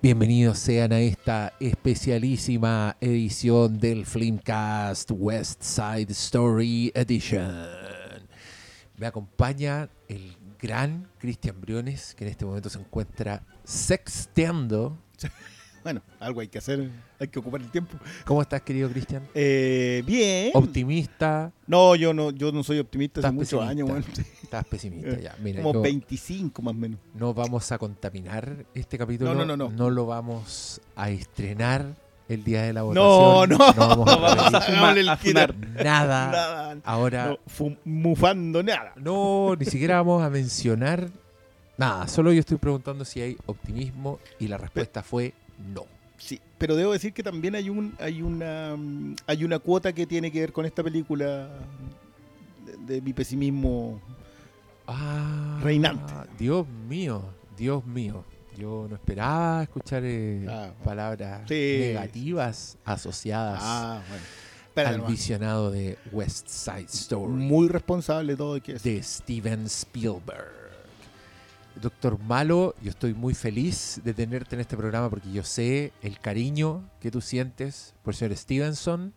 Bienvenidos sean a esta especialísima edición del Filmcast West Side Story Edition. Me acompaña el gran Cristian Briones, que en este momento se encuentra sexteando. Bueno, algo hay que hacer, hay que ocupar el tiempo. ¿Cómo estás, querido Cristian? Eh, bien. Optimista. No, yo no, yo no soy optimista hace muchos años. Estás pesimista ya. Mira, Como yo- 25 más o menos. no vamos a contaminar este capítulo. No, no, no, no. lo vamos a estrenar el día de la No, votación. no, vamos no a vamos a el a quitar. nada. Nada. Ahora No, mufando nada. no, ni siquiera vamos a mencionar nada. Solo yo estoy preguntando si hay optimismo y la respuesta fue no. Sí, pero debo decir que también hay un hay una hay una cuota que tiene que ver con esta película de, de mi pesimismo. Ah, Reinante. Dios mío, Dios mío. Yo no esperaba escuchar eh, Ah, palabras sí. negativas asociadas Ah, bueno. Al visionado de West Side Story. Muy responsable todo que de Steven Spielberg. Doctor Malo, yo estoy muy feliz de tenerte en este programa porque yo sé el cariño que tú sientes por el señor Stevenson,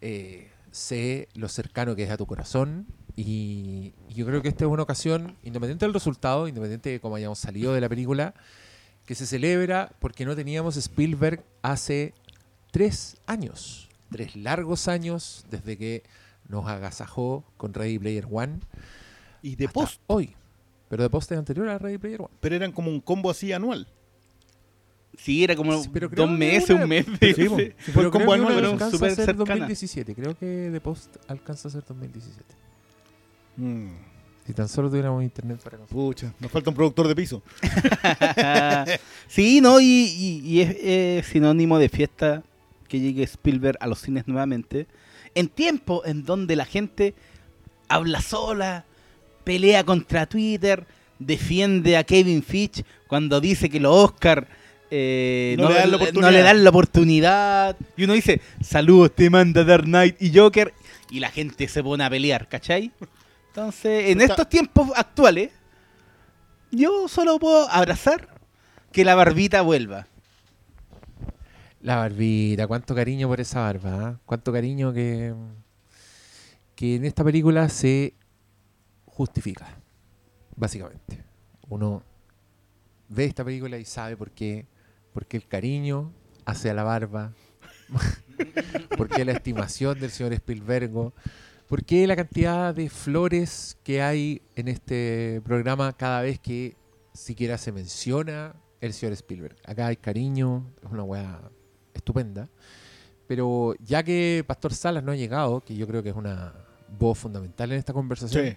eh, sé lo cercano que es a tu corazón y, y yo creo que esta es una ocasión, independiente del resultado, independiente de cómo hayamos salido de la película, que se celebra porque no teníamos Spielberg hace tres años, tres largos años desde que nos agasajó con Ready Player One Y de post, hoy. Pero de post es anterior a Ready Player One. pero eran como un combo así anual. Sí, era como Sí, pero dos meses, una- un mes. Sí, po. Sí. Si fue el combo anual, pero alcanza súper a ser cercana. 2017. Creo que de post alcanza a ser 2017. Mm, Si tan solo tuviéramos internet para conseguir. pucha, nos falta un productor de piso. sí, no, y, y- y es eh, sinónimo de fiesta que llegue Spielberg a los cines nuevamente. En tiempo en donde la gente habla sola, pelea contra Twitter, defiende a Kevin Fitch cuando dice que los Oscar eh, No le dan la no oportunidad. le dan la oportunidad. Y uno dice, saludos, te manda Dark Knight y Joker. Y la gente se pone a pelear, ¿cachai? Entonces, en Está- estos tiempos actuales, yo solo puedo abrazar que la barbita vuelva. La barbita, cuánto cariño por esa barba. ¿ah? Cuánto cariño que, que en esta película se justifica. Básicamente. Uno ve esta película y sabe por qué. Porque el cariño hacia la barba. porque la estimación del señor Spielberg. porque la cantidad de flores que hay en este programa cada vez que siquiera se menciona el señor Spielberg. Acá hay cariño, es una weá estupenda. Pero ya que Pastor Salas no ha llegado, que yo creo que es una voz fundamental en esta conversación, Sí.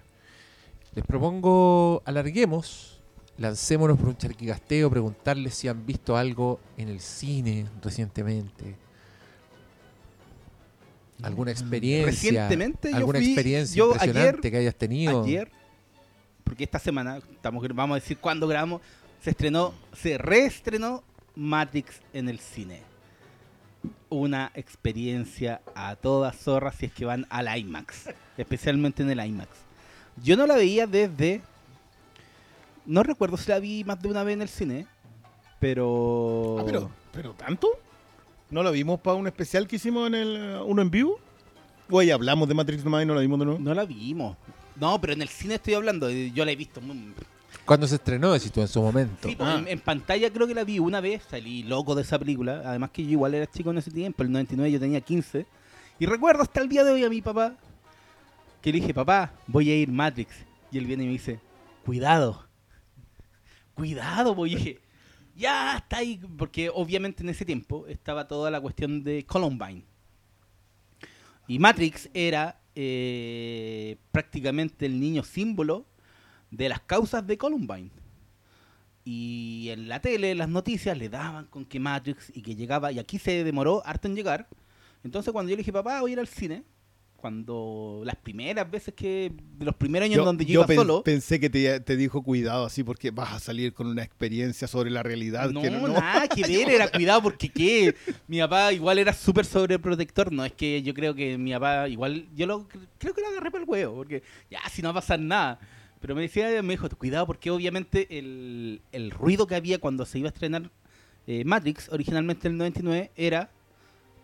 Les propongo alarguemos, lancémonos por un charquicasteo, preguntarles si han visto algo en el cine recientemente. ¿Alguna experiencia? Recientemente yo ¿Alguna fui- experiencia yo impresionante ayer- que hayas tenido? Ayer, porque esta semana, estamos, vamos a decir cuándo grabamos, se estrenó, se reestrenó Matrix en el cine. Una experiencia a todas zorras si es que van al IMAX, especialmente en el IMAX. Yo no la veía desde, no recuerdo si la vi más de una vez en el cine, pero... Ah, pero, pero tanto. ¿No la vimos para un especial que hicimos en el eh, uno en vivo? O ahí hablamos de Matrix nomás y no la vimos de nuevo. No la vimos. No, pero en el cine estoy hablando, eh, yo la he visto muy- ¿Cuándo se estrenó? Decís tú en su momento. Sí, pues, Ah. en, en pantalla creo que la vi una vez, salí loco de esa película. Además que yo igual era chico en ese tiempo, el 99 yo tenía 15. Y recuerdo hasta el día de hoy a mi papá, que le dije, papá, voy a ir Matrix. Y él viene y me dice, cuidado, cuidado, voy. Y dije, ya está ahí, porque obviamente en ese tiempo estaba toda la cuestión de Columbine. Y Matrix era eh, prácticamente el niño símbolo de las causas de Columbine. Y en la tele, las noticias, le daban con que Matrix y que llegaba, y aquí se demoró harto en llegar. Entonces cuando yo le dije, papá, voy a ir al cine, cuando las primeras veces que, de los primeros años donde yo, iba pen- solo, pensé que te, te dijo cuidado así porque vas a salir con una experiencia sobre la realidad. no, que no, no. nada que ver, era cuidado porque qué, mi papá igual era súper sobreprotector, no es que yo creo que mi papá igual, yo lo creo que lo agarré para el huevo, porque ya, si no va a pasar nada. Pero me decía, me dijo, cuidado porque obviamente el, el ruido que había cuando se iba a estrenar eh, Matrix, originalmente el 99, era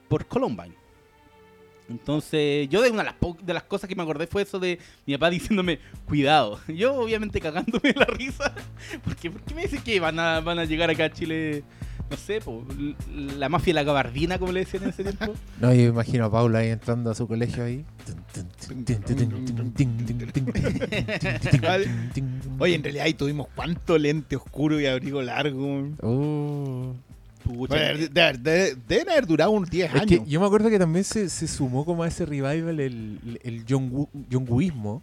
por Columbine. Entonces, yo de una de las, po- de las cosas que me acordé fue eso de mi papá diciéndome, cuidado. Yo, obviamente, cagándome la risa. Porque, ¿Por qué me dicen que van a, van a llegar acá a Chile, no sé, po, la mafia de la gabardina, como le decían en ese tiempo? No, yo imagino a Paula ahí entrando a su colegio ahí. Oye, en realidad ahí tuvimos cuánto lente oscuro y abrigo largo. Uh. Pucha, de- de- de- deben haber durado unos 10 Es años. que yo me acuerdo que también se, se sumó como a ese revival el, el John, Wooismo,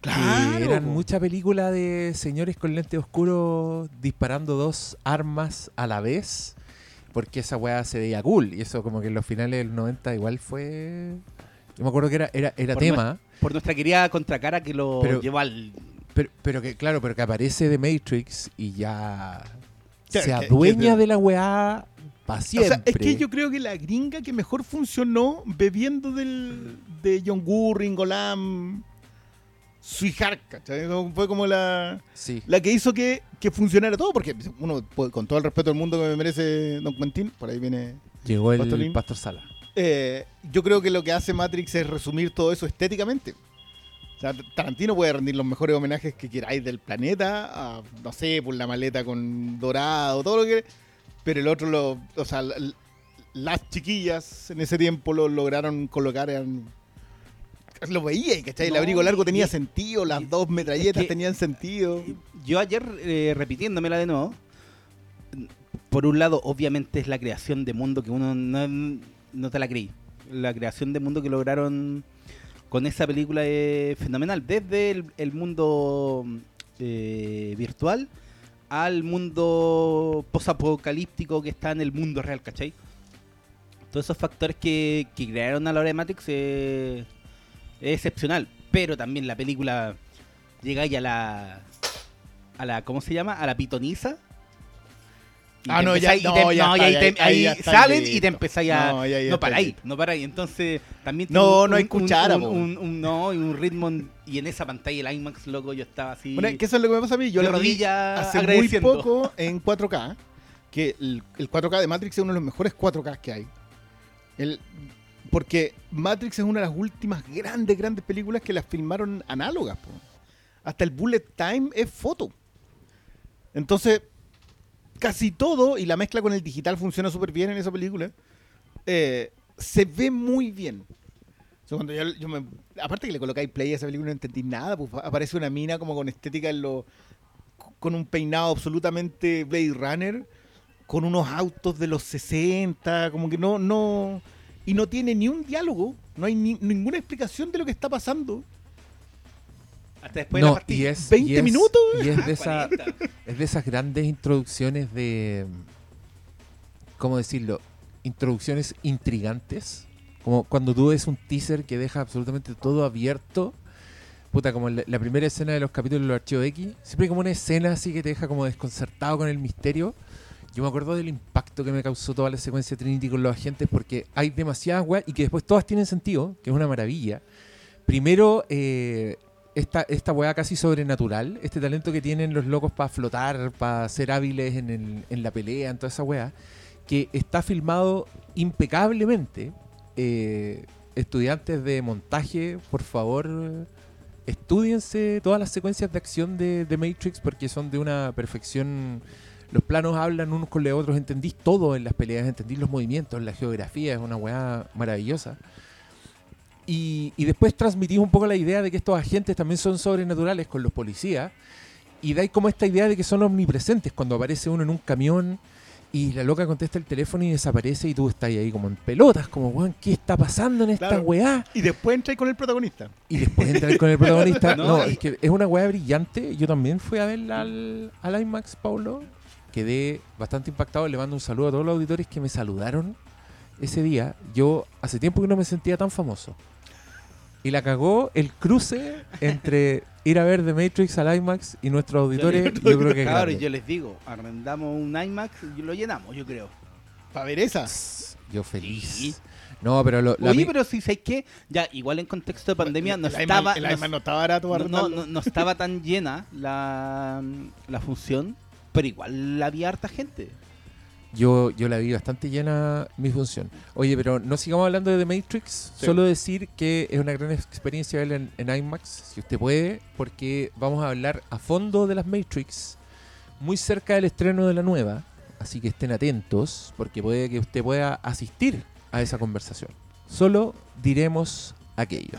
Claro, que eran po. mucha película de señores con lentes oscuros disparando dos armas a la vez, porque esa weá se veía cool, y eso como que en los finales del 90 igual fue... Yo me acuerdo que era, era, era Por tema, por nuestra querida contracara que lo Pero- llevó al... pero, pero que claro, pero que aparece de Matrix y ya Claro, se que- que adueña de- la weá para O sea, es que yo creo que la gringa que mejor funcionó bebiendo del, de John Woo, Ringo Lam, Sweetheart, ¿cachai? Fue como la, Sí. la que hizo que, que funcionara todo, porque uno, con todo el respeto del mundo que me merece Don Quentin, por ahí viene... Llegó el. Pastor Sala. eh, yo creo que lo que hace Matrix es resumir todo eso estéticamente. O sea, Tarantino puede rendir los mejores homenajes que queráis del planeta, a, no sé, por la maleta con dorado, todo lo que... Pero el otro, lo, o sea, la- las chiquillas en ese tiempo lo lograron colocar en... Lo veía, y, ¿cachai? El No, abrigo largo tenía y- sentido, las y- dos metralletas que- tenían sentido. Yo ayer, eh, repitiéndomela de nuevo, por un lado, obviamente es la creación de mundo que uno no, no te la creí. La creación de mundo que lograron con esa película es fenomenal. Desde el, mundo eh, virtual al mundo posapocalíptico que está en el mundo real, ¿cachai? Todos esos factores que, que crearon a la hora de Matrix eh, es excepcional. Pero también la película llega ya a la. a la. ¿cómo se llama? a la pitoniza. Ah, no, ya- no, ya ahí salen y te empezáis a. No, ya- ya No, está para ahí, listo. no para ahí. Entonces, también No, un- no hay un- un, no, y un ritmo. Y en esa pantalla, el IMAX, loco, yo estaba así. Bueno, que eso es lo que me pasa a mí. Yo lo vi hace muy poco en 4K. Que el, el 4K de Matrix es uno de los mejores 4K que hay. El, porque Matrix es una de las últimas grandes, grandes películas que las filmaron análogas. po. Hasta el bullet time es foto. Entonces, casi todo, y la mezcla con el digital funciona súper bien en esa película, eh, se ve muy bien. O aparte que le colocáis play a esa película no entendí nada, pues aparece una mina como con estética en lo, con un peinado absolutamente Blade Runner, con unos autos de los 60, como que no, no, y no tiene ni un diálogo, no hay ni- ninguna explicación de lo que está pasando. Hasta después de la No, partida. y es, 20 y es- minutos. Y es de, esa, 40. es de esas grandes introducciones de. ¿Cómo decirlo? Introducciones intrigantes. Como cuando tú ves un teaser que deja absolutamente todo abierto. Puta, como la, la primera escena de los capítulos de los archivos X. Siempre hay como una escena así que te deja como desconcertado con el misterio. Yo me acuerdo del impacto que me causó toda la secuencia Trinity con los agentes porque hay demasiadas weas y que después todas tienen sentido, que es una maravilla. Primero, eh, esta, esta weá casi sobrenatural, este talento que tienen los locos para flotar, para ser hábiles en, el- en la pelea, en toda esa weá, que está filmado impecablemente. Eh, estudiantes de montaje, por favor, estudiense todas las secuencias de acción de, de Matrix porque son de una perfección. Los planos hablan unos con los otros, entendís todo en las peleas, entendís los movimientos, la geografía, es una weá maravillosa. Y, y después transmitís un poco la idea de que estos agentes también son sobrenaturales con los policías. Y dais como esta idea de que son omnipresentes cuando aparece uno en un camión y la loca contesta el teléfono y desaparece y tú estás ahí como en pelotas, como, weón, ¿qué está pasando en esta Claro. weá? Y después entra con el protagonista. Y después entrar con el protagonista. No, es que es una weá brillante. Yo también fui a verla al, al IMAX, Paulo. Quedé bastante impactado. Le mando un saludo a todos los auditores que me saludaron ese día. Yo hace tiempo que no me sentía tan famoso. Y la cagó el cruce entre ir a ver The Matrix al IMAX y nuestros auditores. Yo creo que es Claro, yo les digo, arrendamos un IMAX y lo llenamos, yo creo. Para ver esa. Yo feliz. Sí. No, pero lo, la Oye, mi- pero si sabes que ya igual en contexto de pandemia no estaba IMAX- el no- IMAX no estaba barato no, no, no- no estaba tan llena la, la función, pero igual había harta gente. Yo, yo la vi bastante llena mi función. Oye, pero no sigamos hablando de The Matrix, Sí. solo decir que es una gran experiencia verla en, en IMAX, si usted puede, porque vamos a hablar a fondo de las Matrix, muy cerca del estreno de la nueva, así que estén atentos, porque puede que usted pueda asistir a esa conversación. Solo diremos aquello.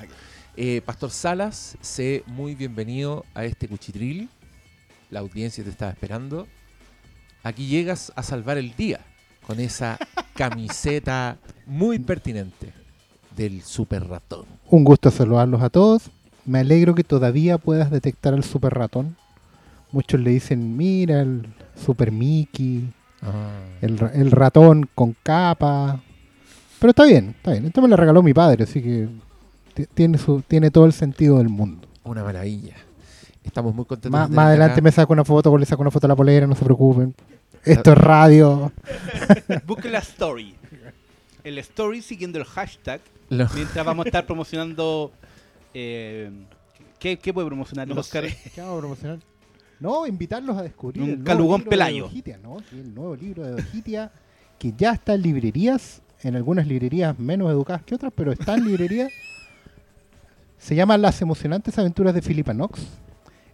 Eh, Pastor Salas, sé muy bienvenido a este cuchitril. La audiencia te estaba esperando. Aquí llegas a salvar el día con esa camiseta muy pertinente del super ratón. Un gusto saludarlos a todos. Me alegro que todavía puedas detectar al super ratón. Muchos le dicen, mira, el super Mickey, el, ra- el ratón con capa. Pero está bien, está bien. Esto me lo regaló mi padre, así que ti- tiene, su, tiene todo el sentido del mundo. Una maravilla. Estamos muy contentos. De más adelante acá. me saco una foto, le saco una foto a la polera, no se preocupen. Esto es radio. Busquen la story. El story siguiendo el hashtag. Mientras vamos a estar promocionando. eh, ¿qué, qué puede promocionar No Oscar? sé. ¿Qué vamos a promocionar? No, invitarlos a descubrir Un el nuevo calugón libro pelayo. de Dojitia, ¿no? Sí, el nuevo libro de Dojitia, que ya está en librerías, en algunas librerías menos educadas que otras, pero está en librerías. Se llama Las emocionantes aventuras de Philippa Knox.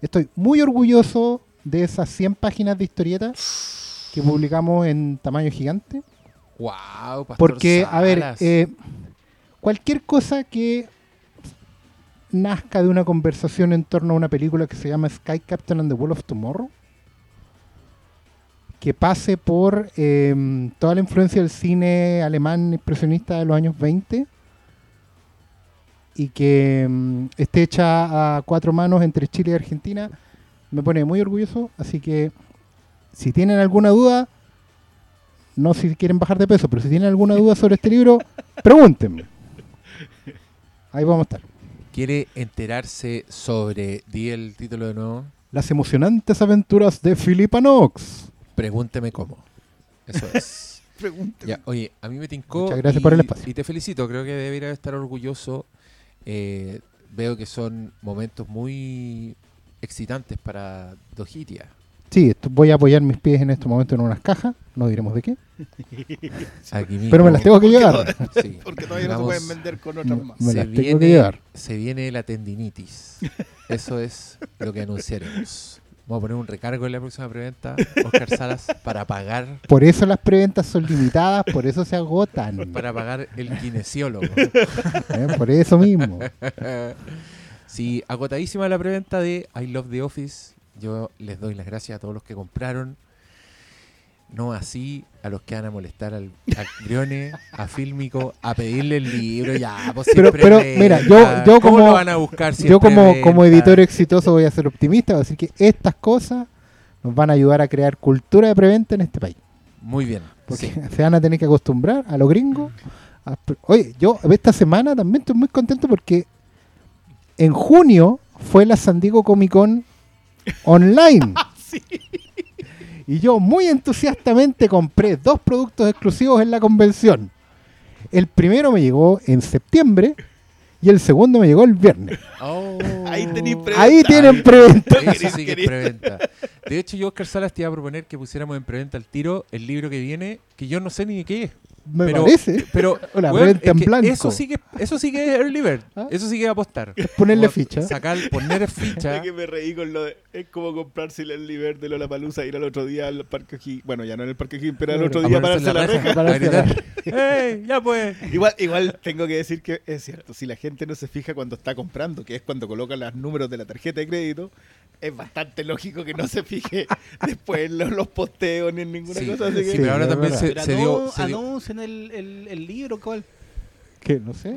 Estoy muy orgulloso de esas 100 páginas de historietas que publicamos en tamaño gigante. Wow, Pastor Porque, a ver, eh, cualquier cosa que nazca de una conversación en torno a una película que se llama Sky Captain and the World of Tomorrow, que pase por eh, toda la influencia del cine alemán expresionista de los años 20 y que mm, esté hecha a cuatro manos entre Chile y Argentina, me pone muy orgulloso. Así que si tienen alguna duda, no si quieren bajar de peso, pero si tienen alguna duda sobre este libro, pregúntenme. Ahí vamos a estar. ¿Quiere enterarse sobre, di el título de nuevo? Las emocionantes aventuras de Philippa Knox. Pregúnteme cómo. Eso es. Pregúnteme. Ya, oye, a mí me tincó. Muchas gracias y- por el espacio. Y te felicito, creo que debería estar orgulloso. Eh, veo que son momentos muy excitantes para Dojitia. Sí, voy a apoyar mis pies en este momento en unas cajas, no diremos de qué, Aquí mismo. pero me las tengo que llevar. Sí. Porque todavía no se pueden vender con otras más. Me se las tengo viene, que llevar. Se viene la tendinitis. Eso es lo que anunciaremos. Vamos a poner un recargo en la próxima preventa, Oscar Salas, para pagar Por eso las preventas son limitadas, por eso se agotan. para pagar el kinesiólogo. ¿eh? Por eso mismo. Sí, agotadísima la preventa de I Love the Office. Yo les doy las gracias a todos los que compraron. No así a los que van a molestar al, a Grione, a Fílmico, a pedirle el libro. Ya, pues Pero- pero, mira, yo- yo ¿Cómo como- lo van a buscar si Yo como, editor exitoso voy a ser optimista, voy a decir que estas cosas nos van a ayudar a crear cultura de preventa en este país. Muy bien. Porque sí. se van a tener que acostumbrar a los gringos. a Oye, yo esta semana también estoy muy contento porque en junio fue la San Diego Comic Con online. Y yo muy entusiastamente compré dos productos exclusivos en la convención. El primero me llegó en septiembre y el segundo me llegó el viernes. Oh. Ahí preventa. Ahí tienen preventa. Eso sí que es preventa. De hecho, yo, Oscar Salas, te iba a proponer que pusiéramos en preventa al tiro el libro que viene, que yo no sé ni de qué es. Me Pero- parece. Pero Una weón, preventa es en que blanco. Eso sí que eso sí que es early bird. ¿Ah? Eso sí que es apostar. Es ponerle Como ficha. Sacar, poner ficha. Es que me reí con lo de. Es como comprarse el liber de Lola Palusa ir al otro día al Parque O'Higgins. Bueno, ya no en el Parque O'Higgins, pero al otro día pararse en la reja. a Pararse la gritar, ¡Ey! ¡Ya pues! Igual, igual tengo que decir que es cierto, si la gente no se fija cuando está comprando, que es cuando coloca los números de la tarjeta de crédito, es bastante lógico que no se fije después en los, los posteos ni en ninguna Sí, cosa. Así que, sí, Sí, pero ahora también se, se dio. se dio- anuncien el, el, el libro, ¿cuál? Que no sé.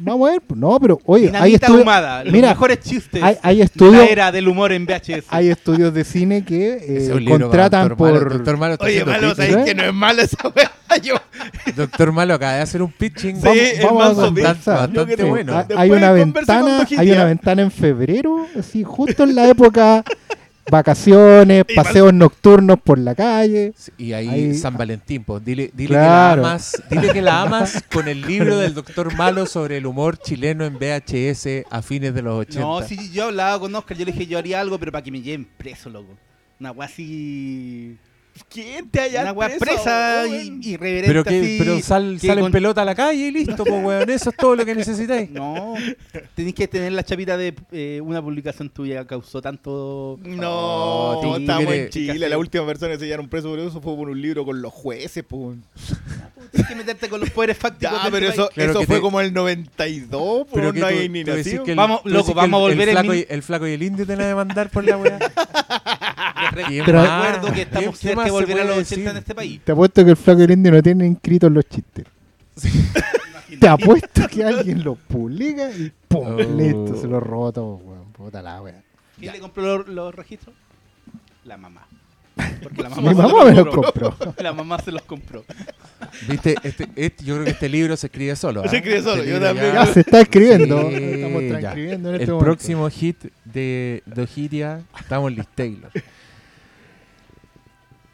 Vamos a ver. No, pero oye, hay Dinamita estudios, ahumada. Los Mira, mejores chistes. hay, hay de estudios, la era del humor en VHS. hay estudios de cine que eh, contratan Doctor Malo. por. Doctor Malo Oye, haciendo malo, pitching. ¿sabes ¿eh? que no es malo esa weá? Yo, Doctor Malo acaba de hacer un pitching. Sí, Vamos, vamos a bastante, bastante te- bueno. Después hay una ventana, hay una ventana en febrero, así justo en la época vacaciones, paseos nocturnos por la calle. Sí, Y ahí, Ahí- San Valentín, pues, dile, dile Claro. que la amas, dile que la amas con el libro del Doctor Malo sobre el humor chileno en VHS a fines de los 80. No, sí, yo hablaba con Oscar, yo le dije, yo haría algo, pero para que me lleven preso, loco. Una así. ¿Quién te haya Una weá presa y irreverente Pero, que, así, pero sal, que sale en pelota a la calle y listo, pues, weón. Eso es todo lo que necesitáis. No, tenéis que tener la chapita de eh, una publicación tuya causó tanto... No, Oh, estamos en Chile. La última persona que se llevaron preso por eso fue por un libro con los jueces, pues. Tienes que meterte con los poderes fácticos. Ya, de pero este eso. Claro eso fue te- como el 92, Pero pues que no hay ni nacido. Vamos, loco, vamos a volver el flaco, min- y, el flaco y el indio te la demandar por la weá. Recuerdo que estamos ¿Qué- qué cerca más de se volver a los decir? 80 en este país. Te apuesto que el flaco y el indio no tiene inscritos los chistes. Te apuesto que alguien los publica y ¡pum! Oh. Listo, se los robó todo, weón. Puta la wea. ¿Quién le compró los, los registros? La mamá. Porque la Mi mamá, se mamá me los compró. compró. La mamá se los compró. Viste, este, este- yo creo que este libro se escribe solo. Se ¿ah? escribe solo, Este yo libro también. Ya se está escribiendo. Sí, Estamos transcribiendo en El este momento. próximo hit de Dojiria, estamos en Liz Taylor.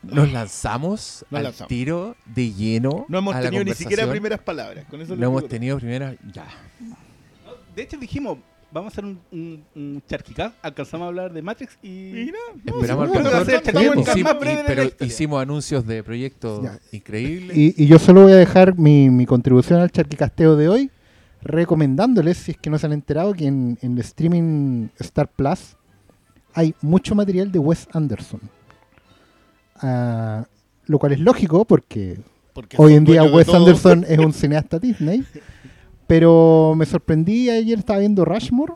Nos lanzamos Nos al lanzamos. tiro de lleno. No hemos a la tenido ni siquiera primeras palabras. Con eso No hemos tenido primeras. Ya. De hecho, dijimos, vamos a hacer un, un, un charquicá. Alcanzamos a hablar de Matrix y... Y no, Esperamos sí, al charquicán de pero hicimos anuncios de proyectos Ya. increíbles. Y, y yo solo voy a dejar mi, mi contribución al charquicasteo de hoy, recomendándoles, si es que no se han enterado, que en, en el streaming Star Plus hay mucho material de Wes Anderson. Ah, lo cual es lógico porque porque hoy en día Wes. Anderson es un cineasta Disney. Pero me sorprendí, ayer estaba viendo Rushmore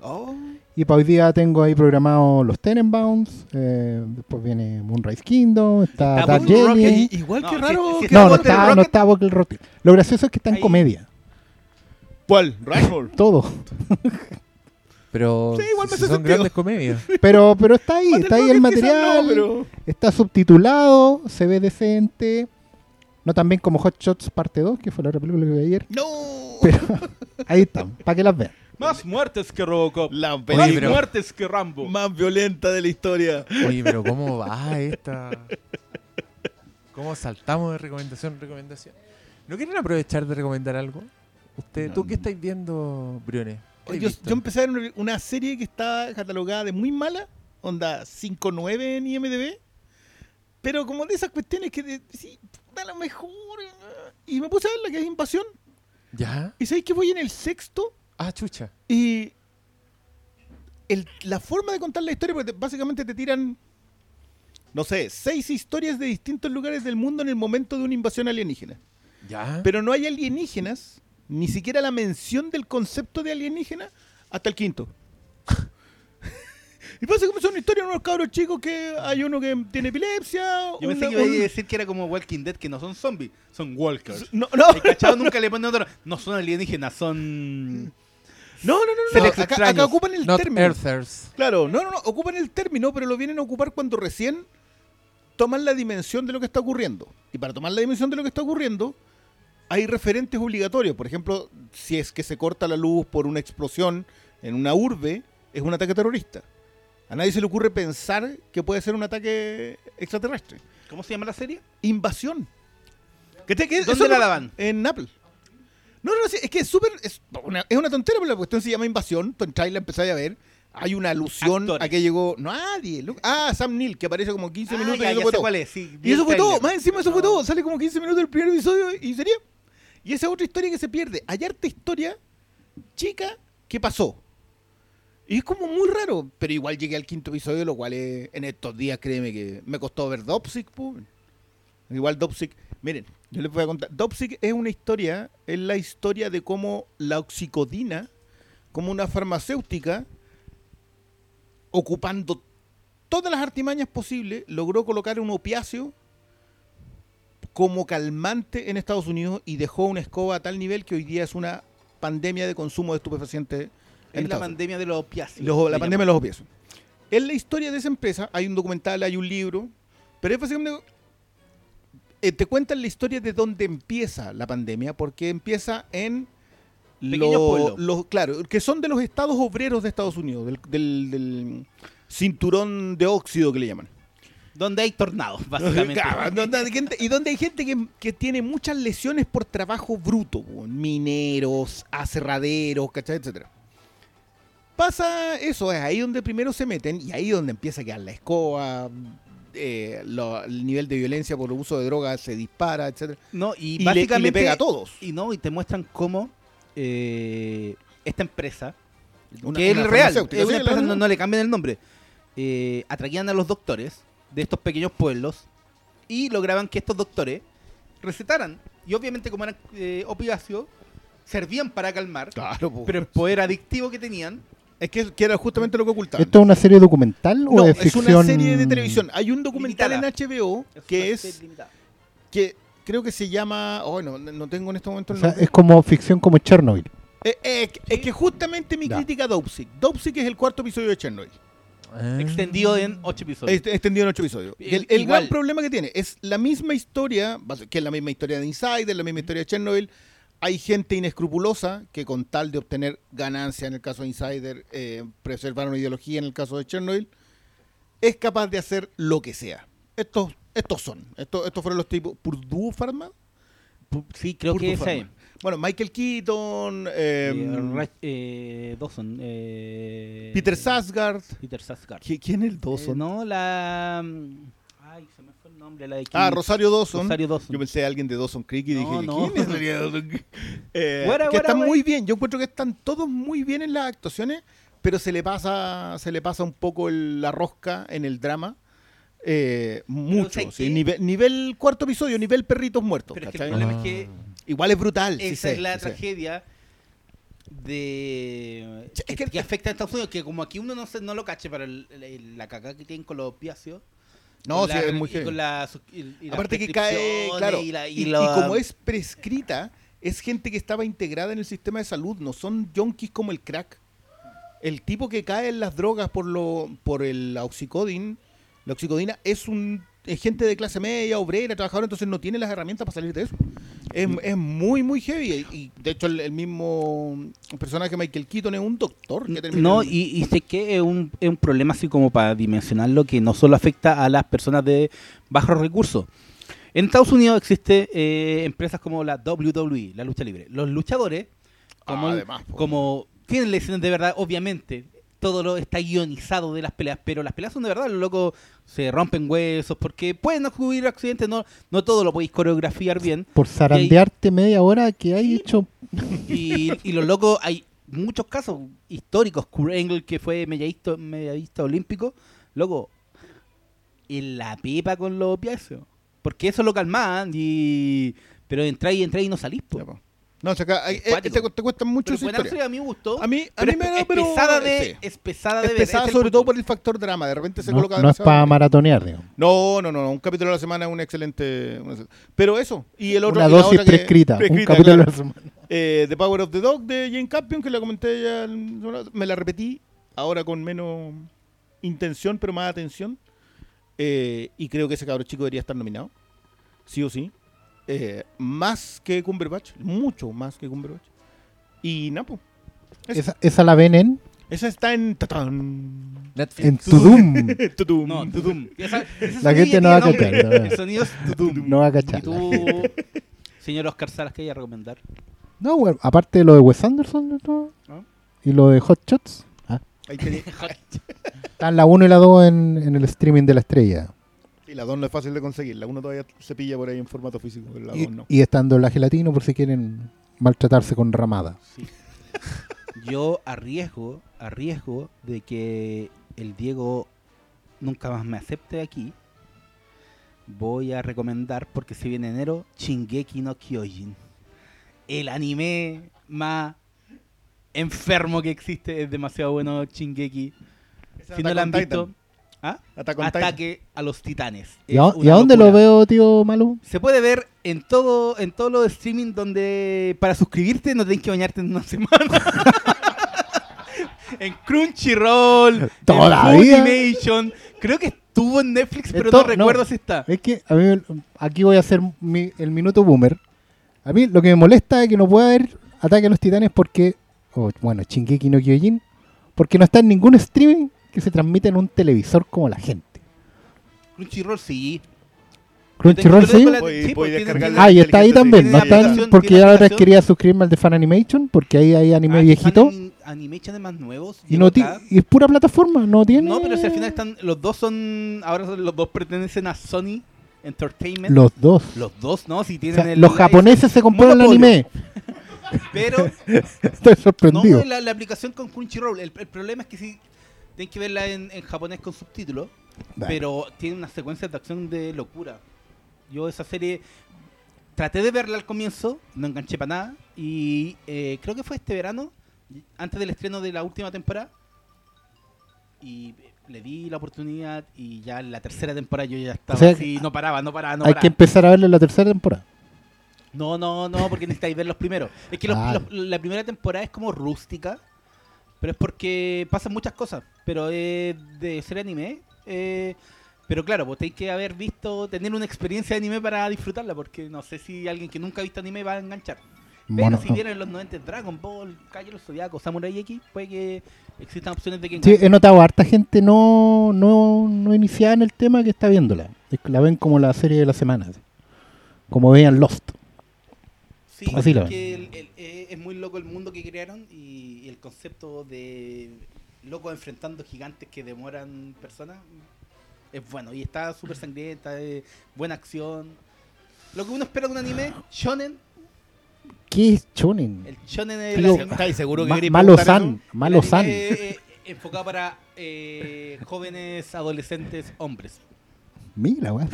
Oh, y para hoy día tengo ahí programados los Tenenbaums, eh, después viene Moonrise Kingdom, está Está Dark Bull Journey. Rocket. Y- Igual No, que raro. si que- No, no está, no está Walker Rocket. Lo gracioso es que está en Ahí. comedia. ¿Cuál? Rushmore. Todo. Pero Sí, igual me si hace son sentido. grandes comedias. Pero, pero está ahí, está ahí el material. no, pero- Está subtitulado, se ve decente. No tan bien como Hot Shots parte 2, que fue la otra película que vi ayer. No. Pero ahí están, para que las vean. más muertes que Robocop. La más pero- muertes que Rambo. más violenta de la historia. Oye, pero ¿cómo va esta? ¿Cómo saltamos de recomendación en recomendación? ¿No quieren aprovechar de recomendar algo? Usted, ¿Tú qué estáis viendo, Briones? ¿Qué Oye, has Yo, yo empecé a ver una- una serie que está catalogada de muy mala, onda 5.9 en IMDB, pero como de esas cuestiones que de- sí, da lo mejor. eh, Y me puse a ver la que es Invasión, ¿Ya? y sabéis que voy en el sexto, Ah, chucha. y el- la forma de contar la historia, porque te- básicamente te tiran, no sé, seis historias de distintos lugares del mundo en el momento de una invasión alienígena. ¿Ya? Pero no hay alienígenas, ni siquiera la mención del concepto de alienígena hasta el quinto. y pasa como son una historia de unos cabros chicos que hay uno que tiene epilepsia. Yo pensé una- que iba a decir que era como Walking Dead, que no son zombies, son walkers. No, no, El cachado nunca le pone otro. No son alienígenas, son. no, no, no, no, acá ocupan el Not término. Earthers. Claro, no, no, no, ocupan el término, pero lo vienen a ocupar cuando recién toman la dimensión de lo que está ocurriendo. Y para tomar la dimensión de lo que está ocurriendo, hay referentes obligatorios. Por ejemplo, si es que se corta la luz por una explosión en una urbe, es un ataque terrorista. A nadie se le ocurre pensar que puede ser un ataque extraterrestre. ¿Cómo se llama la serie? Invasión. ¿Qué te- qué- ¿Dónde la daban? En Apple. No, no, es que es súper. Es una, es una tontera, pero la cuestión se llama Invasión. Tú entras y la empezáis a ver. Hay una alusión Actores. a que llegó. Nadie. Ah, Sam Neill, que aparece como 15 Ah, minutos ya, y eso ya fue todo. cuál es, sí, vi Y eso fue todo. Más encima, eso fue todo. Sale como 15 minutos del primer episodio y sería. Y esa es otra historia que se pierde. Hay harta historia chica que pasó. Y es como muy raro. Pero igual llegué al quinto episodio, lo cual es- en estos días, créeme que me costó ver Dopsic. po. Igual Dopsic. Miren, yo les voy a contar. Dopsic es una historia, es la historia de cómo la oxicodina, como una farmacéutica, ocupando todas las artimañas posibles, logró colocar un opiáceo como calmante en Estados Unidos y dejó una escoba a tal nivel que hoy día es una pandemia de consumo de estupefacientes en Es la pandemia de los opiáceos. Los- la pandemia de los opiáceos. En la historia de esa empresa hay un documental, hay un libro, pero es básicamente... eh, te cuentan la historia de dónde empieza la pandemia, porque empieza en... Pequeños lo- los- claro, que son de los estados obreros de Estados Unidos, del, del- del cinturón de óxido que le llaman. Donde hay tornados, básicamente. Y donde hay gente que, que tiene muchas lesiones por trabajo bruto, mineros, aserraderos, ¿cachai? Etcétera. Pasa eso, es ahí donde primero se meten y ahí donde empieza a quedar la escoba eh, lo- el nivel de violencia por uso de drogas se dispara, etcétera No, y, y, le, y básicamente. le pega a todos. Y no, y te muestran cómo eh, esta empresa, Una- que es una el real, es una empresa, no, no le cambian el nombre, eh, atraían a los doctores de estos pequeños pueblos y lograban que estos doctores recetaran. Y obviamente, como eran eh, opiáceos, servían para calmar, Claro, pero el poder adictivo que tenían. Es que, que era justamente lo que ocultaban. ¿Esto es una serie documental o es es ficción? una serie de televisión. Hay un documental Limitada. en HBO que es que creo que se llama, oh, no, no tengo en este momento O el sea, nombre. es como ficción como Chernobyl. Eh, eh, es que justamente mi Ya. crítica a Dopesick. Dopesick es el cuarto episodio de Chernobyl. Ah. Extendido en ocho episodios. Est- extendido en ocho episodios. El, gran problema que tiene es la misma historia, que es la misma historia de Insider, la misma historia de Chernobyl. Hay gente inescrupulosa que con tal de obtener ganancia en el caso de Insider, eh, preservar una ideología en el caso de Chernobyl, es capaz de hacer lo que sea. Estos, estos son. Estos, estos fueron los tipos. Purdue Pharma. Sí, creo Purdue que es. Bueno, Michael Keaton, Eh, eh, eh, Dawson. eh, Peter Sarsgaard. Peter Sarsgaard. ¿Qui- ¿Quién es el Eh, Dawson? no, la. mm, Ay, se me nombre. La de Ah, Rosario Dawson. Rosario Dawson. Yo pensé a alguien de Dawson Creek y No, dije, no. ¿quién sería Dawson? Eh, Güera, que están muy bien. Yo encuentro que están todos muy bien en las actuaciones, pero se le pasa, se le pasa un poco el- la rosca en el drama. Eh, mucho. nivel, nivel cuarto episodio, nivel perritos muertos. Pero es que el problema Ah. es que Igual es brutal. sí esa sé, es la sí sé. tragedia de Sí, es que, afecta a Estados Unidos que como aquí uno no se, no lo cache para el- el- la cagada que tienen con los opiáceos No, sí, la- es muy y con la y- Aparte que cae, claro, y, la- y como es prescrita, es gente que estaba integrada en el sistema de salud, no son junkies como el crack. El tipo que cae en las drogas por lo por el oxicodin, la oxicodina es un es gente de clase media, obrera, trabajadora, entonces no tiene las herramientas para salir de eso. Es, es muy, muy heavy. Y de hecho, el, el mismo personaje Michael Keaton es un doctor que termina No, en- y, y sé que es un, es un problema así como para dimensionarlo que no solo afecta a las personas de bajos recursos. En Estados Unidos existe eh, empresas como la WWE, la lucha libre. Los luchadores, como, Ah, además, como tienen lesiones de verdad, obviamente, todo lo está guionizado de las peleas, pero las peleas son de verdad, los locos se rompen huesos porque pueden ocurrir accidentes, no, no todo lo podéis coreografiar bien. Por zarandearte media hora que hay hecho. Y, y los locos, hay muchos casos históricos. Kurt Angle, que fue medallista, medallista olímpico, loco, en la pipa con los opiáceos. Porque eso lo calmaban y... Pero entráis y entráis y no salís, po. No, o sea, acá hay- eh, te, te cuesta mucho Pero esa historia. a mí me gustó. A mí, a mí me es, da, es pero pesada de, sí. es pesada de Es sobre todo por el factor drama. De repente se No, coloca no es para maratonear, digamos. No, no, no, un capítulo a la semana es un excelente. Pero eso, y el otro. Una dosis que- prescrita. Un prescrita, capítulo a claro. la semana. Eh, The Power of the Dog de Jane Campion, que la comenté ya. Me la repetí ahora con menos intención, pero más atención. Eh, y creo que ese cabro chico debería estar nominado. Sí o sí. Eh, más que Cumberbatch, mucho más que Cumberbatch. Y Napo. Esa, Esa, esa la ven en, esa está en. tatán. Netflix. en Tudum. Tutum. No, tudum. Esa- La gente no va a cachar. nombre. no, El sonido es tudum. No va a Y cachar. tú, señor Oscar Salas, que hay a recomendar? No, bueno, aparte de lo de Wes Anderson ¿no? ¿No? y lo de Hot Shots. Ah, Ahí están la 1 y la 2 en, en el streaming de la estrella. La 2 no es fácil de conseguir. La 1 todavía se pilla por ahí en formato físico. pero La Y, 2 no. y estando la gelatino por si quieren maltratarse con ramada. Sí. Yo arriesgo, arriesgo de que el Diego nunca más me acepte aquí. Voy a recomendar, porque se viene enero, Shingeki no Kyojin. El anime más enfermo que existe. Es demasiado bueno Shingeki. Si no lo han visto, ¿ah? Attack on Titan. Ataque a los titanes. ¿Y a, una y a dónde lo veo, tío Malu? Se puede ver en todo en todos los streaming donde para suscribirte no tenés que bañarte en una semana. en Crunchyroll, Todavía. en Funimation. Creo que estuvo en Netflix, pero Esto- no recuerdo no. si está. Es que a mí, aquí voy a hacer mi- el minuto boomer. A mí lo que me molesta es que no pueda haber Ataque a los Titanes porque, o, bueno, Shingeki no Kyojin, porque no está en ningún streaming que se transmite en un televisor como la gente. Crunchyroll sí. Crunchyroll sí. Voy- sí, Ah, y está ahí también. No tiene está en- aplicación, porque yo ahora quería suscribirme al de Fan Animation porque ahí hay anime Ah, viejito. Fan, más nuevos. Y, no y es pura plataforma, no tiene. No, pero si al final están. Los dos son. Ahora son- los dos pertenecen a Sony Entertainment. Los dos. Los dos, ¿no? Si O tienen sea, el. los japoneses se compraron el anime. Pero. Estoy No, sorprendido. la, la aplicación con Crunchyroll. El, el problema es que sí. Tienen que verla en, en japonés con subtítulos. Pero tiene unas secuencias de acción de locura. Yo esa serie traté de verla al comienzo, no enganché para nada. Y eh, creo que fue este verano, antes del estreno de la última temporada. Y le di la oportunidad y ya en la tercera temporada yo ya estaba O sea, así, no paraba, no paraba, no hay paraba. que empezar a verlo en la tercera temporada. No, no, no, porque necesitáis ver los primeros. Es que los- Ah. los- la primera temporada es como rústica, pero es porque pasan muchas cosas. Pero es de ser anime. eh, pero claro, pues tenéis que haber visto, tener una experiencia de anime para disfrutarla, porque no sé si alguien que nunca ha visto anime va a enganchar. Pero Mono- si vienen los 90 Dragon Ball, Calle los Zodiacos, Samurai X, puede que existan opciones de que Sí, enganchen. he notado harta gente no, no, no iniciada en el tema que está viéndola. Es que la ven como la serie de la semana. así. Como veían Lost. Sí, Así la es ven. que el- el- eh, es muy loco el mundo que crearon y, y el concepto de locos enfrentando gigantes que demoran personas es bueno y está súper sangrienta, es buena acción. Lo que uno espera de un anime, shonen, ¿Qué es Chonen? el shonen es Tío, ¿Estáis seguro que Ma- malo San, malo San. eh, enfocado para eh, jóvenes adolescentes hombres. Mira, weón.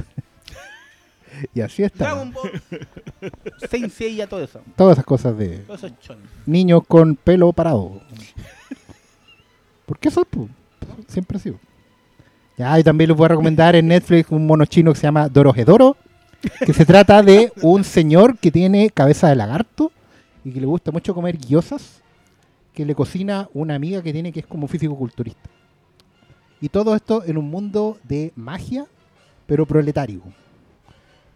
y así está. Dragon Ball, Saint Seiya, todo eso. Todas esas cosas de Todo eso es shonen. niños con pelo parado. ¿Por qué eso? po? Siempre ha sido. Ya, y también les voy a recomendar en Netflix un mono chino que se llama Dorohedoro, que se trata de un señor que tiene cabeza de lagarto y que le gusta mucho comer guiosas, que le cocina una amiga que tiene que es como físico-culturista. Y todo esto en un mundo de magia, pero proletario.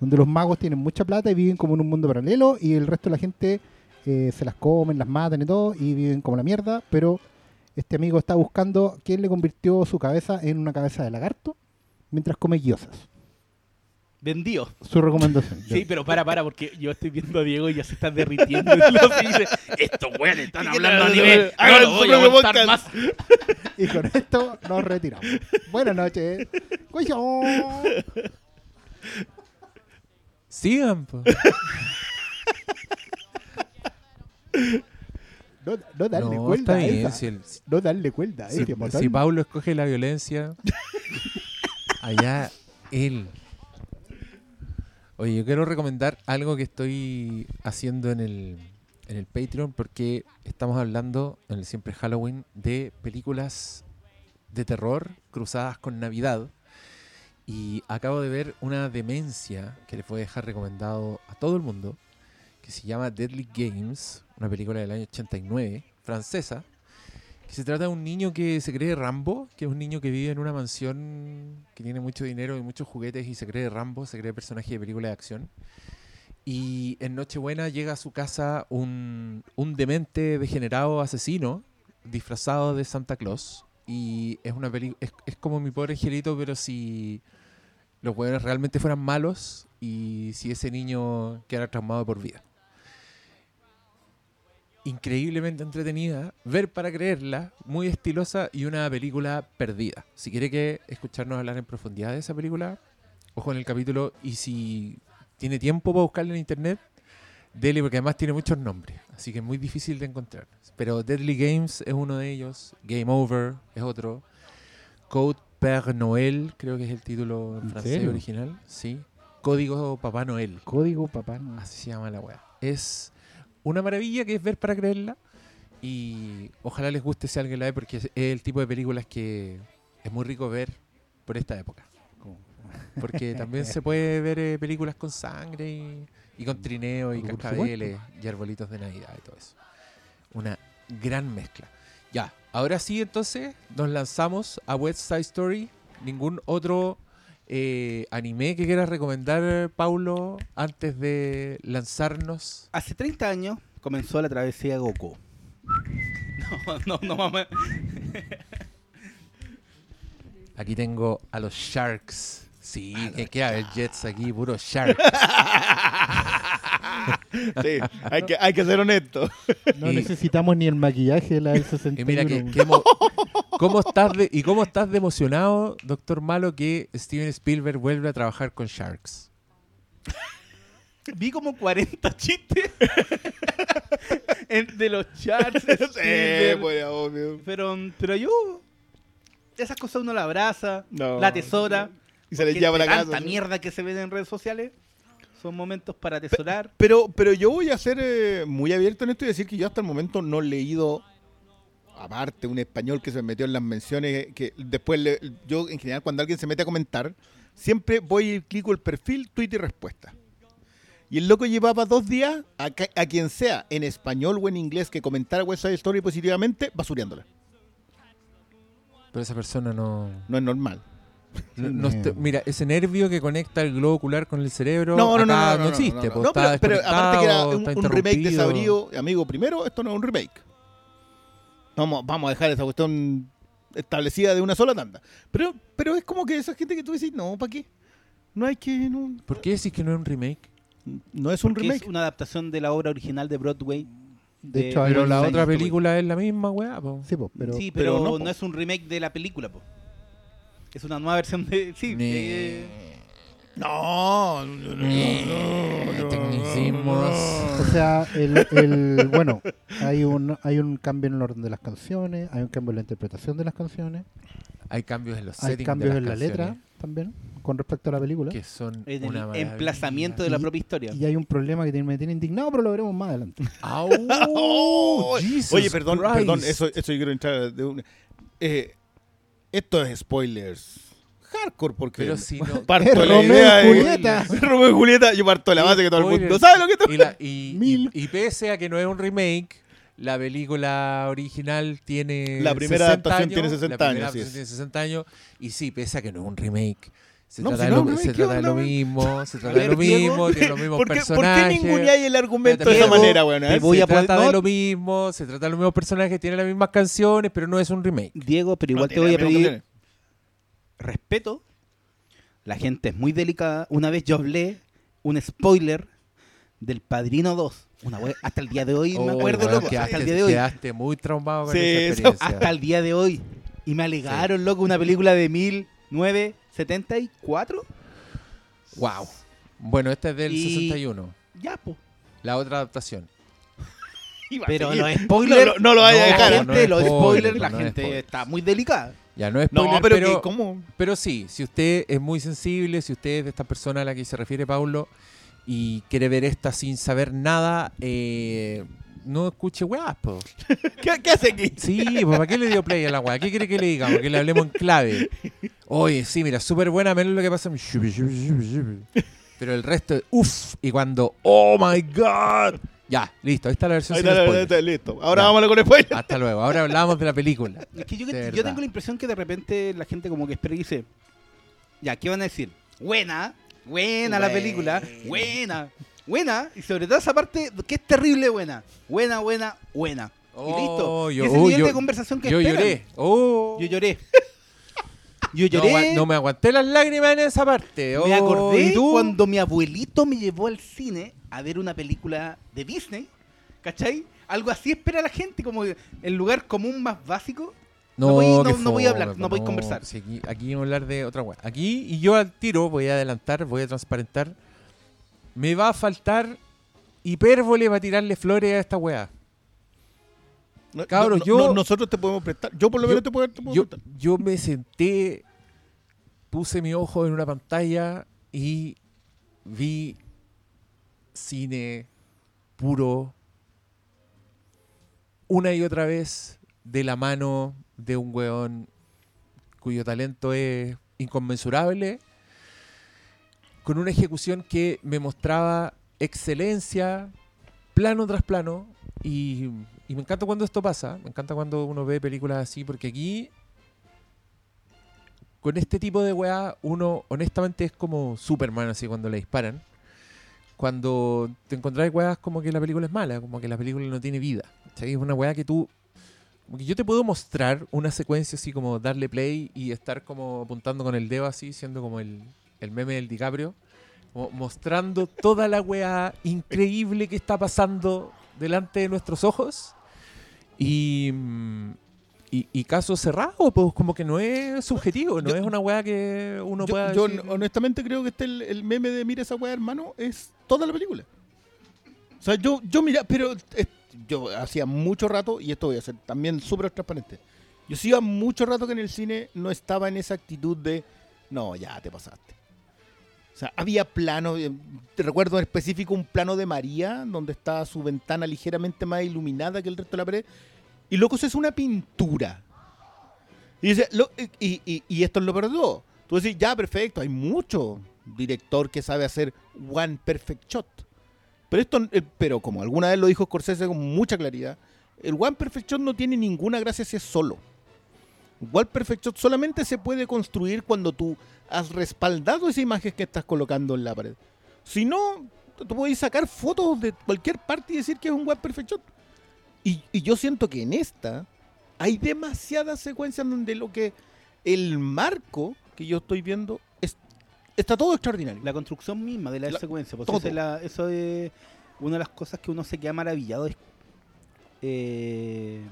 Donde los magos tienen mucha plata y viven como en un mundo paralelo y el resto de la gente eh, se las comen, las matan y todo y viven como la mierda, pero este amigo está buscando quién le convirtió su cabeza en una cabeza de lagarto mientras come guiosas. Vendido. Su recomendación. Sí, pero para, para, porque yo estoy viendo a Diego y ya se está derritiendo. y lo dice, estos güeyes están hablando a nivel. No lo voy a aguantar más. Y con esto nos retiramos. Buenas noches. Cuyo. Sigan, po. No, no darle No, cuerda está a bien. esa. Si, el- No darle cuerda a si- botón. si Pablo escoge la violencia, allá él. Oye, yo quiero recomendar algo que estoy haciendo en el, en el Patreon porque estamos hablando en el Siempre Halloween de películas de terror cruzadas con Navidad. Y acabo de ver una demencia que les voy a dejar recomendado a todo el mundo, que se llama Deadly Games, una película del año 89, francesa, que se trata de un niño que se cree Rambo, que es un niño que vive en una mansión que tiene mucho dinero y muchos juguetes y se cree Rambo, se cree personaje de película de acción. Y en Nochebuena llega a su casa un, demente degenerado asesino disfrazado de Santa Claus. Y es una peli es, es como mi pobre angelito, pero si los hueones realmente fueran malos y si ese niño quedara traumado por vida increíblemente entretenida, ver para creerla, muy estilosa y una película perdida. Si quiere que escucharnos hablar en profundidad de esa película, ojo en el capítulo y si tiene tiempo para buscarla en internet, dele porque además tiene muchos nombres, así que es muy difícil de encontrar. Pero Deadly Games es uno de ellos, Game Over es otro, Code Père Noël, creo que es el título en ¿En francés serio? original, sí. Código Papá Noel. Código papá. no. Así se llama la weá. Es una maravilla que es ver para creerla. Y ojalá les guste si alguien la ve porque es el tipo de películas que es muy rico ver por esta época. Porque también se puede ver eh, películas con sangre y, y con trineo y cascabeles y arbolitos de Navidad y todo eso. Una gran mezcla. Ya, ahora sí entonces nos lanzamos a West Side Story. Ningún otro eh, anime que quieras recomendar, Paulo, antes de lanzarnos. Hace 30 años comenzó la travesía Goku. No, no, no mames. Aquí tengo a los Sharks. Sí, que queda el Jets aquí, puro Shark. Sí, hay que, hay que ser honesto. No Y- necesitamos ni el maquillaje de la del 61. Y mira que, ¿cómo estás de, y cómo estás de emocionado, doctor Malo, que Steven Spielberg vuelve a trabajar con Sharks. Vi como 40 chistes de los charts. Sí, pues, obvio. pero, pero yo. Esas cosas uno la abraza, No. la atesora. Y se les lleva la casa. Tanta ¿sí? mierda que se ven en redes sociales. Son momentos para atesorar. Pero, pero yo voy a ser eh, muy abierto en esto y decir que yo hasta el momento no he leído, aparte, un español que se me metió en las menciones, que después le- yo en general cuando alguien se mete a comentar, siempre voy y clico el perfil, tweet y respuesta. Y el loco llevaba dos días a quien sea, en español o en inglés, que comentara West Side Story positivamente, basureándola. Pero esa persona no... No es normal. No- no está- mira, ese nervio que conecta el globo ocular con el cerebro No, no, no, acá no, no, existe. no, pues, pero, pero aparte que era un, un remake de. Sabrío, amigo, primero, esto no es un remake. Vamos, vamos a dejar esa cuestión establecida de una sola tanda. Pero, pero es como que esa gente que tú decís, no, ¿para qué? No hay que. No, ¿Por qué decís que no es un remake? no es un porque remake. es una adaptación de la obra original de Broadway. De hecho, hay Pero la otra película es la misma, weá. po. Sí, po, pero, sí, pero pero, no, no, es un remake de la película, po. Es una nueva versión de. Sí, eh, No, no, no, no, no, tecnicismos. O sea, el, el- bueno, hay un, hay un cambio en el orden de las canciones, hay un cambio en la interpretación de las canciones, Hay cambios en los hay settings cambios de en las la letra canciones también con respecto a la película. que son en una el maravilla. emplazamiento de la Y- propia historia. Y hay un problema que tiene- me tiene indignado, pero lo veremos más adelante. Oh, Jesus Oye, perdón, Christ. perdón, eso, eso yo quiero entrar de un. Eh, esto es spoilers. Hardcore, porque. Pero si no... parto la Romeo idea y de- Julieta. Romeo y Julieta, yo parto de la base que todo el mundo sabe lo que esto y, la- y- Mil. y- y pese a que no es un remake, la película original tiene La primera 60 adaptación años, tiene 60 la primera años, tiene 60 años y sí, pese a que no es un remake. Se No, trata, si de, no, lo, no, se ¿qué trata de lo mismo, se trata de lo mismo, tiene los mismos ¿Por qué, ¿Por qué personajes. ninguneáis el argumento de esa manera, weón? Ver, voy se a trata de no. lo mismo, se trata de los mismos personajes, tiene las mismas canciones, pero no es un remake. Diego, pero no igual te voy a pedir respeto. La gente es muy delicada. Una vez yo hablé un spoiler del Padrino 2. Una we- hasta el día de hoy me acuerdo, loco. quedaste, Hasta el día de hoy. quedaste muy traumado con Sí, esa eso- experiencia. Hasta el día de hoy. Y me alegaron, loco, una película de 1974. Wow. Bueno, esta es del Y- 61. Ya, po. La otra adaptación. Pero los spoilers. No, lo- no lo vaya a la dejar. ¿eh? no gente, es los spoiler, spoilers, la no es gente spoiler. está muy delicada. Ya no es No, spoiler, pero, pero, que, ¿cómo? pero sí, si usted es muy sensible, si usted es de esta persona a la que se refiere Paulo y quiere ver esta sin saber nada, eh, no escuche weas, po. ¿Qué, qué hace aquí? Sí, pues ¿para qué le dio play a la wea? ¿Qué quiere que le digamos? Que le hablemos en clave. Oye, sí, mira, súper buena, menos lo que pasa. Pero el resto es uff. Y cuando, oh my god. Ya, listo, ahí está la versión Ahí sin está, ahí spoilers. está, listo. Ahora Ya. vámonos con spoiler. Hasta luego. Ahora hablamos de la película. Es que yo, yo tengo la impresión que de repente la gente como que espera y dice, ya, ¿qué van a decir? Buena, buena la película, buena, buena, y sobre todo esa parte que es terrible buena, buena, buena, buena. y listo. Oh, Y yo- ese oh, nivel yo- de conversación que Yo esperan. lloré. Oh. Yo lloré. Yo No, lloré. agua- no me aguanté las lágrimas en esa parte. me Oh, acordé cuando mi abuelito me llevó al cine a ver una película de Disney, ¿cachai? Algo así espera la gente, como el lugar común más básico. No voy- no- no voy a hablar, no voy a conversar. aquí, aquí vamos a hablar de otra weá. Aquí, y yo al tiro voy a adelantar, voy a transparentar. Me va a faltar hipérbole para tirarle flores a esta weá. No, Cabros, no, yo- no, nosotros te podemos prestar. Yo por lo yo- menos te puedo, te puedo Yo, prestar. yo me senté, puse mi ojo en una pantalla y vi cine puro una y otra vez de la mano de un weón cuyo talento es inconmensurable, con una ejecución que me mostraba excelencia, plano tras plano, y, me encanta cuando esto pasa, me encanta cuando uno ve películas así, porque aquí, con este tipo de weá, uno honestamente es como Superman, así cuando le disparan. Cuando te encontrás weas como que la película es mala, como que la película no tiene vida. ¿cachai? Es una weá que tú que yo te puedo mostrar una secuencia así como darle play y estar como apuntando con el dedo así, siendo como el, el meme del DiCaprio, Mo- mostrando toda la weá increíble que está pasando delante de nuestros ojos. Y, y, y caso cerrado, pues como que no es subjetivo, no Yo- es una weá que uno yo, pueda yo decir- honestamente creo que este el, el meme de mira esa weá, hermano, es toda la película. O sea, yo, yo mira, pero eh, yo hacía mucho rato, y esto voy a ser también súper transparente. Yo hacía mucho rato que en el cine no estaba en esa actitud de, no, ya te pasaste. O sea, había planos, eh, te recuerdo en específico un plano de María, donde está su ventana ligeramente más iluminada que el resto de la pared. Y loco, eso es una pintura. Y, dice, lo- y, y- y esto es lo todo. Tú decís, ya, perfecto, hay mucho director que sabe hacer one perfect shot. Pero esto, eh, pero como alguna vez lo dijo Scorsese con mucha claridad, el one perfect shot no tiene ninguna gracia si es solo. One perfect shot solamente se puede construir cuando tú has respaldado esa imagen que estás colocando en la pared. Si no, tú puedes sacar fotos de cualquier parte y decir que es un one perfect shot. Y, y yo siento que en esta hay demasiadas secuencias donde lo que el marco que yo estoy viendo es, está todo extraordinario. La construcción misma de la, La- secuencia. Pues todo. esa es la- eso es una de las cosas que uno se queda maravillado. Es, eh,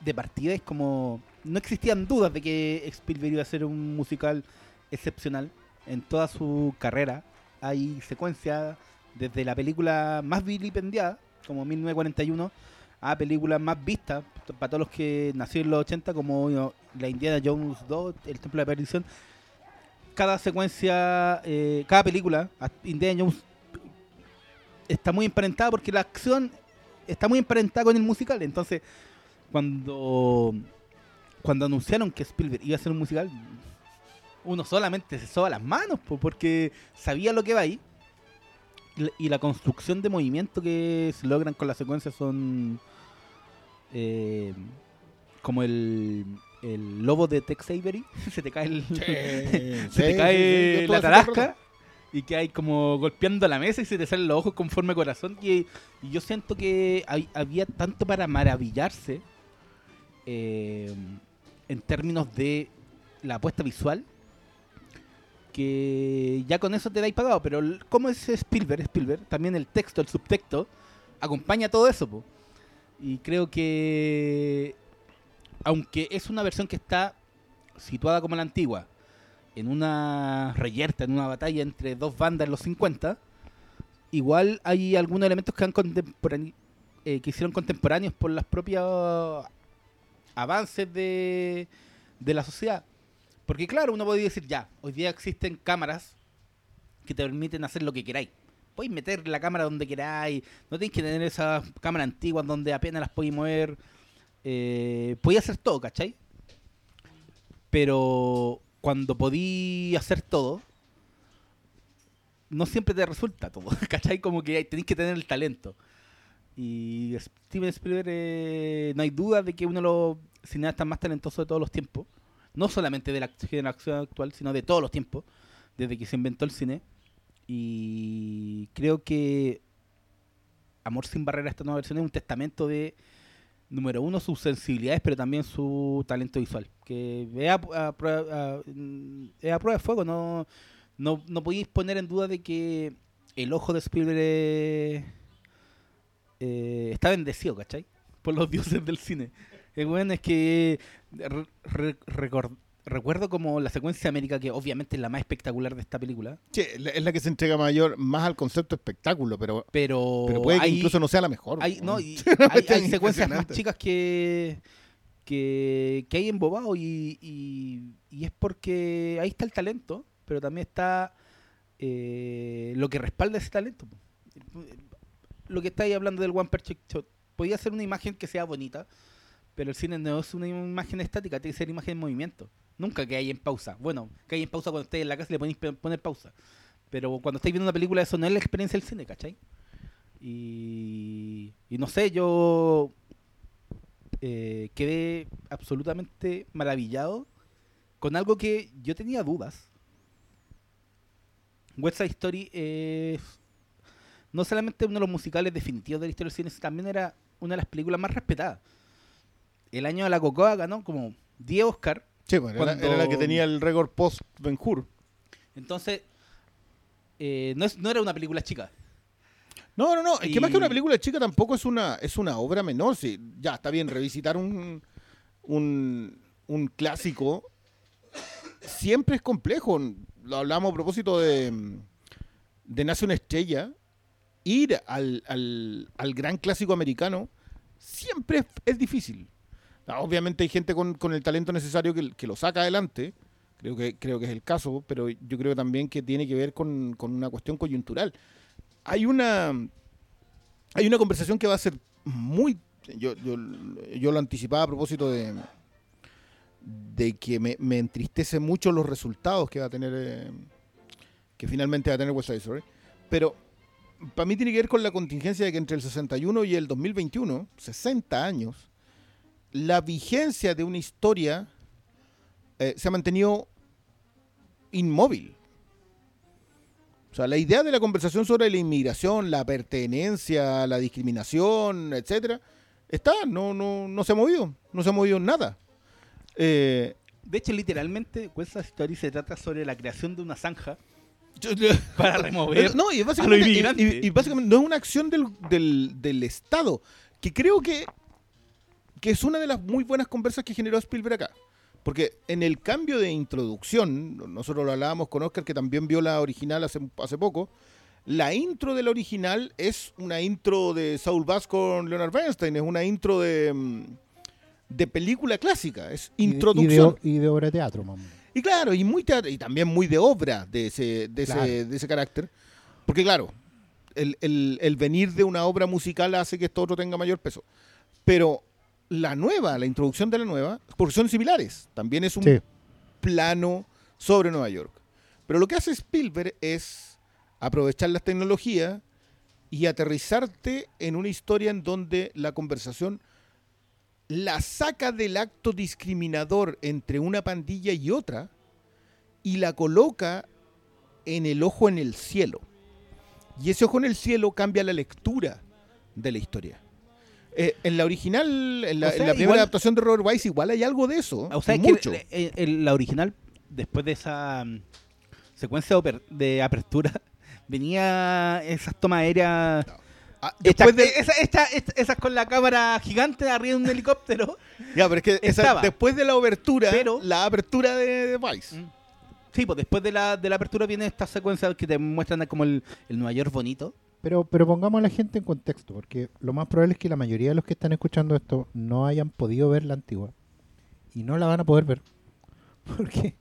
de partida es como... No existían dudas de que Spielberg iba a ser un musical excepcional en toda su carrera. Hay secuencias desde la película más vilipendiada, como 1941, a películas más vistas, para todos los que nacieron en los 80, como la Indiana Jones 2, El Templo de la Perdición. Cada secuencia, eh, cada película, Indiana Jones está muy emparentada porque la acción está muy emparentada con el musical. Entonces, cuando, cuando anunciaron que Spielberg iba a hacer un musical, uno solamente se soba las manos po, porque sabía lo que va ahí. Y la- construcción de movimiento que se logran con las secuencias son eh, como el, el lobo de Tex Avery. se te cae el, se te cae la tarasca y que hay como golpeando la mesa y se te salen los ojos con forma de corazón. Y, y yo siento que hay- había tanto para maravillarse eh, en términos de la apuesta visual que ya con eso te dais pagado. Pero como es Spielberg, Spielberg, también el texto, el subtexto, acompaña todo eso. Y creo que, aunque es una versión que está situada como la antigua, en una reyerta, en una batalla entre dos bandas en los 50, igual hay algunos elementos que, han eh, que hicieron contemporáneos por los propios avances de, de la sociedad. Porque claro, uno puede decir, ya, hoy día existen cámaras que te permiten hacer lo que queráis. Podéis meter la cámara donde queráis, no tenéis que tener esas cámaras antiguas donde apenas las podéis mover. Eh, hacer todo, ¿cachai? Pero cuando podí hacer todo, no siempre te resulta todo, ¿cachai? Como que tenéis que tener el talento. Y Steven Spielberg, eh, no hay duda de que uno de los cineastas más talentosos de todos los tiempos, no solamente de la generación actual, sino de todos los tiempos, desde que se inventó el cine. Y creo que Amor sin barreras, esta nueva versión, es un testamento de, número uno, sus sensibilidades, pero también su talento visual. Que es a, mm, prueba de fuego, no, no, no podéis poner en duda de que el ojo de Spielberg eh, está bendecido, ¿cachai? Por los dioses del cine. El bueno es que re- re- record- recuerdo como la secuencia de América, que obviamente es la más espectacular de esta película, Sí, es la que se entrega mayor más al concepto espectáculo, pero, pero, pero puede que hay- incluso no sea la mejor. hay, po. no, y Una hay, cuestión hay secuencias más chicas que, que, que hay embobado y, y, y es porque ahí está el talento, pero también está eh, lo que respalda ese talento. Lo que estáis hablando del One Perfect Shot, podía ser una imagen que sea bonita, pero el cine no es una imagen estática, tiene que ser imagen en movimiento. Nunca que hay en pausa. Bueno, que hay en pausa cuando estéis en la casa y le ponéis poner pausa. Pero cuando estáis viendo una película, eso no es la experiencia del cine, ¿cachai? Y, no sé, yo eh, quedé absolutamente maravillado con algo que yo tenía dudas. West Side Story es no solamente uno de los musicales definitivos de la historia del cine, también era una de las películas más respetadas. El año de la Cocoa ganó como 10 Oscar. Sí, bueno, era, cuando- era la que tenía el récord post Ben Hur. Entonces, eh, no, es- no era una película chica. No, no, no. Es que más que una película chica tampoco es una, es una obra menor. Sí, ya, está bien, revisitar un, un, un clásico siempre es complejo. Lo hablamos a propósito de, de Nace una estrella. Ir al, al- al gran clásico americano siempre es, es difícil. Ah, Obviamente hay gente con, con el talento necesario que, que lo saca adelante. Creo que, creo que es el caso, pero yo creo también que tiene que ver con, con una cuestión coyuntural. Hay una, hay una conversación que va a ser muy... Yo, yo, yo lo anticipaba a propósito de, de que me, me entristece mucho los resultados que va a tener, eh, que finalmente va a tener West Side. Pero para mí tiene que ver con la contingencia de que entre el 61 y el 2021, 60 años, la vigencia de una historia eh, se ha mantenido inmóvil. O sea, la idea de la conversación sobre la inmigración, la pertenencia, la discriminación, etcétera, está, no, no, no se ha movido, no se ha movido nada. Eh, De hecho, literalmente, Side Story se trata sobre la creación de una zanja para remover. no, y básicamente, y- inmigrantes. y- y básicamente no es una acción del, del, del Estado, que creo que, que es una de las muy buenas conversas que generó Spielberg acá. Porque en el cambio de introducción, nosotros lo hablábamos con Oscar, que también vio la original hace, hace poco, la intro de la original es una intro de Saul Bass con Leonard Bernstein, es una intro de, mm, de película clásica, es introducción. Y de, y de obra de teatro, mamá. Y claro, y muy teatro- y también muy de obra de ese, de Claro. ese, de ese carácter. Porque claro, el, el- el venir de una obra musical hace que esto otro tenga mayor peso. Pero la nueva, la introducción de la nueva, porque son similares, también es un Sí. plano sobre Nueva York. Pero lo que hace Spielberg es aprovechar las tecnologías y aterrizarte en una historia en donde la conversación la saca del acto discriminador entre una pandilla y otra y la coloca en el ojo en el cielo. Y ese ojo en el cielo cambia la lectura de la historia. Eh, en la original, en la, O sea, en la primera igual- adaptación de Robert Wise, igual hay algo de eso. O sea, es que mucho. el- el- la original, después de esa mm, secuencia de, apertura, venía esas tomas aéreas. Ah, Esta- de- esa- esta- esta- esas con la cámara gigante arriba de un helicóptero. ya, pero es que esa- después de la abertura, Pero- la apertura de, de Vice. Sí, pues después de la, de la apertura viene esta secuencia que te muestran como el, el Nueva York bonito. Pero, pero pongamos a la gente en contexto, porque lo más probable es que la mayoría de los que están escuchando esto no hayan podido ver la antigua. Y no la van a poder ver. Porque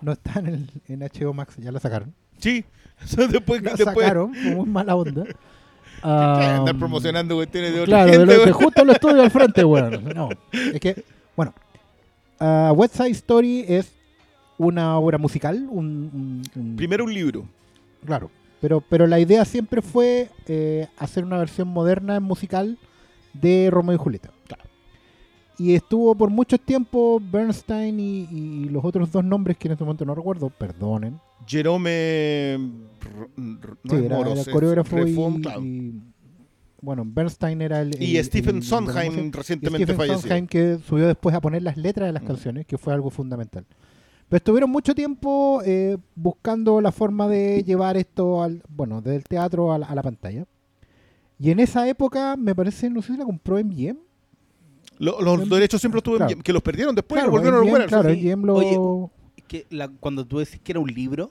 no está en, el, en HBO Max, ya la sacaron. Sí, eso después, La después sacaron, como muy mala onda. ¿Qué andar Am, promocionando cuestiones de Claro, de, lo- de justo el estudio al frente, weón. No, es que, bueno, ah, West Side Story es una obra musical, un, un- un- Primero un libro. Claro, pero, pero la idea siempre fue eh, hacer una versión moderna en musical de Romeo y Julieta. Y estuvo por mucho tiempo Bernstein y, y los otros dos nombres que en este momento no recuerdo, perdonen. Jerome. No Sí, era, Moros, era coreógrafo y, Reform, claro. y- bueno, Bernstein era el... Y el- Stephen el- Sondheim el- recientemente Stephen falleció. Sondheim que subió después a poner las letras de las Mm. canciones, que fue algo fundamental. Pero estuvieron mucho tiempo eh, buscando la forma de llevar esto al, bueno, del teatro a la, a la pantalla. Y en esa época, me parece, no sé si la compró MGM. Lo- los derechos siempre estuvo en claro. MGM, que los perdieron después y Claro, volvieron a MGM, recuperar. claro, sí. MGM lo... Oye, Que la- cuando tú decís que era un libro,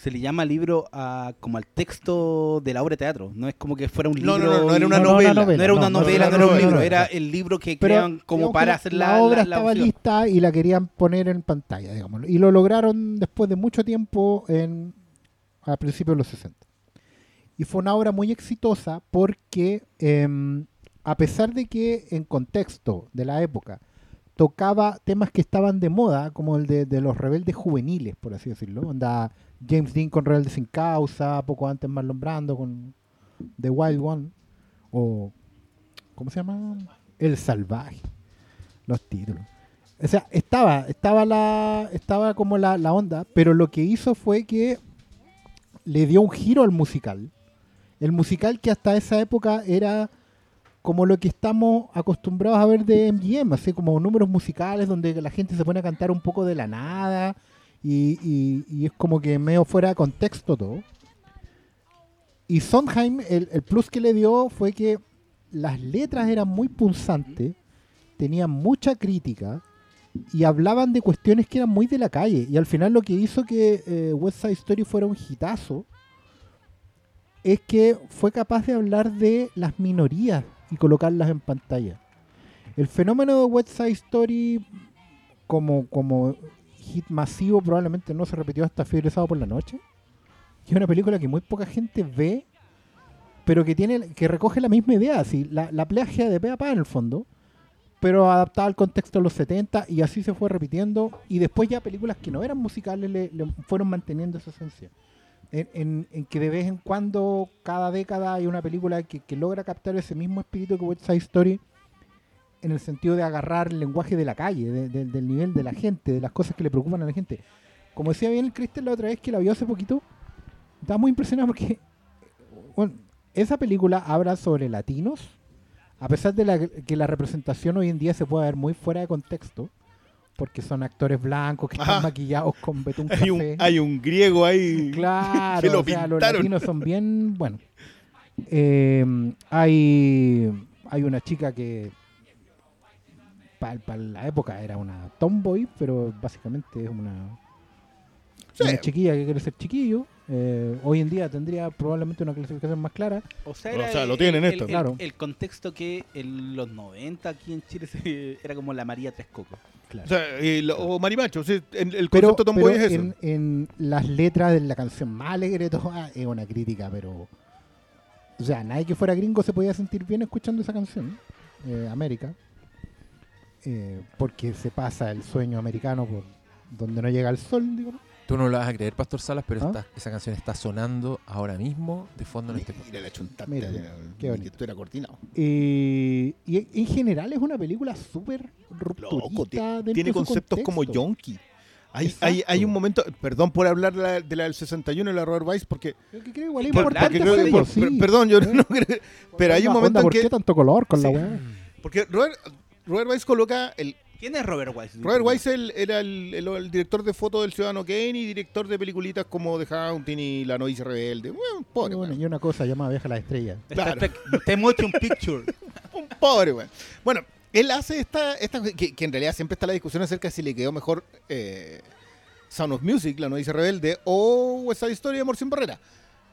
se le llama libro a, como al texto de la obra de teatro. No es como que fuera un No, libro. no, no, no era y- una No, no, novela. no era una no, no, novela, no, no, era no, un no, libro, no, era no. el libro que Pero, crean como para hacer la, la, obra la- la estaba opción. lista y la querían poner en pantalla, digamos. Y lo lograron después de mucho tiempo en a principios de los 60. Y fue una obra muy exitosa porque em, a pesar de que en contexto de la época tocaba temas que estaban de moda, como el de, de los rebeldes juveniles, por así decirlo. Onda James Dean con Rebeldes sin Causa, poco antes Marlon Brando con The Wild One, o ¿cómo se llama? El Salvaje. Los títulos. O sea, estaba, estaba la, estaba como la, la onda, pero lo que hizo fue que le dio un giro al musical. El musical que hasta esa época era como lo que estamos acostumbrados a ver de MGM, así como números musicales donde la gente se pone a cantar un poco de la nada y, y- es como que medio fuera de contexto todo. Y Sondheim, el, el plus que le dio fue que las letras eran muy punzantes, tenían mucha crítica y hablaban de cuestiones que eran muy de la calle. Y al final lo que hizo que eh, West Side Story fuera un hitazo es que fue capaz de hablar de las minorías y colocarlas en pantalla. El fenómeno de West Side Story como, como hit masivo probablemente no se repitió hasta Fiebre Sábado por la Noche. Que es una película que muy poca gente ve, pero que tiene que recoge la misma idea, así, la, la plagia de pe a pa en el fondo, pero adaptada al contexto de los 70 y así se fue repitiendo. Y después ya películas que no eran musicales le, le fueron manteniendo esa esencia. En, en- en que de vez en cuando, cada década, hay una película que, que logra captar ese mismo espíritu que West Side Story en el sentido de agarrar el lenguaje de la calle, de- de- del nivel de la gente, de las cosas que le preocupan a la gente. Como decía bien el Cristian la otra vez que la vio hace poquito, estaba muy impresionado porque bueno, esa película habla sobre latinos, a pesar de la, que la representación hoy en día se puede ver muy fuera de contexto, porque son actores blancos que están Ajá. maquillados con betún Hay un, café. hay un griego ahí. Claro, que lo o sea, los latinos son bien, bueno. Eh, hay, hay una chica que para la época era una tomboy, pero básicamente es una, Sí. una chiquilla que quiere ser chiquillo. Eh, hoy en día tendría probablemente una clasificación más clara. O sea, O lo el- tienen el, esto. el- Claro. el contexto que en los 90 aquí en Chile se- era como la María Tres Cocos. O, sea, y lo- o marimacho. sí, el, el Pero, concepto tomboy pero es eso. en, en las letras de la canción más alegre de todas es una crítica, pero... O sea, nadie que fuera gringo se podía sentir bien escuchando esa canción, eh, América, eh, porque se pasa el sueño americano por donde no llega el sol, digo. Tú no lo vas a creer, Pastor Salas, pero ¿Ah? esta- esa canción está sonando ahora mismo de fondo en este. Mira, la chuntaste. Mira, mira, qué que esto era cortinado. Eh, y en general es una película súper Loco, rupturista. dentro tiene de su conceptos como. Yonki. Hay, hay, hay un momento, perdón por hablar de la, de la del 61 y la Robert Weiss, porque, Yo que creo igual es Por- importante porque creo por- per- perdón, yo ¿Eh? no creo, pero hay un Onda, momento en ¿por que, qué tanto color con la Sí. weá? porque Robert, Robert Weiss coloca, el, ¿Quién es Robert Weiss? Robert Weiss el- era el, el- el director de foto del Ciudadano Kane y director de peliculitas como The Haunting y La Novicia Rebelde. Bueno, pobre, Bueno, y una cosa llamada Viaja a la Estrella. Claro. The Motion Picture. Un pobre, weón. Bueno, él hace esta, esta que, que en realidad siempre está la discusión acerca de si le quedó mejor eh, Sound of Music, La Novicia Rebelde, o West Side Story, Amor sin Barrera.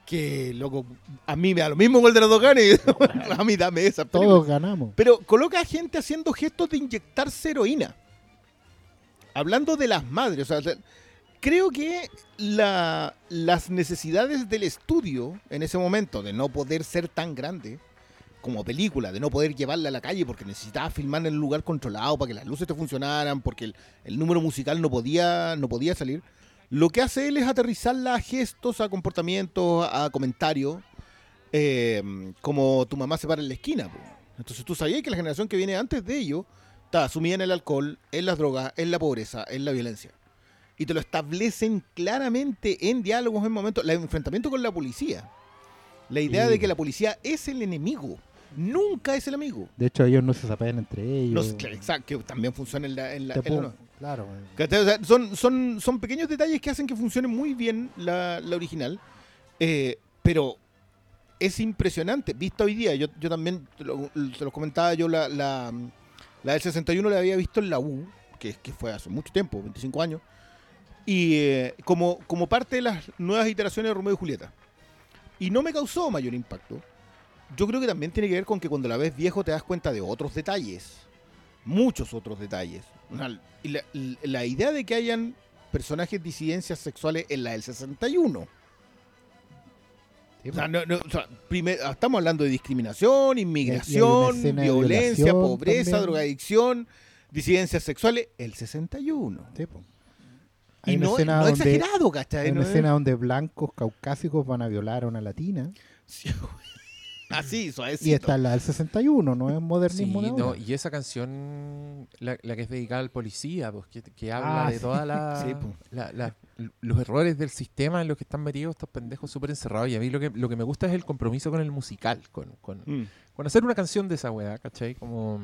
Que, loco, a mí me da lo mismo el de los dos ganes. a mí dame esa película. Todos ganamos. Pero coloca a gente haciendo gestos de inyectarse heroína. Hablando de las madres. O sea, creo que la- las necesidades del estudio en ese momento, de no poder ser tan grande como película, de no poder llevarla a la calle porque necesitaba filmar en un lugar controlado para que las luces te funcionaran, porque el, el número musical no podía, no podía salir. Lo que hace él es aterrizarla a gestos, a comportamientos, a comentarios, eh, como tu mamá se para en la esquina. po. Entonces tú sabías que la generación que viene antes de ello está sumida en el alcohol, en las drogas, en la pobreza, en la violencia. Y te lo establecen claramente en diálogos, en momentos, el enfrentamiento con la policía. La idea de que la policía es el enemigo, nunca es el amigo. De hecho, ellos no se sapean entre No, ellos. claro, exacto, que también funciona en la... En la- Te en la- pon- claro. eh. O sea, son, son, son pequeños detalles que hacen que funcione muy bien la, la original. Eh, pero es impresionante. Visto hoy día, yo, yo también, te lo comentaba yo, la, la, la del 61 la había visto en la U, que, que fue hace mucho tiempo, 25 años. Y eh, como, como parte de las nuevas iteraciones de Romeo y Julieta. Y no me causó mayor impacto. Yo creo que también tiene que ver con que cuando la ves viejo te das cuenta de otros detalles. Muchos otros detalles. Y la, la idea de que hayan personajes disidencias sexuales en la del 61. Sí, O sea, no- no, o sea, primer- estamos hablando de discriminación, Y inmigración, violencia, pobreza, también. drogadicción, disidencias sexuales, el 61. Sí, po. Y Hay una no, escena no donde- exagerado, ¿cachai? Hay una No escena donde blancos caucásicos van a violar a una latina. Sí, Así, suavecito. Y está la del 61, no es Sí, modernismo de no, ahora. y esa canción, la, la que es dedicada al policía, pues, que, que habla Ah, de sí. todos Sí, pues. los errores del sistema en los que están metidos estos pendejos súper encerrados. Y a mí lo que, lo que me gusta es el compromiso con el musical, con, con, Mm. con hacer una canción de esa weá, ¿cachai? Como.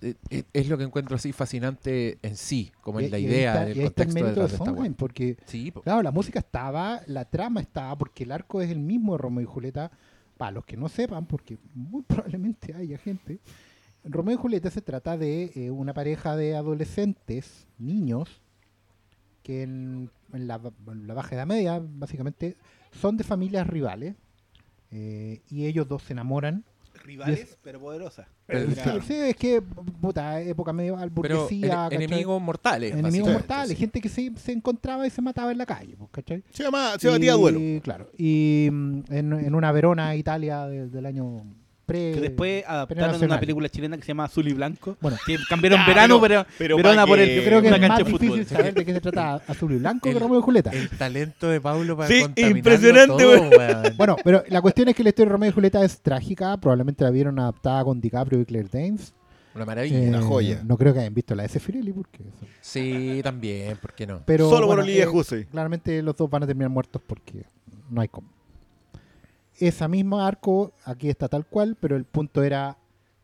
eh, eh, es lo que encuentro así fascinante en sí, como en la y idea está- del y ahí está el contexto mérito detrás de de Sondheim, porque Sí, po. Claro, la música estaba, la trama estaba, porque el arco es el mismo de Romeo y Julieta. Para los que no sepan, porque muy probablemente haya gente. Romeo y Julieta se trata de eh, una pareja de adolescentes, niños, que en, la baja edad media, básicamente, son de familias rivales. eh, y ellos dos se enamoran. Rivales, pero poderosas. Pero- Sí, claro. sí, es que, puta, época medieval, burguesía, enemigos mortales. enemigos mortales, sí. gente que se, se encontraba y se mataba en la calle, pues, ¿cachai? Se llama, se batía duelo. Claro. Y mm, en, en una Verona, Italia, de- del año pre. Que después adaptaron una película chilena que se llama Azul y Blanco. Bueno. Que cambiaron Ya, verano, pero- pero, Verona por el. Yo creo que una es cancha más de difícil saber de qué se trata Azul y Blanco que El- Romeo y Julieta. El talento de Pablo para Sí, impresionante, todo. Bueno, pero la cuestión es que la historia de Romeo y Julieta es trágica. Probablemente la vieron adaptada con DiCaprio y Claire Danes. Una maravilla. Eh, una joya. No creo que hayan visto la de Sefirelli, porque. eso- Sí, también, ¿por qué no? Pero, Solo por bueno, Olivia eh. Claramente los dos van a terminar muertos porque no hay cómo. Esa misma arco aquí está tal cual, pero el punto era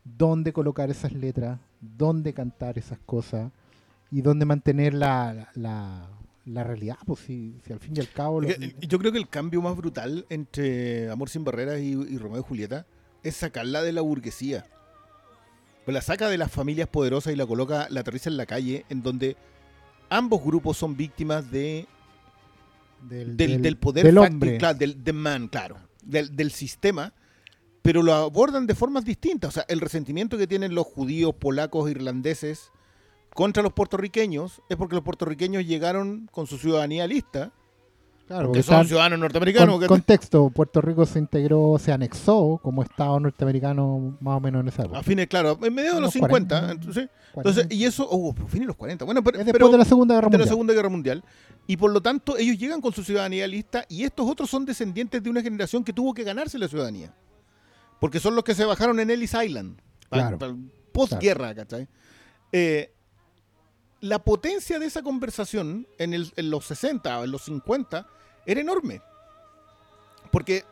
dónde colocar esas letras, dónde cantar esas cosas y dónde mantener la, la, la realidad. Pues si, si al fin y al cabo... lo- Yo creo que el cambio más brutal entre Amor sin barreras y, y Romeo y Julieta es sacarla de la burguesía. Pues la saca de las familias poderosas y la coloca, la aterriza en la calle, en donde ambos grupos son víctimas de, del, del, del poder del hombre. claro, del, del man, claro, del, del sistema, pero lo abordan de formas distintas. O sea, el resentimiento que tienen los judíos, polacos, irlandeses contra los puertorriqueños es porque los puertorriqueños llegaron con su ciudadanía lista, Claro, porque porque son ciudadanos norteamericanos. con- que- contexto, Puerto Rico se integró, se anexó como Estado norteamericano más o menos en esa A época. fines, claro, en medio de los Unos 50. 40, entonces, 40. entonces, y eso, oh, fines de los 40. Bueno, pero, es pero después de la Segunda Guerra de la Mundial. Segunda Guerra Mundial. Y por lo tanto, ellos llegan con su ciudadanía lista y estos otros son descendientes de una generación que tuvo que ganarse la ciudadanía. Porque son los que se bajaron en Ellis Island. Claro. Postguerra, ¿cachai? Eh, la potencia de esa conversación en, el- en los 60 o en los 50 era enorme. Porque...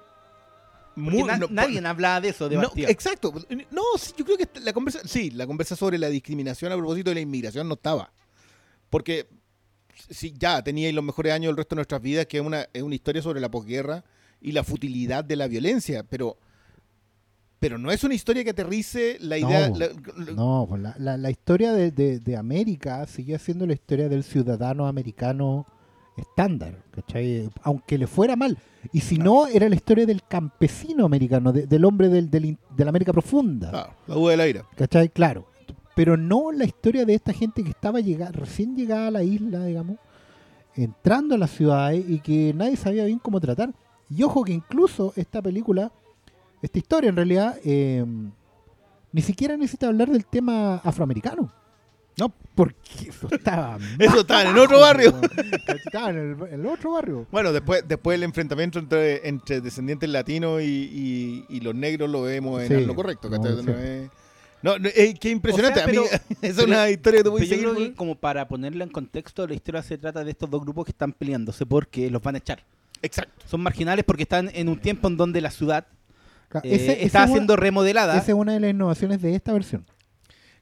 Porque mu- na- no, nadie hablaba de eso de no, exacto. No, sí, yo creo que la conversa, sí, la conversa sobre la discriminación a propósito de la inmigración no estaba. Porque sí, ya teníais los mejores años del resto de nuestras vidas, que es una, es una historia sobre la posguerra y la futilidad de la violencia, pero pero no es una historia que aterrice la idea. No, la- la- No, pues la, la- la historia de, de- de América sigue siendo la historia del ciudadano americano estándar, ¿cachai? Aunque le fuera mal. Y si no, era la historia del campesino americano, de- del hombre del, del de la América profunda, ah, la duda del aire. ¿cachai? Claro. Pero no la historia de esta gente que estaba llega- recién llegada a la isla, digamos, entrando a las ciudades y que nadie sabía bien cómo tratar. Y ojo que incluso esta película, esta historia en realidad, eh, ni siquiera necesita hablar del tema afroamericano. No. Porque eso estaba. más Eso estaba en otro barrio. Estaba en el, en el otro barrio. Bueno, después, después el enfrentamiento entre, entre descendientes latinos y, y- y los negros lo vemos en Sí, lo correcto. no, ¿cachai? sí. No es- no, no, es que impresionante. O sea, a mí, es pero- una historia que te voy a Pero yo seguir. creo que como para ponerla en contexto, la historia se trata de estos dos grupos que están peleándose porque los van a echar. Exacto. Son marginales porque están en un tiempo en donde la ciudad eh, ese- ese está una- siendo remodelada. Esa es una de las innovaciones de esta versión.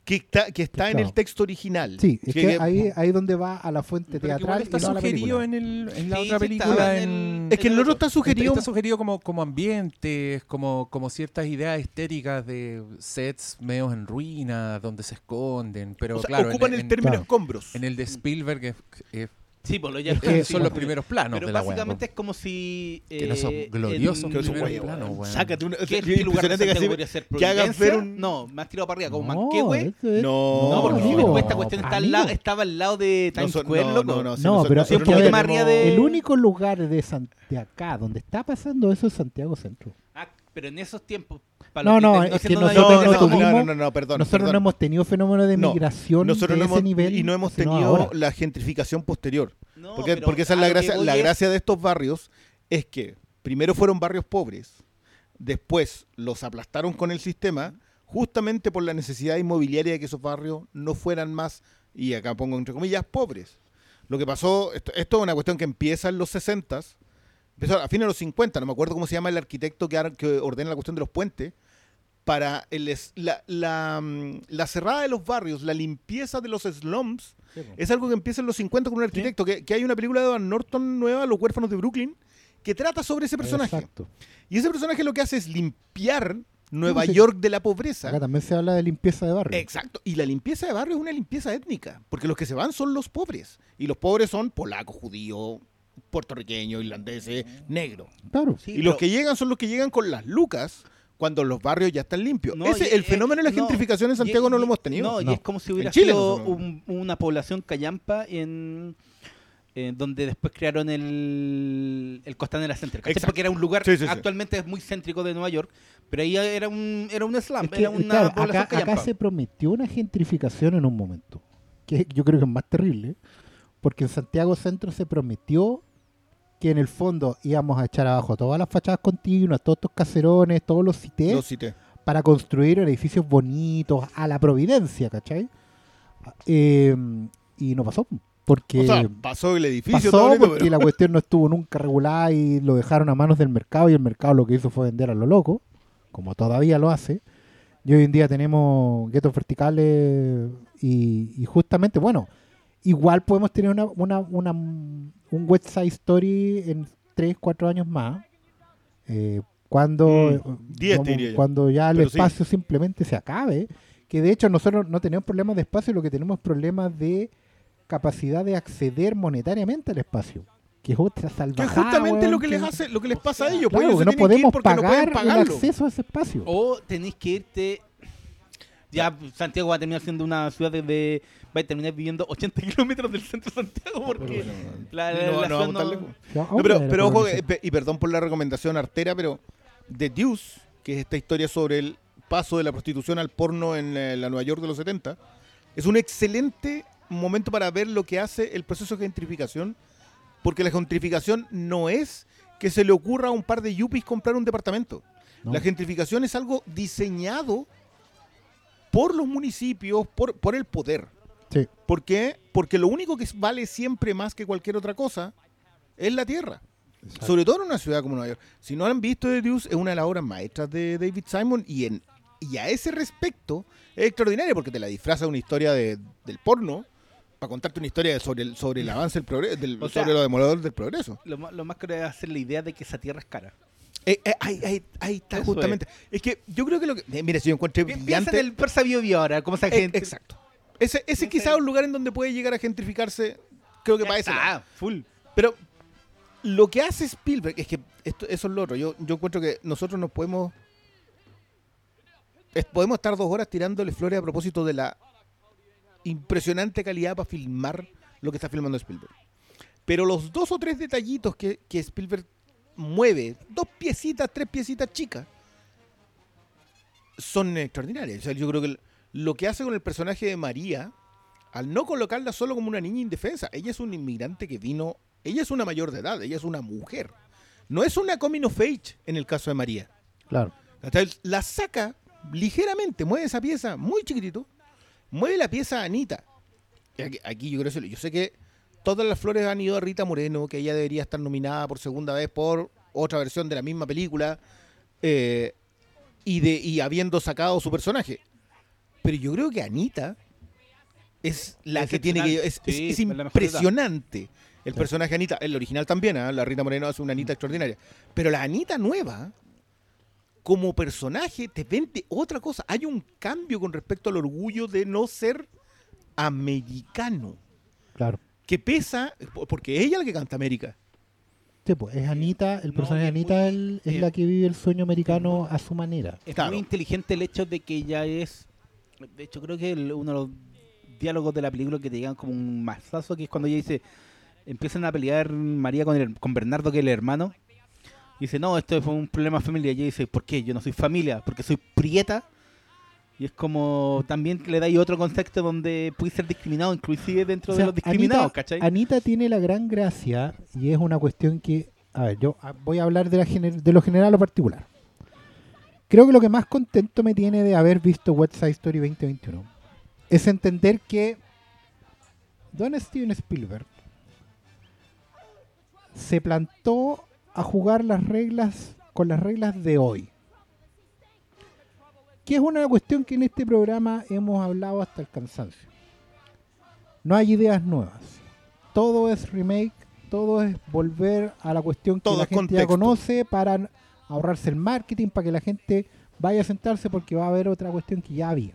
Que está, que está en Claro. el texto original. Sí, es Que- que ahí ahí donde va a la fuente teatral está y no a la sugerido película. en, el, en la Sí, otra película. en en- Es que el otro está sugerido. Está sugerido como, como ambientes, como, como ciertas ideas estéticas de sets medios en ruinas, donde se esconden. Pero o sea, claro, en- ocupan el en, término Claro. escombros. en el de Spielberg es- es- Sí, pues lo ya es que son los bueno, primeros planos Pero de la weá, básicamente es como si. Que no son eh, gloriosos en- primeros güey, planos, weón. weón. Sácate una. ¿Qué, qué lugar de que podría ser? que hagas ver un- No, más tirado para arriba, como No, Manquehue. eso es- No, No, porque amigo, después esta cuestión está al lado, amigo. estaba al lado de No, Times son- Square, no, loco. no, no, No, pero es que no El único lugar de acá donde está pasando eso es Santiago Centro. Ah, pero en esos tiempos. No, no, es que nosotros No, de- no, no no, tuvimos- no, no, no, perdón. Nosotros perdón. no hemos tenido fenómeno de No, migración Nosotros de no ese hemos, nivel. y no hemos tenido ahora. la gentrificación posterior. No, Porque, porque esa es la gracia, la gracia de estos barrios es que primero fueron barrios pobres, después los aplastaron con el sistema, justamente por la necesidad inmobiliaria de que esos barrios no fueran más, y acá pongo entre comillas, pobres. Lo que pasó, esto, esto es una cuestión que empieza en los 60 empezó a fines de los 50, no me acuerdo cómo se llama el arquitecto que, ordena la cuestión de los puentes, para el es- la, la, mm, la cerrada de los barrios, la limpieza de los slums, es algo que empieza en los 50 con un arquitecto, que, que hay una película de Edward Norton nueva, Los huérfanos de Brooklyn, que trata sobre ese personaje. Exacto. Y ese personaje lo que hace es limpiar Nueva sí. York de la pobreza. Acá también se habla de limpieza de barrio. Exacto. Y la limpieza de barrio es una limpieza étnica, porque los que se van son los pobres. Y los pobres son polacos, judíos, puertorriqueños, irlandeses, negros. Claro. Sí, y los que llegan son los que llegan con las lucas cuando los barrios ya están limpios. No, Ese, y- el eh, fenómeno de la no, gentrificación en y- Santiago no lo hemos tenido. No, y es como si hubiera Chile sido un- una población callampa en, en donde después crearon el, el Costanera Center. Porque era un lugar, Sí, sí, sí. actualmente es muy céntrico de Nueva York, pero ahí era un, era un slum, Es que, era una claro, población acá, acá se prometió una gentrificación en un momento, que yo creo que es más terrible, porque en Santiago Centro se prometió que en el fondo íbamos a echar abajo todas las fachadas continuas, todos estos caserones, todos los cités, para construir edificios bonitos a la Providencia, ¿cachai? Eh, y no pasó, porque O sea, pasó el edificio. todo pasó bonito, porque pero- la cuestión no estuvo nunca regulada y lo dejaron a manos del mercado y el mercado lo que hizo fue vender a lo loco, como todavía lo hace. Y hoy en día tenemos guetos verticales y, y justamente, bueno, igual podemos tener una, una, una- un West Side Story en 3, 4 años más. eh, cuando, Mm, eh, 10 te como- cuando ya el Pero sí. espacio simplemente se acabe. Que de hecho nosotros no tenemos problemas de espacio, lo que tenemos es problemas de capacidad de acceder monetariamente al espacio. Que es otra Que salvajada. es justamente weón, lo que les que- hace, lo que les pasa a ellos. pues Claro, ellos que no que podemos no pagar el acceso a ese espacio. O tenéis que irte. Ya Santiago va a terminar siendo una ciudad de. de- va a terminar viviendo 80 kilómetros del centro de Santiago porque la, la- No, la no vamos no- pero, pero ojo, y perdón por la recomendación artera, pero The Deuce, que es esta historia sobre el paso de la prostitución al porno en eh, la Nueva York de los 70, es un excelente momento para ver lo que hace el proceso de gentrificación, porque la gentrificación no es que se le ocurra a un par de yuppies comprar un departamento. No. La gentrificación es algo diseñado por los municipios, por, por el poder. Sí. ¿Por qué? Porque lo único que vale siempre más que cualquier otra cosa es la tierra. Sobre todo en una ciudad como Nueva York. Si no han visto The Deuce, es una de las obras maestras de David Simon y, en, y a ese respecto es extraordinaria porque te la disfraza de una historia de- del porno para contarte una historia sobre el, sobre el avance del progreso, del, O sea- sobre lo demoledor del progreso. Lo, más- lo más caro es hacer la idea de que esa tierra es cara. Eh, eh, ahí, ahí- ahí está Eso justamente. Es. que yo creo que lo que... eh, mira, si yo encontré Pi- Piensa en el Persa Bio ahora, como esa Eh, gente. exacto. Ese, ese No quizá sé. es un lugar en donde puede llegar a gentrificarse, creo que para ese lado. Ah, full. Pero lo que hace Spielberg es que esto, eso es lo otro. Yo, yo encuentro que nosotros nos podemos. es- podemos estar dos horas tirándole flores a propósito de la impresionante calidad para filmar lo que está filmando Spielberg. Pero los dos o tres detallitos que, que Spielberg mueve, dos piecitas, tres piecitas chicas, son extraordinarias. O sea, yo creo que el- lo que hace con el personaje de María, al no colocarla solo como una niña indefensa, ella es un inmigrante que vino, ella es una mayor de edad, ella es una mujer. No es una coming of age en el caso de María. Claro. La saca ligeramente, mueve esa pieza muy chiquitito, mueve la pieza a Anita. Aquí, aquí yo creo que yo sé que todas las flores han ido a Rita Moreno, que ella debería estar nominada por segunda vez por otra versión de la misma película, eh, y, de, y habiendo sacado su personaje. Pero yo creo que Anita es la que tiene que... Es, Sí, impresionante el Sí. personaje de Anita. El original también, ¿ah? la Rita Moreno hace una Anita extraordinaria. Pero la Anita nueva, como personaje, te vende otra cosa. Hay un cambio con respecto al orgullo de no ser americano. Claro. Que pesa, porque ella es la que canta América. Sí, pues, es Anita, el No, personaje de muy- Anita el- es eh, la que vive el sueño americano a su manera. Es Claro. muy inteligente el hecho de que ella es. De hecho, creo que el- uno de los diálogos de la película que te llegan como un mazazo, que es cuando ella dice: empiezan a pelear María con, el- con Bernardo, que es el hermano. Y dice: No, esto fue un problema familiar. Y ella dice: ¿Por qué? Yo no soy familia, porque soy prieta. Y es como también le da ahí otro contexto donde puede ser discriminado, inclusive dentro O sea, de los discriminados, Anita, ¿cachai? Anita tiene la gran gracia y es una cuestión que, a ver, yo voy a hablar de, la gener- de lo general o particular. Creo que lo que más contento me tiene de haber visto West Side Story 2021 es entender que Don Steven Spielberg se plantó a jugar las reglas con las reglas de hoy. que es una cuestión que en este programa hemos hablado hasta el cansancio. No hay ideas nuevas. Todo es remake, todo es volver a la cuestión que Todo la gente ya conoce para ahorrarse el marketing, para que la gente vaya a sentarse porque va a haber otra cuestión que ya había.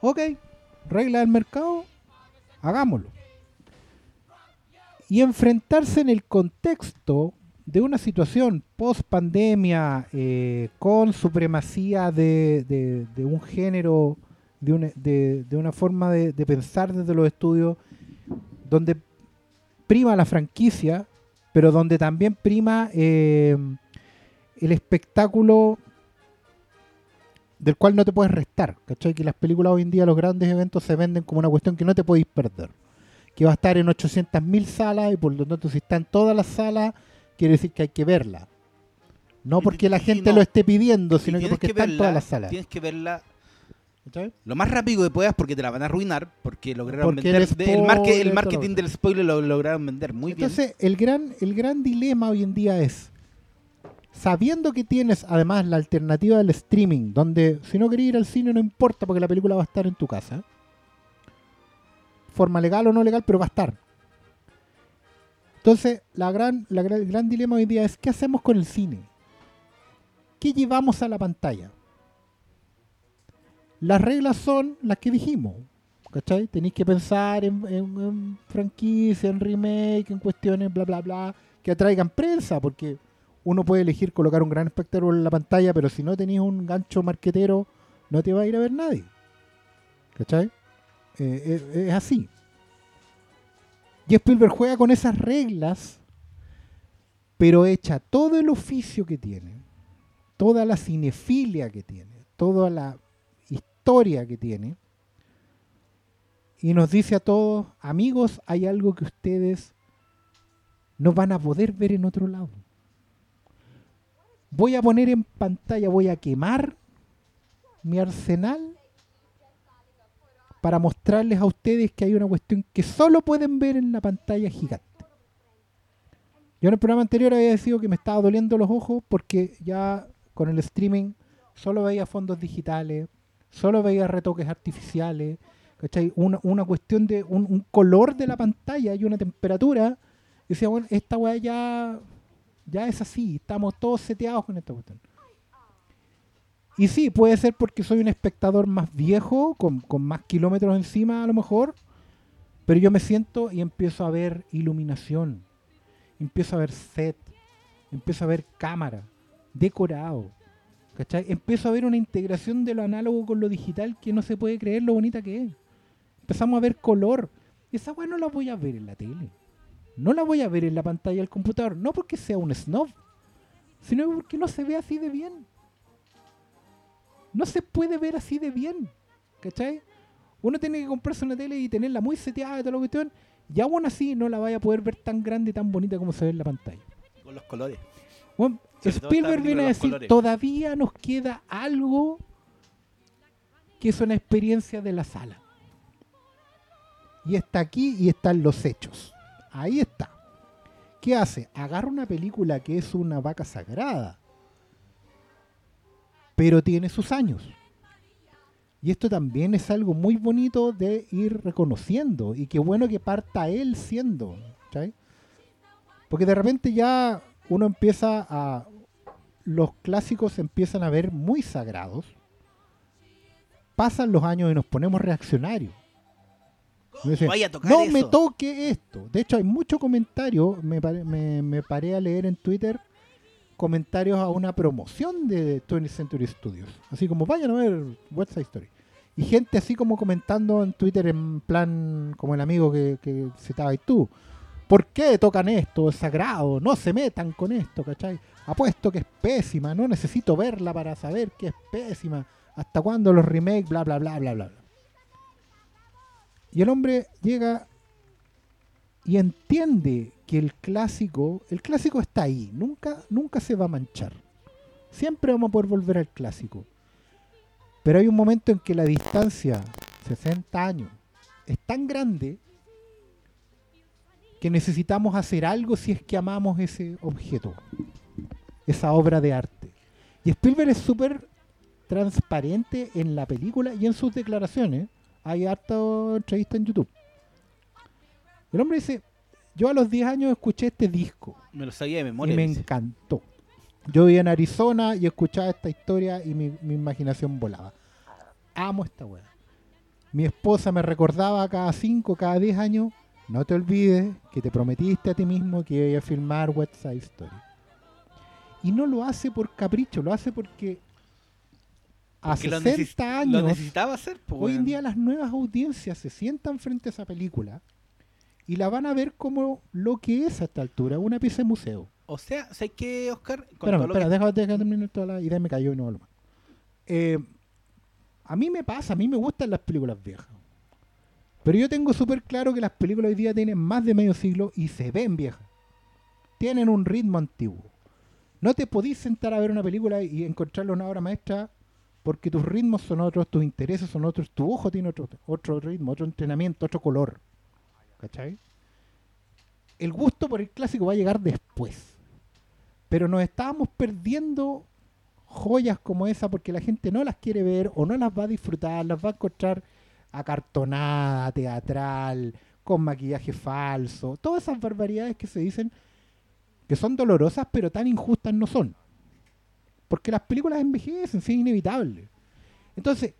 Ok, regla del mercado, hagámoslo. Y enfrentarse en el contexto de una situación post pandemia eh, con supremacía de, un género, de una, forma de, de pensar desde los estudios, donde prima la franquicia, pero donde también prima eh, el espectáculo del cual no te puedes restar. ¿Cachai? Que las películas hoy en día, los grandes eventos se venden como una cuestión que no te podéis perder. Que va a estar en 800.000 salas y por lo tanto si está en todas las salas, quiere decir que hay que verla. No porque la gente no. lo esté pidiendo, sino que porque que está en verla- todas las salas. Tienes que verla ¿Cachai? lo más rápido que puedas porque te la van a arruinar. Porque lograron Porque vender. el spoiler, el marketing del spoiler lo lograron vender muy bien. Entonces, el gran, el gran dilema hoy en día es, sabiendo que tienes además la alternativa del streaming, donde si no querés ir al cine no importa porque la película va a estar en tu casa, forma legal o no legal, pero va a estar. Entonces, la gran, la gran- gran dilema hoy día es, ¿qué hacemos con el cine? ¿Qué llevamos a la pantalla? Las reglas son las que dijimos. ¿Cachai? Tenéis que pensar en, en- en franquicia, en remake, en cuestiones, bla, bla, bla, que atraigan prensa, porque uno puede elegir colocar un gran espectáculo en la pantalla, pero si no tenéis un gancho marquetero, no te va a ir a ver nadie. ¿Cachai? Eh, es, es así. Y Spielberg juega con esas reglas, pero echa todo el oficio que tiene, toda la cinefilia que tiene, toda la historia que tiene, y nos dice a todos, amigos, hay algo que ustedes no van a poder ver en otro lado. Voy a poner en pantalla, voy a quemar mi arsenal para mostrarles a ustedes que hay una cuestión que solo pueden ver en la pantalla gigante. Yo en el programa anterior había decidido que me estaba doliendo los ojos porque ya con el streaming solo veía fondos digitales, solo veía retoques artificiales, ¿cachai? Una, cuestión de un, un color de la pantalla y una temperatura. Y decía, bueno, esta weá ya, ya es así, estamos todos seteados con esta cuestión. Y sí, puede ser porque soy un espectador más viejo, con, con más kilómetros encima a lo mejor, pero yo me siento y empiezo a ver iluminación, empiezo a ver set, empiezo a ver cámara, decorado, ¿cachai? Empiezo a ver una integración de lo análogo con lo digital que no se puede creer lo bonita que es. Empezamos a ver color. Esa weá no la voy a ver en la tele. No la voy a ver en la pantalla del computador. No porque sea un snob, sino porque no se ve así de bien. No se puede ver así de bien. ¿Cachai? Uno tiene que comprarse una tele y tenerla muy seteada y toda la cuestión. Y aún así no la vaya a poder ver tan grande y tan bonita como se ve en la pantalla. Con los colores. Bueno, Spielberg viene a decir, colores. todavía nos queda algo que es una experiencia de la sala. Y está aquí y están los hechos. Ahí está. ¿Qué hace? Agarra una película que es una vaca sagrada, pero tiene sus años. Y esto también es algo muy bonito de ir reconociendo. Y qué bueno que parta él siendo. Porque de repente ya uno empieza a. Los clásicos se empiezan a ver muy sagrados. Pasan los años y nos ponemos reaccionarios. Y dicen, Vaya a tocar no eso". me toque esto. De hecho, hay mucho comentario. Me, pare- me, me paré a leer en Twitter comentarios a una promoción de 20th Century Studios. Así como vayan a ver West Side Story. Y gente así como comentando en Twitter en plan como el amigo que, que citabas tú. ¿Por qué tocan esto? Es sagrado. No se metan con esto, ¿cachai? Apuesto que es pésima. No necesito verla para saber que es pésima. ¿Hasta cuándo los remakes? Bla, bla, bla, bla, bla. bla. Y el hombre llega y entiende que el clásico, el clásico está ahí, nunca, nunca se va a manchar. Siempre vamos a poder volver al clásico. Pero hay un momento en que la distancia, 60 años, es tan grande que necesitamos hacer algo si es que amamos ese objeto, esa obra de arte. Y Spielberg es súper transparente en la película y en sus declaraciones. Hay harta entrevista en YouTube. El hombre dice, yo a los 10 años escuché este disco Me lo sabía de y memoria. me dice. encantó. Yo vivía en Arizona y escuchaba esta historia y mi, mi imaginación volaba. Amo esta weá. Mi esposa me recordaba cada 5, cada 10 años, no te olvides que te prometiste a ti mismo que iba a filmar West Side Story. Y no lo hace por capricho, lo hace porque a Porque lo 60 neces- años Lo necesitaba hacer, po, Hoy en día las nuevas audiencias se sientan frente a esa película y la van a ver como lo que es a esta altura, una pieza de museo. O sea, ¿sabes qué, Oscar? Espérame, espera, que- deja, deja terminar toda la idea, me cayó y no hablo más. Eh, a mí me pasa, a mí me gustan las películas viejas. Pero yo tengo súper claro que las películas hoy día tienen más de medio siglo y se ven viejas. Tienen un ritmo antiguo. No te podís sentar a ver una película y encontrarle una obra maestra porque tus ritmos son otros, tus intereses son otros, tu ojo tiene otro, otro ritmo, otro entrenamiento, otro color. ¿Cachai? El gusto por el clásico va a llegar después. Pero nos estábamos perdiendo joyas como esa porque la gente no las quiere ver o no las va a disfrutar, las va a encontrar acartonada, teatral, con maquillaje falso, todas esas barbaridades que se dicen que son dolorosas pero tan injustas no son. Porque las películas envejecen, es inevitable. Entonces,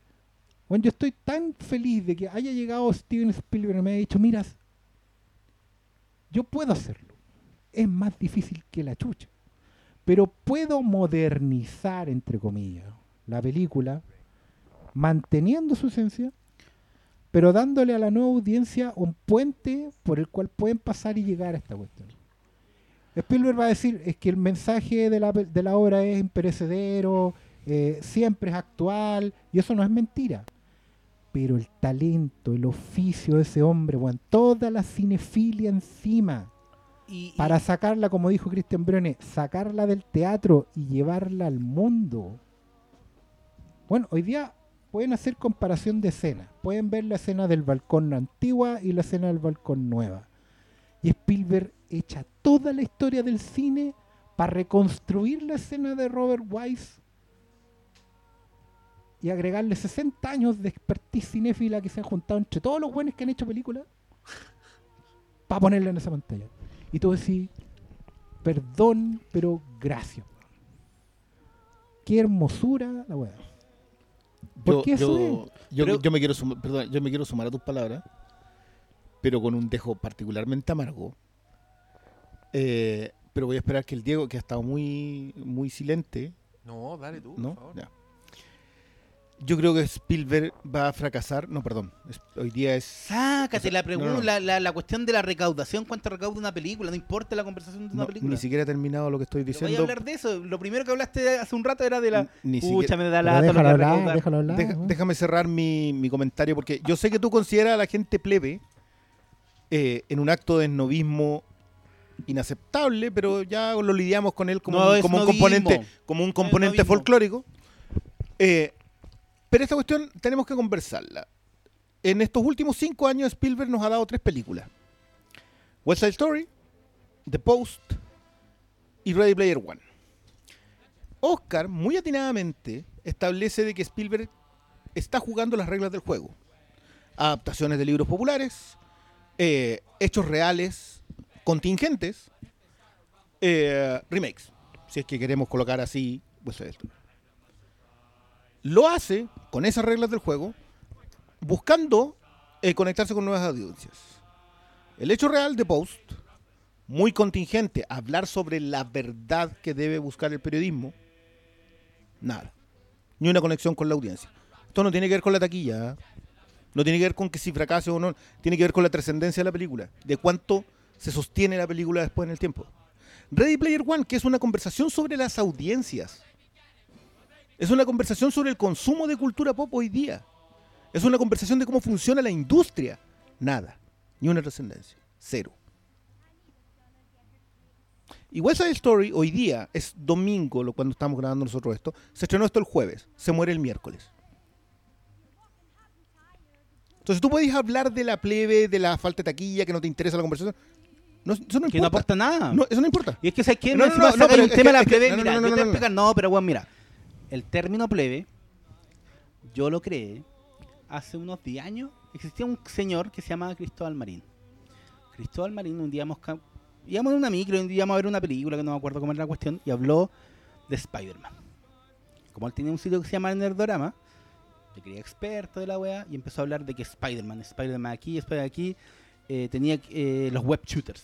bueno, yo estoy tan feliz de que haya llegado Steven Spielberg y me haya dicho, mira, yo puedo hacerlo. Es más difícil que la chucha. Pero puedo modernizar, entre comillas, la película, manteniendo su esencia, pero dándole a la nueva audiencia un puente por el cual pueden pasar y llegar a esta cuestión. Spielberg va a decir es que el mensaje de la, de la obra es imperecedero, eh, siempre es actual, y eso no es mentira. Pero el talento, el oficio de ese hombre, bueno, toda la cinefilia encima, Y- y- para sacarla, como dijo Christian Brune, sacarla del teatro y llevarla al mundo. Bueno, hoy día pueden hacer comparación de escenas. Pueden ver la escena del balcón antigua y la escena del balcón nueva. Y Spielberg echa toda la historia del cine para reconstruir la escena de Robert Wise y agregarle 60 años de expertise cinéfila que se han juntado entre todos los buenos que han hecho películas para ponerla en esa pantalla. Y tú decís, perdón, pero gracias. Qué hermosura la weá. Porque eso yo, yo, Pero- yo me quiero sumar, perdón, yo me quiero sumar a tus palabras, pero con un dejo particularmente amargo. Eh, pero voy a esperar que el Diego, que ha estado muy, muy silente, No, dale tú, ¿no? por favor. Ya. Yo creo que Spielberg va a fracasar. No, perdón. es- hoy día es. Sácate O sea, la pregunta, no, no. La, la, la cuestión de la recaudación, cuánto recauda una película, no importa la conversación de una no, película. ni siquiera he terminado lo que estoy Pero vaya a diciendo. hablar de eso. Lo primero que hablaste hace un rato era de la. Ni Pucha, siquiera- me da Pero la déjalo hablar, déjalo hablar. Deja- weón. déjame cerrar mi, mi comentario porque yo sé que tú consideras a la gente plebe eh, en un acto de esnovismo inaceptable, pero ya lo lidiamos con él como, No un, como componente, como un componente folclórico. Eh, pero esta cuestión tenemos que conversarla. En estos últimos cinco años Spielberg nos ha dado tres películas. West Side Story, The Post y Ready Player One. Oscar, muy atinadamente, establece de que Spielberg está jugando las reglas del juego. Adaptaciones de libros populares, eh, hechos reales, contingentes, eh, remakes, si es que queremos colocar así Side Story. Lo hace con esas reglas del juego, buscando eh, conectarse con nuevas audiencias. El hecho real de Post, muy contingente, hablar sobre la verdad que debe buscar el periodismo, nada. Ni una conexión con la audiencia. Esto no tiene que ver con la taquilla, ¿eh? No tiene que ver con que si fracase o no, tiene que ver con la trascendencia de la película, de cuánto se sostiene la película después en el tiempo. Ready Player One, que es una conversación sobre las audiencias. Es una conversación sobre el consumo de cultura pop hoy día. Es una conversación de cómo funciona la industria. Nada. Ni una trascendencia. Cero. Y West Side Story hoy día es domingo, cuando estamos grabando nosotros esto. Se estrenó esto el jueves. Se muere el miércoles. Entonces tú podés hablar de la plebe, de la falta de taquilla, que no te interesa la conversación. No, eso no Que no importa. aporta nada. No, eso no importa. Y es que, ¿sabes qué? No, no, no, saca pero un tema de la plebe. no, no, mira, no, yo te no, voy a no. explicar. No, pero bueno, mira. El término plebe yo lo creé, hace unos 10 años existía un señor que se llamaba Cristóbal Marín. Cristóbal Marín un día íbamos, íbamos en una micro, un día íbamos a ver una película que no me acuerdo cómo era la cuestión, y habló de Spider-Man. Como él tenía un sitio que se llama Nerdorama, se creía experto de la weá y empezó a hablar de que Spider-Man, Spider-Man aquí, Spider-Man aquí, eh, tenía eh, los web shooters.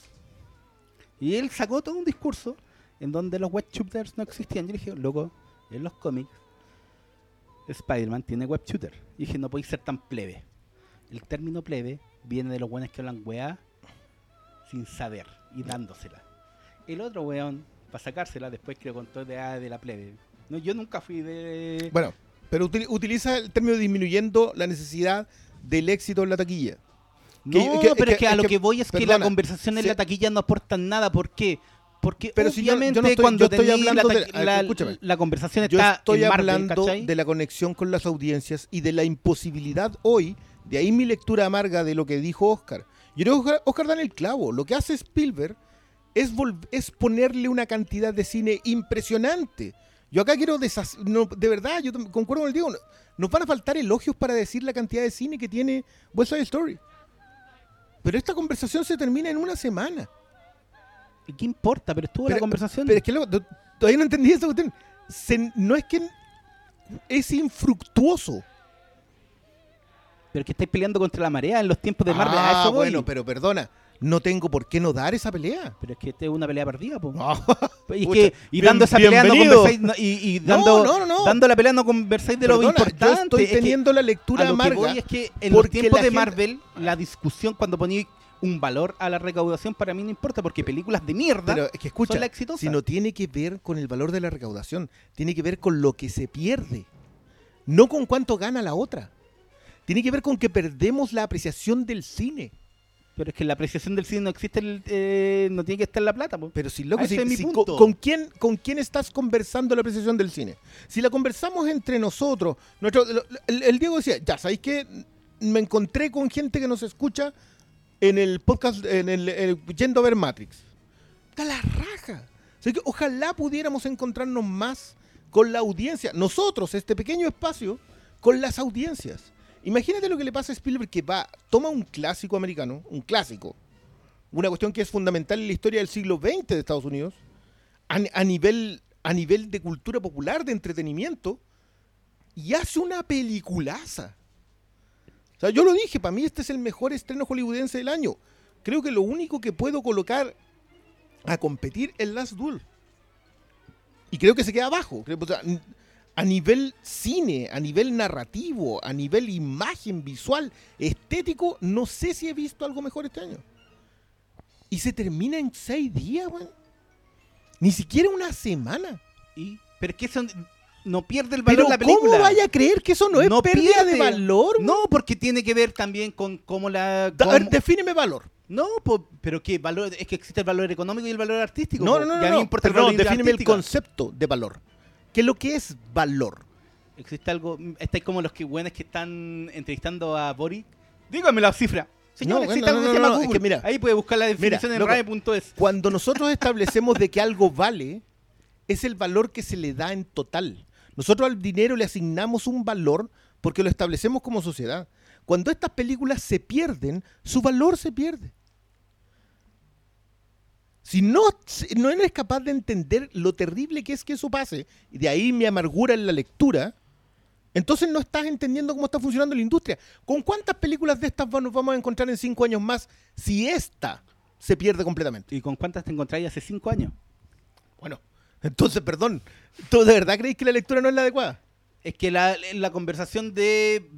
Y él sacó todo un discurso en donde los web shooters no existían. Yo le dije, loco, en los cómics, Spider-Man tiene web shooter. Y dije, no podéis ser tan plebe. El término plebe viene de los buenos que hablan weá sin saber y dándosela. El otro weón, para sacársela, después que lo contó de, ah, de la plebe. No, yo nunca fui de. Bueno, pero util- utiliza el término disminuyendo la necesidad del éxito en la taquilla. no, que- que- pero es que- a lo que- voy es que la perdona, conversación en si- la taquilla no aporta nada. ¿Por qué? Porque Pero si yo- yo no obviamente estoy- cuando yo estoy hablando la, de- la- la conversación Yo está estoy en Marvel, hablando ¿cachai? de la conexión con las audiencias y de la imposibilidad hoy, de ahí mi lectura amarga de lo que dijo Oscar. Yo creo que Oscar, Oscar da en el clavo. Lo que hace Spielberg es, es ponerle una cantidad de cine impresionante. Yo acá quiero deshac- no, de verdad, yo concuerdo con el Diego. no- Nos van a faltar elogios para decir la cantidad de cine que tiene West Side Story. Pero esta conversación se termina en una semana. ¿Y ¿Qué importa? Pero estuvo Pero- la conversación. Pero es que luego, to- todavía no entendí esa cuestión. Se- no es que es infructuoso. Pero que estáis peleando contra la marea en los tiempos de Marvel. Ah, bueno, pero perdona, no tengo por qué no dar esa pelea. Pero es que esta es una pelea perdida, po. No, y, que, y bien- dando esa pelea no conversáis. no- y y dando, no, dando la pelea no conversáis de lo Perdona, importante. Yo estoy Es que teniendo la lectura lo amarga. voy es que en los tiempos la de gente- Marvel, la discusión cuando ponía un valor a la recaudación para mí no importa, porque películas de mierda Pero es que escucha, son las exitosas. si no tiene que ver con el valor de la recaudación, tiene que ver con lo que se pierde, no con cuánto gana la otra. Tiene que ver con que perdemos la apreciación del cine. Pero es que en la apreciación del cine no existe, el, eh, no tiene que estar la plata. po. Pero si loco, si- es mi si punto. con, con quién, ¿con quién estás conversando la apreciación del cine? Si la conversamos entre nosotros, nuestro, el, el Diego decía, ya, ¿sabéis qué? Me encontré con gente que nos escucha en el podcast, en el, el- yendo a ver Matrix. Da la raja. O sea que ojalá pudiéramos encontrarnos más con la audiencia. Nosotros, este pequeño espacio, con las audiencias. Imagínate lo que le pasa a Spielberg que va, toma un clásico americano, un clásico, una cuestión que es fundamental en la historia del siglo XX de Estados Unidos, a, nivel, a nivel de cultura popular, de entretenimiento, y hace una peliculaza. O sea, yo lo dije, para mí este es el mejor estreno hollywoodense del año. Creo que lo único que puedo colocar a competir es Last Duel. Y creo que se queda abajo. Creo- o sea, a nivel cine, a nivel narrativo, a nivel imagen visual, estético, no sé si he visto algo mejor este año. Y se termina en seis días, weón. Ni siquiera una semana. Y, pero es que eso no pierde el Pero valor la película. ¿cómo vaya a creer que eso no es No pérdida de valor? weón? No, porque tiene que ver también con cómo la... Da- a ver, cómo- defíneme valor. No, po- pero que valor es que existe el valor económico y el valor artístico. No, po. no, no, no. no. importa el Perdón, valor defíneme el artístico. concepto de valor. ¿Qué es lo que es valor? Existe algo, estáis como los que buenos que están entrevistando a Boris. Dígame la cifra. Señor, No, existe no, algo no, que se no, llama no, es Google. que mira, Ahí puede buscar la definición loco, en RAE.es. Cuando nosotros establecemos de que algo vale, es el valor que se le da en total. Nosotros al dinero le asignamos un valor porque lo establecemos como sociedad. Cuando estas películas se pierden, su valor se pierde. Si no, si no eres capaz de entender lo terrible que es que eso pase, y de ahí mi amargura en la lectura, entonces no estás entendiendo cómo está funcionando la industria. ¿Con cuántas películas de estas nos vamos a encontrar en cinco años más si esta se pierde completamente? ¿Y con cuántas te encontráis hace cinco años? Bueno, entonces, perdón, ¿tú de verdad creéis que la lectura no es la adecuada? Es que la, la conversación de-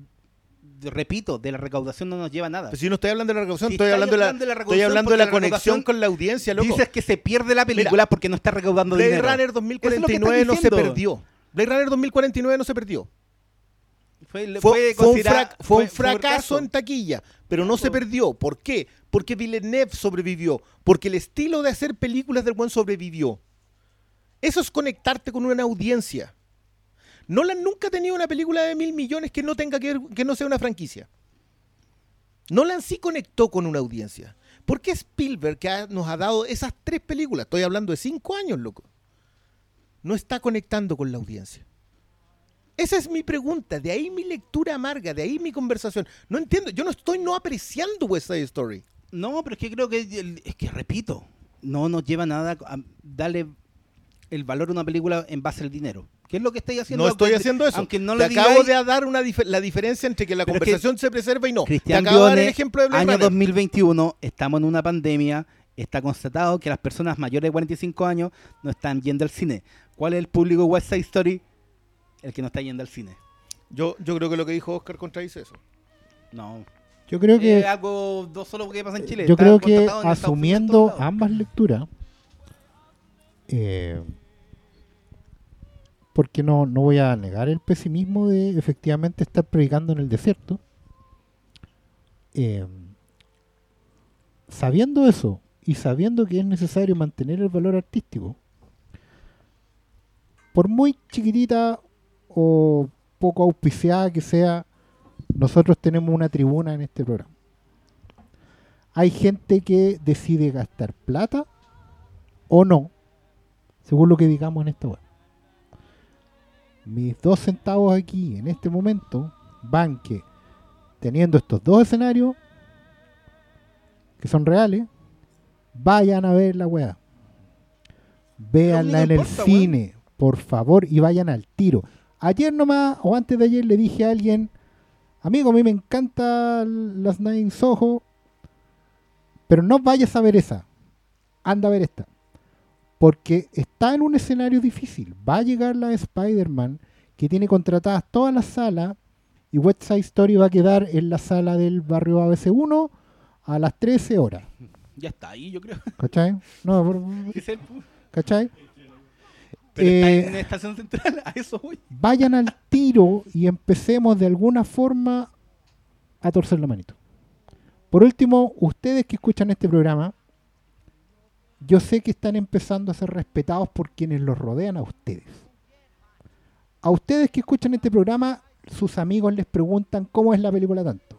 repito, de la recaudación no nos lleva a nada. Pues si no estoy hablando de la recaudación, Si estoy hablando, de la, hablando de la estoy hablando de la conexión con la audiencia, loco. Dices que se pierde la película porque no está recaudando Blade dinero. Runner lo que 2049 estás no se perdió. Blade Runner 2049 no se perdió. Fue, Fue, fue un, frac- fue un fracaso en taquilla, pero no se perdió. ¿Por qué? Porque Villeneuve sobrevivió. Porque el estilo de hacer películas del buen sobrevivió. Eso es conectarte con una audiencia. Nolan nunca ha tenido una película de mil millones que no tenga que ver, que no sea una franquicia. Nolan sí conectó con una audiencia. ¿Por qué Spielberg, que nos ha dado esas tres películas, estoy hablando de cinco años, loco, no está conectando con la audiencia? Esa es mi pregunta, de ahí mi lectura amarga, de ahí mi conversación. No entiendo, yo no estoy no apreciando West Side Story. No, pero es que creo que es que repito, no nos lleva nada a darle el valor a una película en base al dinero. ¿Qué es lo que estáis haciendo? No estoy Aunque- haciendo eso. Aunque no Te le acabo digáis, de dar una dif- la diferencia entre que la Pero es que conversación se preserva y no. Cristian Te acabo de dar el ejemplo de Blade año Runner. 2021, estamos en una pandemia, está constatado que las personas mayores de 45 años no están yendo al cine. ¿Cuál es el público de West Side Story? El que no está yendo al cine. Yo, yo creo que lo que dijo Oscar contradice eso. No. Yo creo que algo no solo que pasa en Chile. Yo creo que asumiendo ambas lecturas, eh, porque no, no voy a negar el pesimismo de efectivamente estar predicando en el desierto, eh, sabiendo eso y sabiendo que es necesario mantener el valor artístico, por muy chiquitita o poco auspiciada que sea, nosotros tenemos una tribuna en este programa. Hay gente que decide gastar plata o no, según lo que digamos en esta web. Mis dos centavos aquí en este momento van que, teniendo estos dos escenarios, que son reales, vayan a ver la weá. Véanla en el cine, por favor, y vayan al tiro. Ayer nomás, o antes de ayer, le dije a alguien, amigo, a mí me encanta las Nine Soho, pero no vayas a ver esa. Anda a ver esta. Porque está en un escenario difícil. Va a llegar la Spider-Man que tiene contratadas todas las salas y West Side Story va a quedar en la sala del barrio ABC1 a las 13 horas. Ya está ahí, yo creo. ¿Cachai? No, por- Es el- ¿cachai? Pero Eh, está en la estación central, a eso voy. Vayan al tiro y empecemos de alguna forma a torcer la manito. Por último, ustedes que escuchan este programa, yo sé que están empezando a ser respetados por quienes los rodean a ustedes. A ustedes que escuchan este programa, sus amigos les preguntan cómo es la película tanto.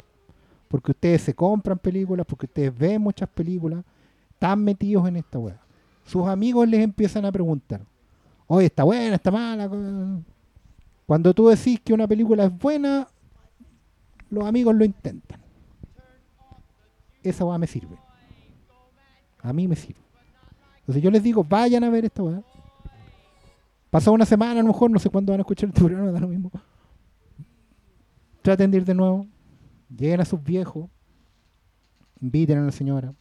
Porque ustedes se compran películas, porque ustedes ven muchas películas, están metidos en esta weá. Sus amigos les empiezan a preguntar, oye, está buena, está mala. Cuando tú decís que una película es buena, los amigos lo intentan. Esa weá me sirve. A mí me sirve. Entonces yo les digo, vayan a ver esta weá. Pasó una semana, a lo mejor, no sé cuándo van a escuchar este programa, da lo mismo. Traten de ir de nuevo. Lleguen a sus viejos. Inviten a la señora.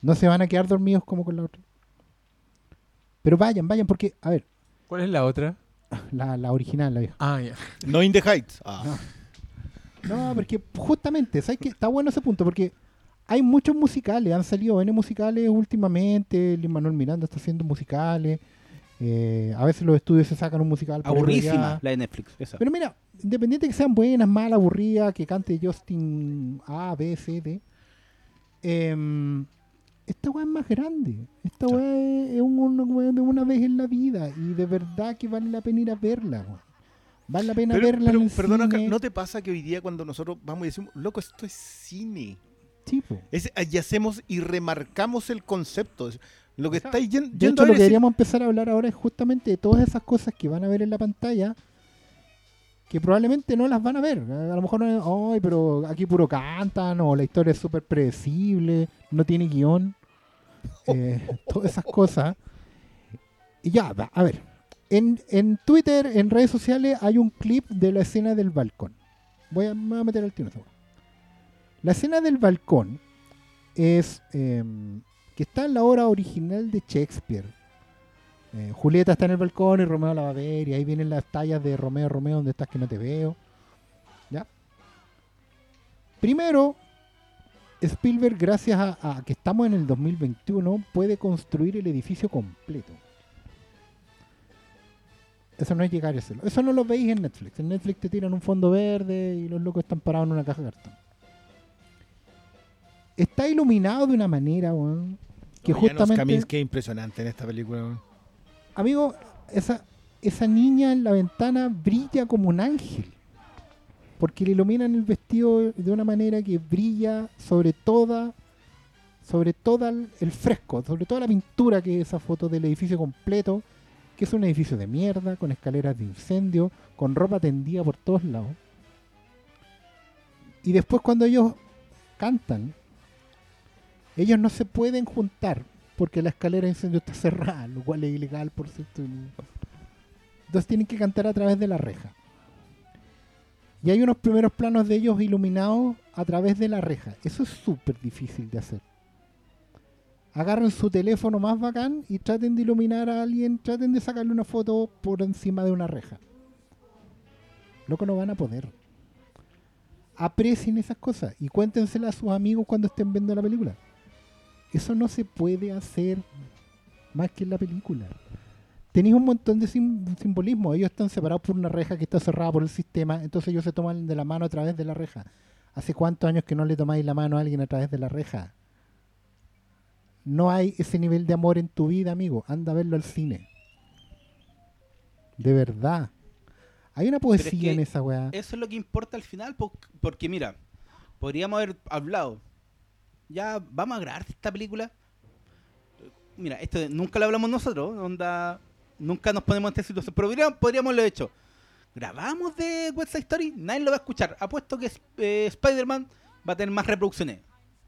No se van a quedar dormidos como con la otra. Pero vayan, vayan, porque, a ver, ¿Cuál es la otra? la, la original, la vieja. Ah, ya. No in the Heights. Ah. No, porque justamente, ¿sabes qué? Está bueno ese punto, porque hay muchos musicales, han salido N musicales últimamente, Lin Manuel Miranda está haciendo musicales, eh, a veces los estudios se sacan un musical. Aburrísima, la de Netflix. Esa. Pero mira, independiente que sean buenas, malas, aburridas, que cante Justin A, B, C, D, em, esta weá es más grande. Esta weá es, es un- una weá de una vez en la vida y de verdad que vale la pena ir a verla. weón. Vale la pena Pero, verla pero, en el perdona, cine. ¿no te pasa que hoy día cuando nosotros vamos y decimos, loco, esto es cine? Sí, po. Es- y hacemos y remarcamos el concepto. Lo que O sea, estáis yen- De yendo hecho, a lo que es- deberíamos empezar a hablar ahora es justamente de todas esas cosas que van a ver en la pantalla que probablemente no las van a ver. A lo mejor, no, ay, pero aquí puro cantan o la historia es súper predecible, no tiene guion. eh, todas esas cosas. Y ya, va, a ver. En, en Twitter, en redes sociales, hay un clip de la escena del balcón. Voy a, me voy a meter al tiro. La escena del balcón es em, que está en la obra original de Shakespeare. Eh, Julieta está en el balcón y Romeo la va a ver y ahí vienen las tallas de Romeo, Romeo, ¿dónde estás que no te veo? ¿Ya? Primero, Spielberg, gracias a, que estamos en el 2021, puede construir el edificio completo. Eso no es llegar a eso. Eso no lo veis en Netflix. En Netflix te tiran un fondo verde y los locos están parados en una caja de cartón. Está iluminado de una manera, weón, que justamente... Kaminski es impresionante en esta película. weón. Amigo, esa, esa niña en la ventana brilla como un ángel. Porque le iluminan el vestido de una manera que brilla sobre toda, sobre todo el fresco, sobre toda la pintura que es esa foto del edificio completo, que es un edificio de mierda, con escaleras de incendio, con ropa tendida por todos lados. Y después cuando ellos cantan, ellos no se pueden juntar porque la escalera de incendio está cerrada, lo cual es ilegal, por cierto. Entonces tienen que cantar a través de la reja. Y hay unos primeros planos de ellos iluminados a través de la reja. Eso es súper difícil de hacer. Agarren su teléfono más bacán y traten de iluminar a alguien, traten de sacarle una foto por encima de una reja. Loco, no van a poder. Aprecien esas cosas y cuéntenselas a sus amigos cuando estén viendo la película. Eso no se puede hacer más que en la película. Tenéis un montón de sim- simbolismo. Ellos están separados por una reja que está cerrada por el sistema, entonces ellos se toman de la mano a través de la reja. ¿Hace cuántos años que no le tomáis la mano a alguien a través de la reja? No hay ese nivel de amor en tu vida, amigo. Anda a verlo al cine. De verdad. Hay una es poesía que en esa weá. Eso es lo que importa al final, po- porque mira, podríamos haber hablado, ya vamos a grabar esta película. Mira, esto nunca lo hablamos nosotros, nunca nos ponemos en esta situación, pero podríamos, podríamos haberlo hecho. Grabamos de West Side Story, nadie lo va a escuchar. Apuesto que eh, Spider-Man va a tener más reproducciones.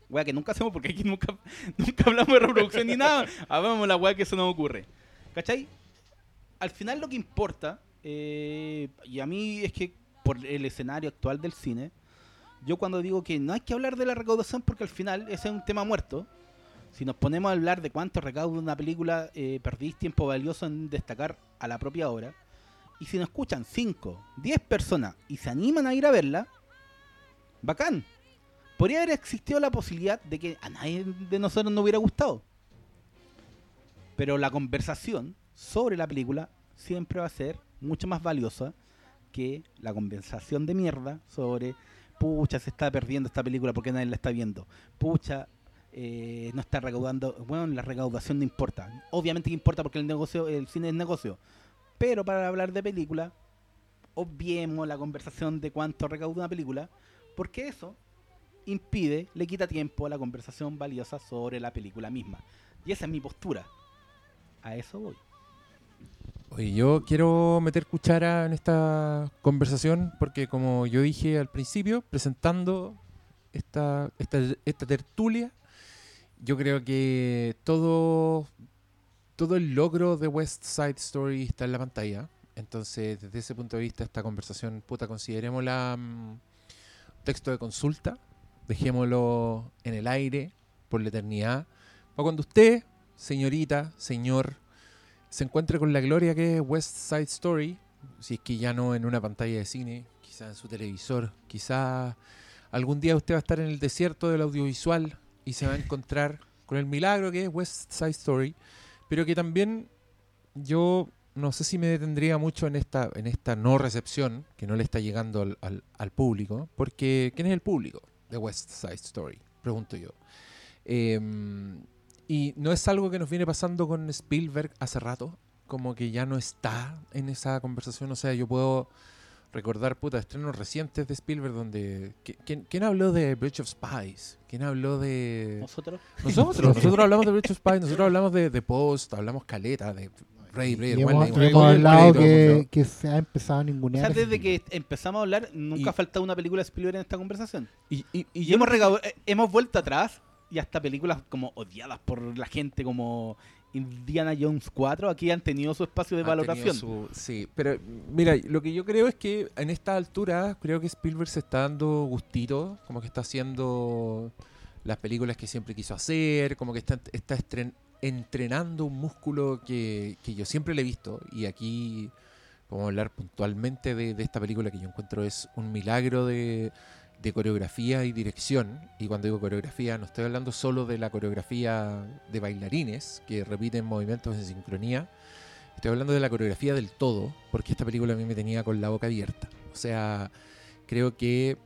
Weá que nunca hacemos porque aquí nunca, nunca hablamos de reproducción ni nada. Hablamos la weá que eso nos ocurre. ¿Cachai? Al final lo que importa, eh, y a mí es que por el escenario actual del cine, yo cuando digo que no hay que hablar de la recaudación porque al final ese es un tema muerto, si nos ponemos a hablar de cuánto recauda una película, eh, perdís tiempo valioso en destacar a la propia obra. Y si nos escuchan 5, 10 personas y se animan a ir a verla, bacán. Podría haber existido la posibilidad de que a nadie de nosotros no hubiera gustado. Pero la conversación sobre la película siempre va a ser mucho más valiosa que la conversación de mierda sobre pucha, se está perdiendo esta película porque nadie la está viendo. Pucha, eh, no está recaudando. Bueno, la recaudación no importa. Obviamente que importa porque el negocio, el cine es negocio. Pero para hablar de película, obviemos la conversación de cuánto recauda una película, porque eso impide, le quita tiempo a la conversación valiosa sobre la película misma. Y esa es mi postura. A eso voy. Oye, yo quiero meter cuchara en esta conversación porque como yo dije al principio, presentando esta, esta, esta tertulia, yo creo que todo, todo el logro de West Side Story está en la pantalla. Entonces, desde ese punto de vista, esta conversación, puta, considerémosla mm, texto de consulta, dejémoslo en el aire por la eternidad. Para cuando usted, señorita, señor, se encuentre con la gloria que es West Side Story, si es que ya no en una pantalla de cine, quizás en su televisor, quizás algún día usted va a estar en el desierto del audiovisual y se va a encontrar con el milagro que es West Side Story, pero que también yo no sé si me detendría mucho en esta, en esta no recepción que no le está llegando al, al- al público, porque ¿quién es el público de West Side Story? Pregunto yo. Em, y no es algo que nos viene pasando con Spielberg hace rato, como que ya no está en esa conversación. O sea, yo puedo recordar, puta, estrenos recientes de Spielberg donde... ¿qui- ¿Quién, quién habló de Bridge of Spies? ¿Quién habló de...? Nosotros. Nosotros, nosotros hablamos de Bridge of Spies, nosotros hablamos de, de Post, hablamos caleta, de Ray, Ray, Y hemos, Ray, hemos hablado que, se ha empezado a O ningunear. sea, desde que empezamos a hablar, nunca Y- ha faltado una película de Spielberg en esta conversación. Y, y, y hemos, eh, hemos vuelto atrás y hasta películas como odiadas por la gente como Indiana Jones 4 aquí han tenido su espacio de valoración. su- sí, pero mira, lo que yo creo es que en esta altura creo que Spielberg se está dando gustito, como que está haciendo las películas que siempre quiso hacer, como que está, está estren- entrenando un músculo que, que yo siempre le he visto y aquí vamos a hablar puntualmente de, de esta película que yo encuentro es un milagro de, de coreografía y dirección. Y cuando digo coreografía, no estoy hablando solo de la coreografía de bailarines que repiten movimientos en sincronía. Estoy hablando de la coreografía del todo, porque esta película a mí me tenía con la boca abierta. O sea, creo que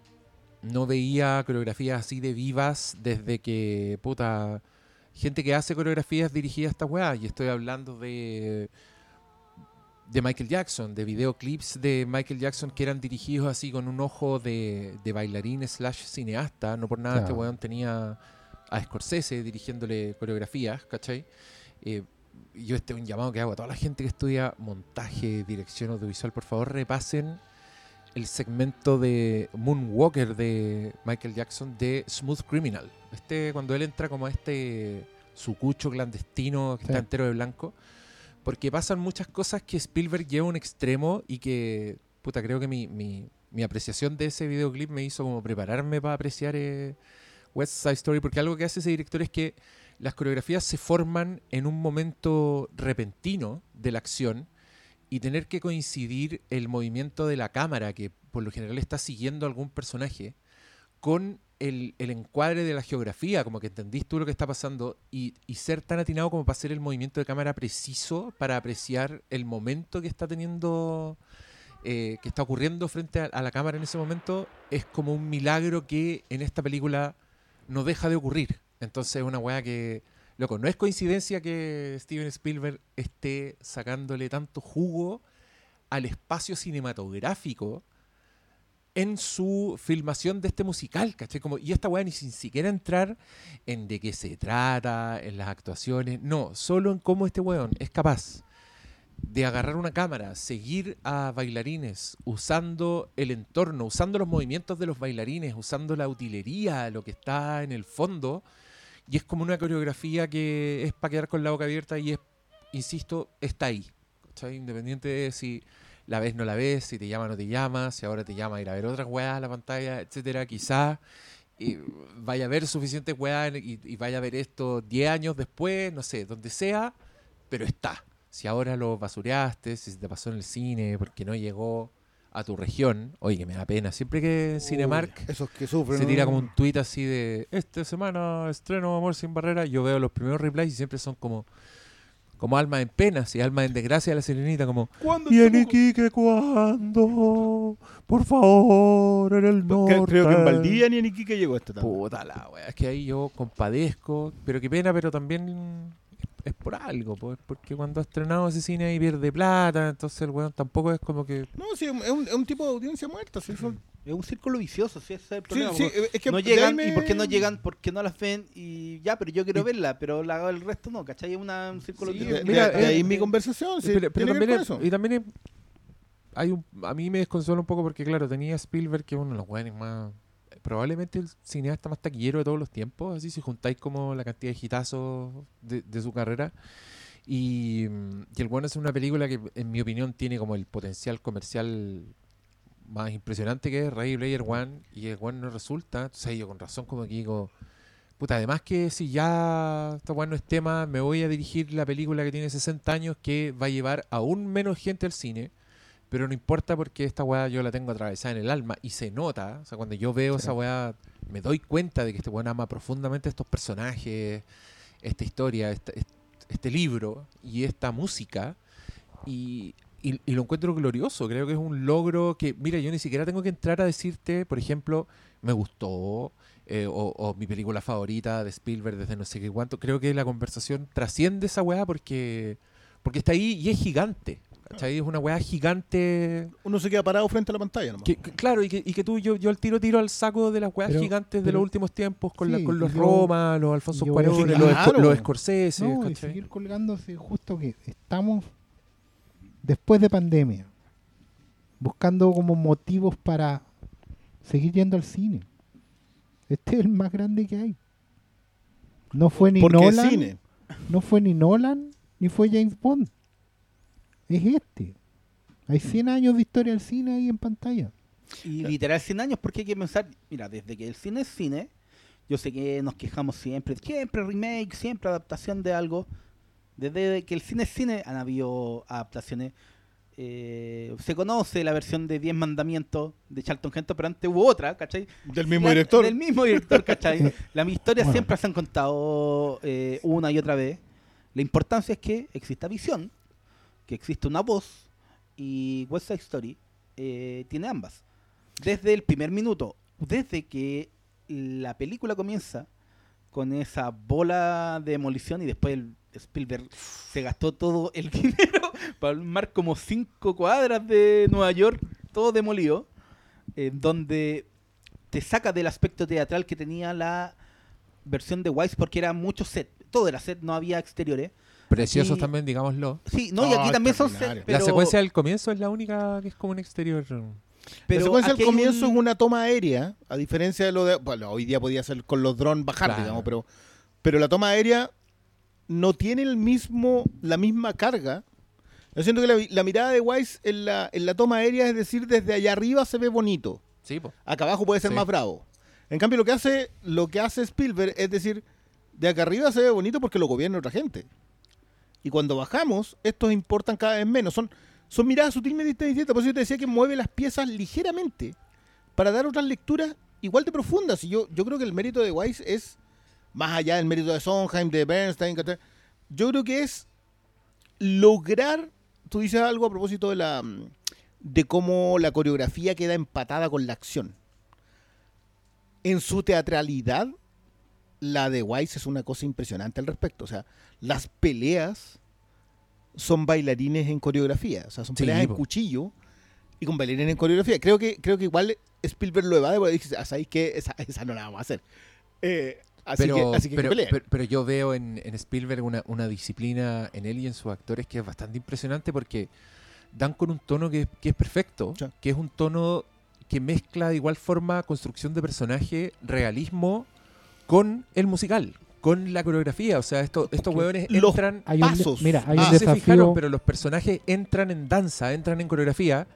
no veía coreografías así de vivas desde que, puta, gente que hace coreografías dirigidas a esta weá. Y estoy hablando de de Michael Jackson, de videoclips de Michael Jackson que eran dirigidos así con un ojo de, de bailarín slash cineasta. No por nada este Claro. weón tenía a Scorsese dirigiéndole coreografías, ¿cachai? Eh, yo este es un llamado que hago a toda la gente que estudia montaje, dirección audiovisual, por favor repasen el segmento de Moonwalker de Michael Jackson de Smooth Criminal. Este, cuando él entra como a este sucucho clandestino que Sí. está entero de blanco, porque pasan muchas cosas que Spielberg lleva a un extremo y que, puta, creo que mi, mi- mi apreciación de ese videoclip me hizo como prepararme para apreciar eh, West Side Story, porque algo que hace ese director es que las coreografías se forman en un momento repentino de la acción y tener que coincidir el movimiento de la cámara, que por lo general está siguiendo algún personaje, con el, el encuadre de la geografía, como que entendís tú lo que está pasando, y, y ser tan atinado como para hacer el movimiento de cámara preciso para apreciar el momento que está teniendo, eh, que está ocurriendo frente a, a la cámara en ese momento, es como un milagro que en esta película no deja de ocurrir. Entonces es una weá que, loco, no es coincidencia que Steven Spielberg esté sacándole tanto jugo al espacio cinematográfico en su filmación de este musical, ¿cachai? Como, y esta weá ni sin siquiera entrar en de qué se trata, en las actuaciones, no, solo en cómo este weón es capaz de agarrar una cámara, seguir a bailarines, usando el entorno, usando los movimientos de los bailarines, usando la utilería, lo que está en el fondo, y es como una coreografía que es para quedar con la boca abierta y es, insisto, está ahí. ¿cachai? Independiente de si la ves no la ves, si te llama no te llama, si ahora te llama a ir a ver otras weas a la pantalla, etcétera, quizás y vaya a ver suficientes weas y, y vaya a ver esto 10 años después, no sé, donde sea, pero está. Si ahora lo basureaste, si se te pasó en el cine porque no llegó a tu región, oye, que me da pena. Siempre que Cinemark Esos que sufren. se ¿no? tira como un tweet así de esta semana estreno Amor sin barrera, yo veo los primeros replies y siempre son como como almas en penas y almas en desgracia de la sirenita, como ¿Cuándo ¿Viene estamos- Iquique cuándo? Por favor, en el norte. Creo que en Valdivia ni en Iquique llegó este también. Puta la wea, es que ahí yo compadezco, pero qué pena, pero también es, es por algo, pues, porque cuando ha estrenado ese cine ahí pierde plata, entonces el weón tampoco es como que... No, sí, es un, es un tipo de audiencia muerta. Sí, son- Es un círculo vicioso, sí, ese es el problema. sí, es que no llegan, me- ¿y por qué no llegan? Porque no las ven y ya, pero yo quiero verla, pero la, el resto no, ¿cachai? Es una- un círculo Sí, vicioso. Mira, de- de ahí eh, mi conversación. Sí, pero, pero tiene que también ver es- con eso. y también es- hay un, a mí me desconsuela un poco porque claro, tenía Spielberg que es uno de los weones más probablemente el cineasta más taquillero de todos los tiempos, así si juntáis como la cantidad de hitazos de, su carrera. Y, el bueno es una película que en mi opinión tiene como el potencial comercial más impresionante que es Ready Player One y el bueno no resulta. Entonces yo con razón como que digo, puta, además que si ya esta no es tema, me voy a dirigir la película que tiene 60 años que va a llevar aún menos gente al cine. Pero no importa porque esta weá yo la tengo atravesada en el alma y se nota. O sea, cuando yo veo Sí. esa weá, me doy cuenta de que este weón ama profundamente estos personajes, esta historia, esta- est- este libro y esta música. Y, y- y lo encuentro glorioso. Creo que es un logro que, mira, yo ni siquiera tengo que entrar a decirte, por ejemplo, me gustó. eh, o, o mi película favorita de Spielberg desde no sé qué cuánto. Creo que la conversación trasciende esa weá porque, porque está ahí y es gigante. ¿Cachai? Es una weá gigante. Uno se queda parado frente a la pantalla nomás. Que, que- claro, y que, y que tú, yo, yo al tiro tiro al saco de las weas Pero- gigantes de los últimos tiempos con, la- sí, con los yo- Roma, los Alfonso Cuarón, los, Claro. Esco- los Scorsese. No, y seguir colgándose justo que estamos después de pandemia, buscando como motivos para seguir yendo al cine. Este es el más grande que hay. No fue ni Porque Nolan, cine. no fue ni Nolan, ni fue James Bond. Es este. Hay 100 años de historia del cine ahí en pantalla. Y literal 100 años, porque hay que pensar, mira, desde que el cine es cine, yo sé que nos quejamos siempre, siempre remake, siempre adaptación de algo. Desde que el cine es cine han habido adaptaciones. Eh, se conoce la versión de 10 mandamientos de Charlton Heston, pero antes hubo otra, ¿cachai? Del mismo La- director. Del mismo director, ¿cachai? Las historias Bueno. siempre se han contado eh, una y otra vez. La importancia es que exista visión, que exista una voz, y West Side Story eh, tiene ambas. Desde el primer minuto, desde que la película comienza con esa bola de demolición y después el Spielberg se gastó todo el dinero para armar como cinco cuadras de Nueva York, todo demolido, eh, donde te saca del aspecto teatral que tenía la versión de Wise porque era mucho set, todo era set, no había exteriores, Preciosos también, digámoslo. Sí, no, y aquí también son pero, La secuencia del comienzo es la única que es como un exterior. pero la secuencia del comienzo un- es una toma aérea, a diferencia de lo de. Bueno, hoy día podía ser con los drones bajar, Claro. digamos, pero, pero la toma aérea no tiene el mismo, la misma carga. Yo siento que la, la mirada de Wise en la, en la toma aérea, es decir, desde allá arriba se ve bonito. Sí, po. Acá abajo puede ser Sí. más bravo. En cambio, lo que hace, lo que hace Spielberg es decir, de acá arriba se ve bonito porque lo gobierna otra gente. Y cuando bajamos, estos importan cada vez menos. Son, son miradas sutilmente distintas. Por eso yo te decía que mueve las piezas ligeramente para dar otras lecturas igual de profundas. Y yo, yo creo que el mérito de Weiss es, más allá del mérito de Sondheim, de Bernstein, yo creo que es lograr, tú dices algo a propósito de la mm, de cómo la coreografía queda empatada con la acción. En su teatralidad, la de Weiss es una cosa impresionante al respecto. O sea, las peleas son bailarines en coreografía. O sea, son Sí, peleas en po. cuchillo y con bailarines en coreografía. Creo que, creo que igual Spielberg lo evade porque dice, ah, ¿sabéis qué? Esa, esa no la vamos a hacer. Eh, así pero, que, así que, pero, pero, pero yo veo en, en Spielberg una, una disciplina en él y en sus actores que es bastante impresionante porque dan con un tono que, que es perfecto, Sí. que es un tono que mezcla de igual forma construcción de personaje, realismo con el musical, con la coreografía. O sea, esto, estos hueones los entran... Hay un, Pasos. mira, hay Ah. un se fijaron, pero los personajes entran en danza, entran en coreografía,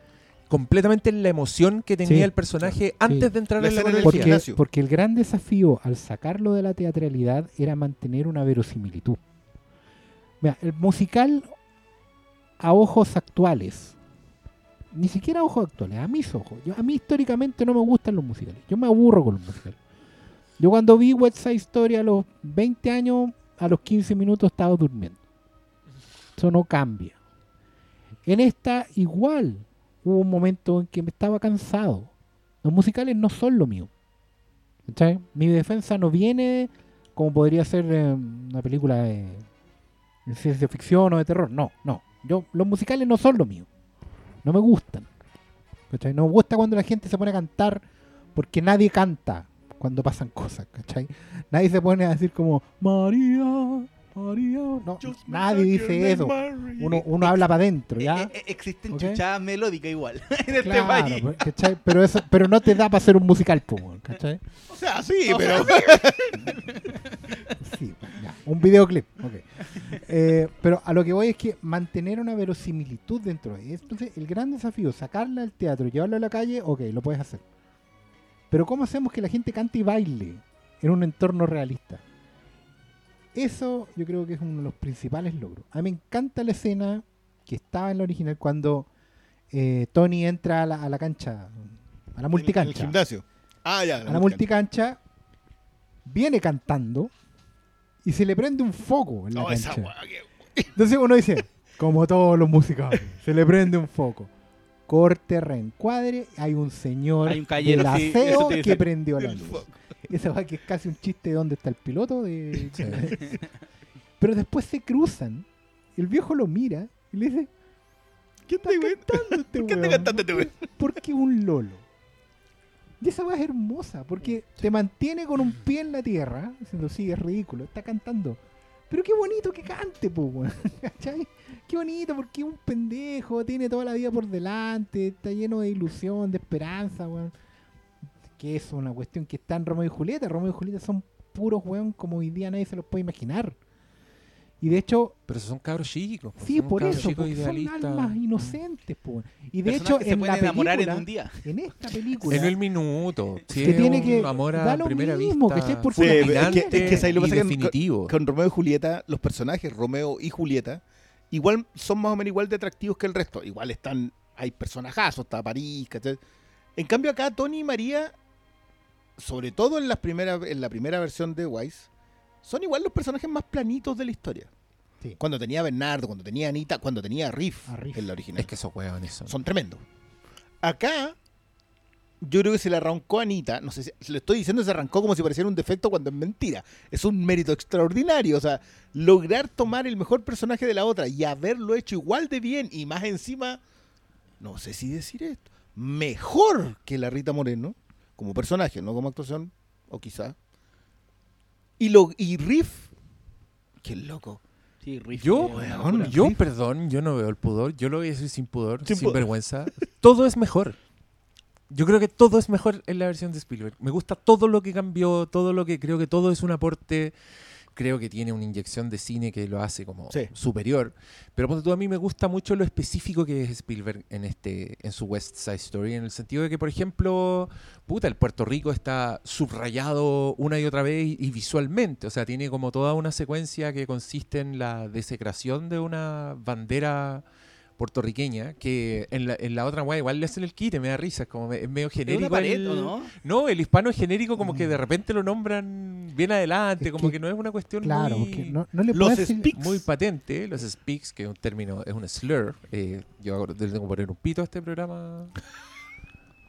completamente en la emoción que tenía Sí. el personaje antes de entrar La en la coreografía. Porque, gimnasio. porque el gran desafío al sacarlo de la teatralidad era mantener una verosimilitud. Mira, el musical a ojos actuales, ni siquiera a ojos actuales, a mis ojos. Yo, a mí históricamente no me gustan los musicales. Yo me aburro con los musicales. Yo cuando vi West Side Story a los 20 años, a los 15 minutos estaba durmiendo. Eso no cambia. En esta igual hubo un momento en que me estaba cansado. Los musicales no son lo mío. ¿Cachai? Mi defensa no viene como podría ser eh, una película de, ciencia ficción o de terror. No, no. Yo, los musicales no son lo mío. No me gustan. ¿Cachai? No me gusta cuando la gente se pone a cantar porque nadie canta cuando pasan cosas. ¿cachai? Nadie se pone a decir como María, María. No, nadie dice eso. Uno, uno habla para adentro, ¿ya? Eh, eh, existen chuchadas melódicas igual en este Claro, país. pues, ¿cachai? Pero, eso, pero no te da para hacer un musical, ¿cachai? O sea, sí, pero. Sí, ya, un videoclip. ok. Eh, pero a lo que voy es que mantener una verosimilitud dentro de. Entonces, el gran desafío, sacarla del teatro, llevarla a la calle, ok, lo puedes hacer. Pero ¿cómo hacemos que la gente cante y baile en un entorno realista? Eso yo creo que es uno de los principales logros. A mí me encanta la escena que estaba en la original cuando eh, Tony entra a la, a la cancha, a la En el multicancha gimnasio. Ah, ya. a la multicancha, viene cantando y se le prende un foco en la esa cancha. que- Entonces uno dice, como todos los musicales, se le prende un foco. Corte, reencuadre, hay un señor Hay un del aseo que prendió la luz. foco. Esa va que es casi un chiste de dónde está el piloto. De... Pero después se cruzan. El viejo lo mira y le dice, ¿Qué está cantando este ¿Por qué weón? cantaste este weón? Porque un lolo. Y esa weá es hermosa, porque te mantiene con un pie en la tierra, diciendo, sí, es ridículo, está cantando. Pero qué bonito que cante, weón. ¿Cachai? Qué bonito, porque un pendejo, tiene toda la vida por delante, está lleno de ilusión, de esperanza, weón. Que es una cuestión que está en Romeo y Julieta. Romeo y Julieta son puros, weón, como hoy día nadie se los puede imaginar. Y de hecho, Pero esos son cabros chicos. pues, sí, son por eso, porque son almas inocentes, po. Y de Personas hecho, que se en la pueden enamorar película, en un día. en esta película, En el minuto. Sí, que tiene que- amor da a lo primera mismo, vista. ¿cachai? Porque Sí, es que- es que ¿sabes lo pasa? Que- definitivo. Con Romeo y Julieta, los personajes, Romeo y Julieta, igual son más o menos igual de atractivos que el resto. Igual están, hay personajazos, está París, ¿cachai? En cambio acá Tony y María, sobre todo en, las primeras, en la primera versión de Wise, son igual los personajes más planitos de la historia. Sí. Cuando tenía a Bernardo, cuando tenía a Anita, cuando tenía a Riff, A Riff. en la original. Es que esos hueones son. son tremendos. Acá, yo creo que se le arrancó a Anita, no sé si se lo estoy diciendo, se arrancó como si pareciera un defecto cuando es mentira. Es un mérito extraordinario, o sea, lograr tomar el mejor personaje de la otra y haberlo hecho igual de bien y más encima, no sé si decir esto, mejor que la Rita Moreno, como personaje, no como actuación, o quizá. Y, lo, y Riff, qué loco. Sí, Riff Yo, weón, yo, Riff. perdón, yo no veo el pudor. Yo lo voy a decir sin pudor, Sin vergüenza. Todo es mejor. Yo creo que todo es mejor en la versión de Spielberg. Me gusta todo lo que cambió, todo lo que creo que todo es un aporte. Creo que tiene una inyección de cine que lo hace como Sí. superior. Pero ponte tú, a mí me gusta mucho lo específico que es Spielberg en este en su West Side Story, en el sentido de que, por ejemplo, puta, el Puerto Rico está subrayado una y otra vez y, y visualmente. O sea, tiene como toda una secuencia que consiste en la desecración de una bandera puertorriqueña que en la, en la otra weá igual le hacen el quite, me da risa, es como es medio ¿Es genérico. pared el- no? No, el hispano es genérico como que de repente lo nombran bien adelante, Es como que- que, no es una cuestión Claro, muy, porque no, no le Los speaks. muy patente. Los speaks, que es un término, es un slur. eh, yo le tengo que poner un pito a este programa.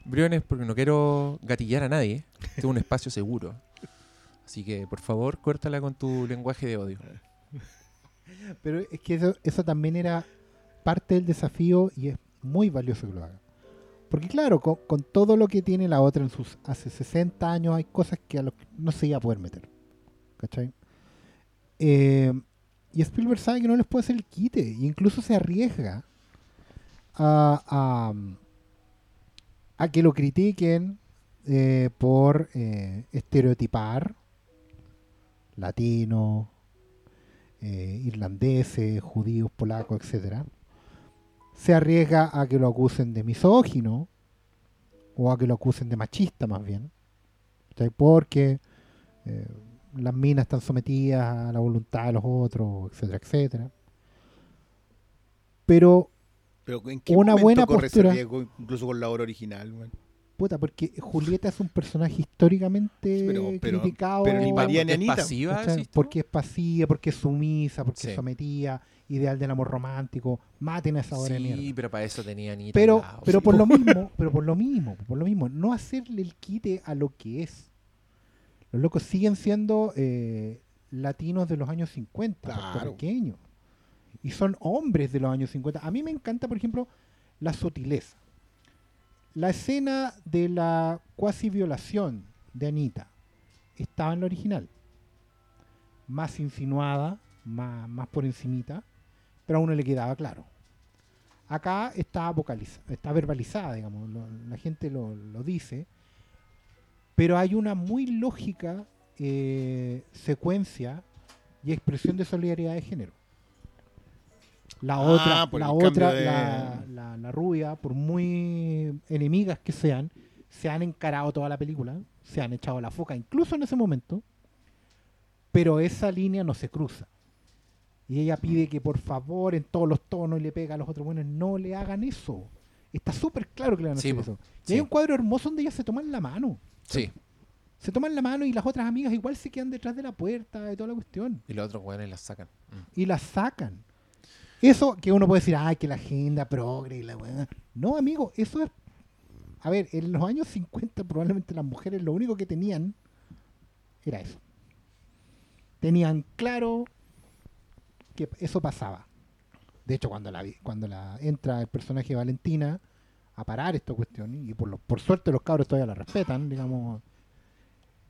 Briones, porque no quiero gatillar a nadie. Tengo un espacio seguro. Así que, por favor, córtala con tu lenguaje de odio. Pero es que eso, eso también era parte del desafío y es muy valioso que lo haga. Porque claro, con, todo lo que tiene la otra en sus hace 60 años hay cosas que a los que no se iba a poder meter. ¿Cachai? Eh, y Spielberg sabe que no les puede hacer el quite. E incluso se arriesga a, a, que lo critiquen eh, por eh, estereotipar latinos, irlandeses, judíos, polacos, etcétera, se arriesga a que lo acusen de misógino o a que lo acusen de machista más bien, porque eh, las minas están sometidas a la voluntad de los otros, etcétera, etcétera. Pero, Pero ¿en qué Una buena corre postura. ese riesgo, incluso con la obra original? weón? puta, porque Julieta es un personaje históricamente Pero- pero- criticado. pero ni María ni ¿Es Anita, pasiva. Porque es pasiva, porque es sumisa, porque Sí. es sometida, ideal del amor romántico. Maten a esa hora de Sí, mierda. pero para eso tenía Anita Pero, lado, pero sí. por lo mismo, pero por lo mismo, por lo mismo, no hacerle el quite a lo que es. Los locos siguen siendo eh, latinos de los años 50, Claro. puertorriqueños. Y son hombres de los años 50. A mí me encanta, por ejemplo, la sutileza. La escena de la cuasi violación de Anita estaba en la original. Más insinuada, más, más por encimita, pero a uno le quedaba claro. Acá está vocaliza, está verbalizada, digamos, lo- la gente lo, lo dice, pero hay una muy lógica eh, secuencia y expresión de solidaridad de género. La Ah, otra, la, otra de- la, la- la rubia, por muy enemigas que sean, se han encarado toda la película, se han echado la foca, incluso en ese momento, pero esa línea no se cruza. Y ella pide que por favor en todos los tonos y le pega a los otros buenos, no le hagan eso. Está súper claro que le van a Sí, hacer po. eso. Y Sí. hay un cuadro hermoso donde ellas se toman la mano. Sí, Se toman la mano y las otras amigas igual se quedan detrás de la puerta y toda la cuestión. y los otros weones las sacan. Mm. Y las sacan. Eso que uno puede decir, ay, que la agenda progre y la weá. No, amigo, eso es. A ver, en los años 50 probablemente las mujeres lo único que tenían era eso. Tenían claro que eso pasaba. De hecho, cuando la vi- cuando la entra el personaje de Valentina a parar esta cuestión, y por, lo- por suerte los cabros todavía la respetan, digamos,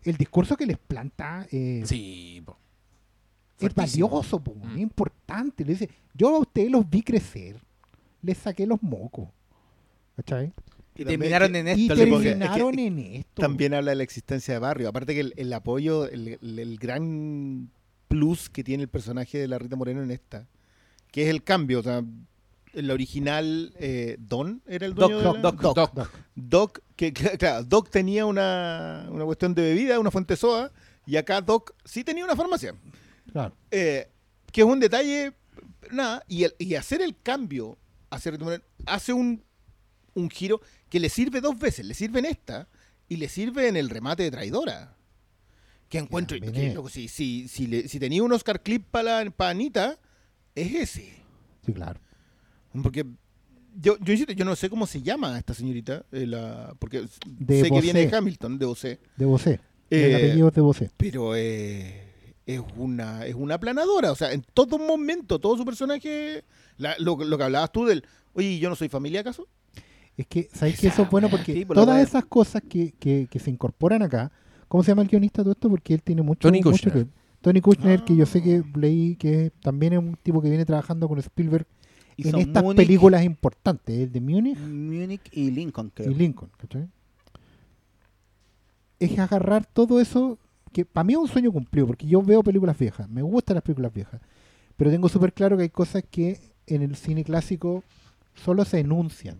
el discurso que les planta eh, Sí, po. es valioso, po, Mm. es importante. Le dice, yo a ustedes los vi crecer, les saqué los mocos. ¿Cachai? Y terminaron en Y esto. Pongo. terminaron es que- en esto. También habla de la existencia de barrio. Aparte que el, el apoyo, el, el- el gran plus que tiene el personaje de la Rita Moreno en esta, que es el cambio. O sea, en la original, eh, Don era el dueño Doc, de la- Doc, Doc, Doc. Doc. Doc, que cl- claro, Doc tenía una, una cuestión de bebida, una fuente soda, y acá Doc sí tenía una farmacia. Claro. Eh, que es un detalle, nada, y, el- y hacer el cambio hacia Rita Moreno hace un, un giro que le sirve dos veces, le sirve en esta y le sirve en el remate de traidora. Que encuentro, que, loco, si, si, si, le- si tenía un Oscar Clip para Anita, es ese. Sí, claro. Porque yo, yo insisto, yo no sé cómo se llama esta señorita, eh, la, porque De sé que viene de Bosé. Hamilton, de OC, De Bosé. Eh, el apellido de Bosé. pero eh, es una es una planadora, o sea, en todo momento, todo su personaje, la- lo, lo que hablabas tú del, oye, ¿yo no soy familia acaso? Es que, ¿sabéis que eso es bueno? Porque sí, por la todas esas cosas que, que, que se incorporan acá, ¿cómo se llama el guionista de todo esto? Porque él tiene mucho, Tony mucho Kushner. que- Tony Kushner, que yo sé que Ah. leí que también es un tipo que viene trabajando con Spielberg Hizo en estas películas importantes, el de Múnich Múnich y Lincoln, creo. y Lincoln. ¿cachai? Es agarrar todo eso, que para mí es un sueño cumplido, porque yo veo películas viejas, me gustan las películas viejas, pero tengo súper claro que hay cosas que en el cine clásico solo se enuncian,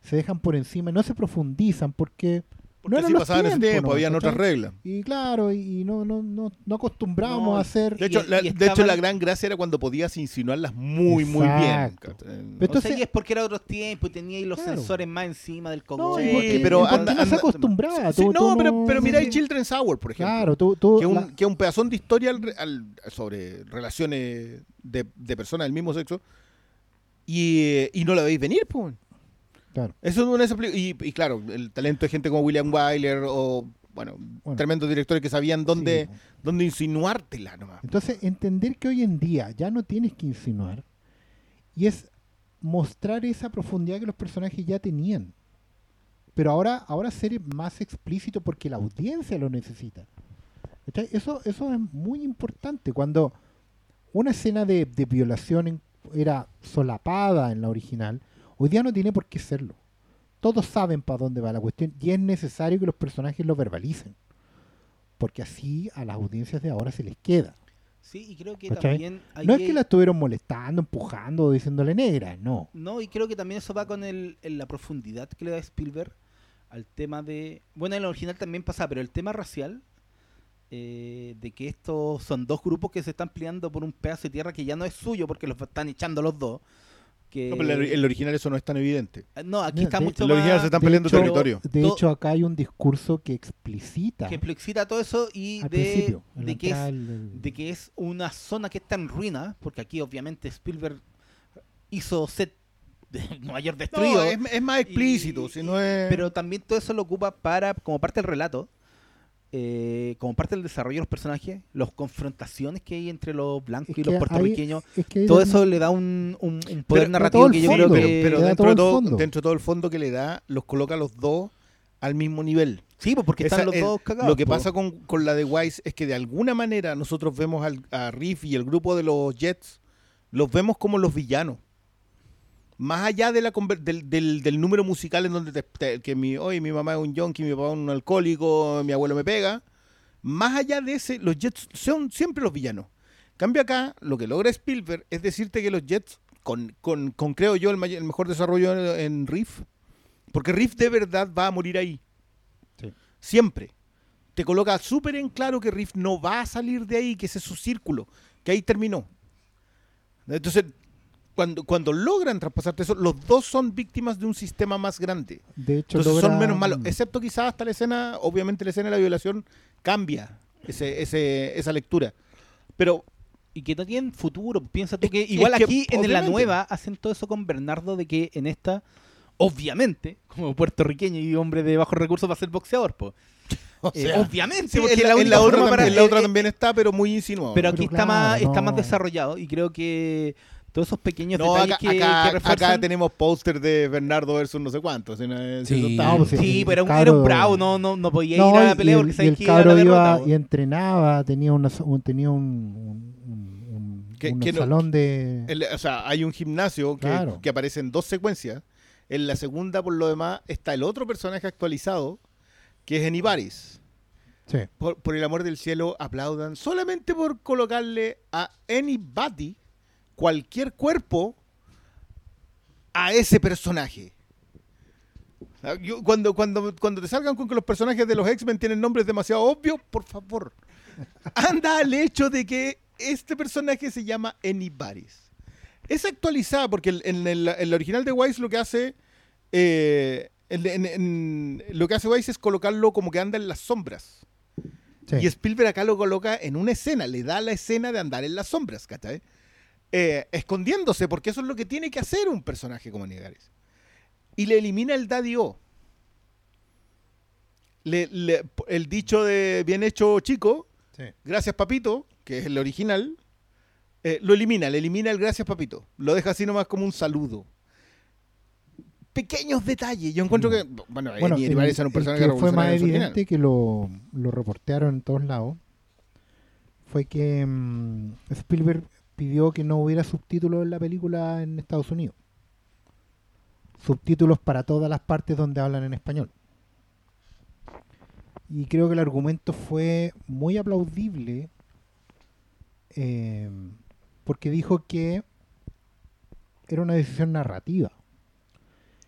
se dejan por encima, no se profundizan, porque Porque eran así los pasaba en ese tiempos, tiempo, ¿no? habían otras reglas. Y claro, y no, no, no, no acostumbrábamos No, a hacer... De Y- hecho, la, y de hecho, estaban- la gran gracia era cuando podías insinuarlas muy, muy bien. Exacto. ¿cachai? Pero o sea, entonces- y es porque era otros tiempos y tenía ahí los Claro. sensores más encima del No, cogollo. y Sí, porque- pero y porque anda- no se anda- acostumbraba. Sí, tú- no, tú pero, pero mira, sí, hay sí. Children's Hour, por ejemplo. Claro, tú, tú- que, un, la- que un pedazón de historia al- al- sobre relaciones de, de personas del mismo sexo y, eh, y no la veis venir, pues. Claro. Eso no es y, y claro, el talento de gente como William Wyler o, bueno, Bueno. tremendos directores que sabían dónde, Sí, dónde insinuártela nomás. Entonces, entender que hoy en día ya no tienes que insinuar y es mostrar esa profundidad que los personajes ya tenían. Pero ahora, ahora ser más explícito porque la audiencia lo necesita. Eso, eso es muy importante. Cuando una escena de, de violación en- era solapada en la original, hoy día no tiene por qué serlo. Todos saben para dónde va la cuestión y es necesario que los personajes lo verbalicen. Porque así a las audiencias de ahora se les queda. Sí, y creo que ¿Cachai? también... No es que la estuvieron molestando, empujando, diciéndole negra, no. No, y creo que también eso va con el, en la profundidad que le da Spielberg al tema de... Bueno, en el original también pasa, pero el tema racial, eh, de que estos son dos grupos que se están peleando por un pedazo de tierra que ya no es suyo porque los están echando los dos. Que... No, pero el- original eso no es tan evidente. No, aquí No, está de- mucho el original se están de peleando hecho- territorio. De hecho, acá hay un discurso que explicita que explicita todo eso y de, de que es de que es una zona que está en ruina, porque aquí obviamente Spielberg hizo set de Nueva York destruido, No, es, es más explícito, Y- si no es... pero también todo eso lo ocupa para como parte del relato, eh, como parte del desarrollo de los personajes, las confrontaciones que hay entre los blancos Es y los puertorriqueños, es que todo eso le da un, un- un poder Pero- narrativo que yo fondo, creo que pero dentro, todo de el todo, fondo. dentro de todo el fondo que le da, los coloca a los dos al mismo nivel. sí, pues porque Esa están los es- dos cagados. Lo que po. pasa con, con la de Wise es que de alguna manera nosotros vemos al, a Riff y el grupo de los Jets, los vemos como los villanos. Más allá de la del, del- del número musical en donde te, te- que mi, oye, mi mamá es un junkie, mi papá es un alcohólico, mi abuelo me pega. Más allá de ese, los Jets son siempre los villanos. Cambio acá, lo que logra Spielberg es decirte que los Jets, con, con- con, creo yo, el, mejor desarrollo en, en Riff, porque Riff de verdad va a morir ahí. Sí. Siempre. Te coloca súper en claro que Riff no va a salir de ahí, que ese es su círculo, que ahí terminó. Entonces, cuando, cuando logran traspasarte eso, los dos son víctimas de un sistema más grande. de hecho, Entonces son menos malos. Excepto quizás hasta la escena, obviamente la escena de la violación cambia ese, ese, esa lectura. Pero y que no tienen futuro. Piensa tú Es- que igual que, aquí en la nueva hacen todo eso con Bernardo de que en esta, obviamente, como puertorriqueño y hombre de bajos recursos va a ser boxeador, po. o Eh, obviamente, sí, porque en la, la en única la otra, forma también, para- en la otra eh, también está, pero muy insinuado. Pero Pero aquí está más está más desarrollado y creo que todos esos pequeños no, detalles acá, que, acá- que acá refuerzan- tenemos póster de Bernardo versus no sé cuántos. si no es- si Sí. No, pues sí. Pero era un- era bravo, no, no, no podía No, ir a la y pelea el- porque y sabía que iba a la derrota. iba y entrenaba, tenía, una, un- tenía un, un- un- un- Que- un que no- salón de... El- o sea, hay un gimnasio que, Claro. que aparece en dos secuencias. En la segunda, por lo demás, está el otro personaje actualizado, que es Enibaris. Sí. Por, por el amor del cielo, aplaudan solamente por colocarle a anybody, cualquier cuerpo, a ese personaje. Yo- cuando, cuando, cuando te salgan con que los personajes de los X-Men tienen nombres demasiado obvios, por favor, anda al hecho de que este personaje se llama Anybody's. Es actualizada porque en el, en el original de Wise lo que hace eh, en- lo que hace Wise es colocarlo como que anda en las sombras. sí. Y Spielberg acá lo coloca en una escena, le da la escena de andar en las sombras, ¿cachai? Eh, escondiéndose, porque eso es lo que tiene que hacer un personaje como Nigaris. Y le elimina el daddy O. Le- le- el dicho de bien hecho chico, Sí. gracias papito, que es el original, eh, lo elimina, le elimina el gracias papito. Lo deja así nomás como un saludo. Pequeños detalles. Yo encuentro que, bueno, Bueno, el- Varese era un personaje que fue más evidente que lo, lo reportearon en todos lados fue que mm, Spielberg pidió que no hubiera subtítulos en la película en Estados Unidos. Subtítulos para todas las partes donde hablan en español. Y creo que el argumento fue muy aplaudible eh, porque dijo que era una decisión narrativa.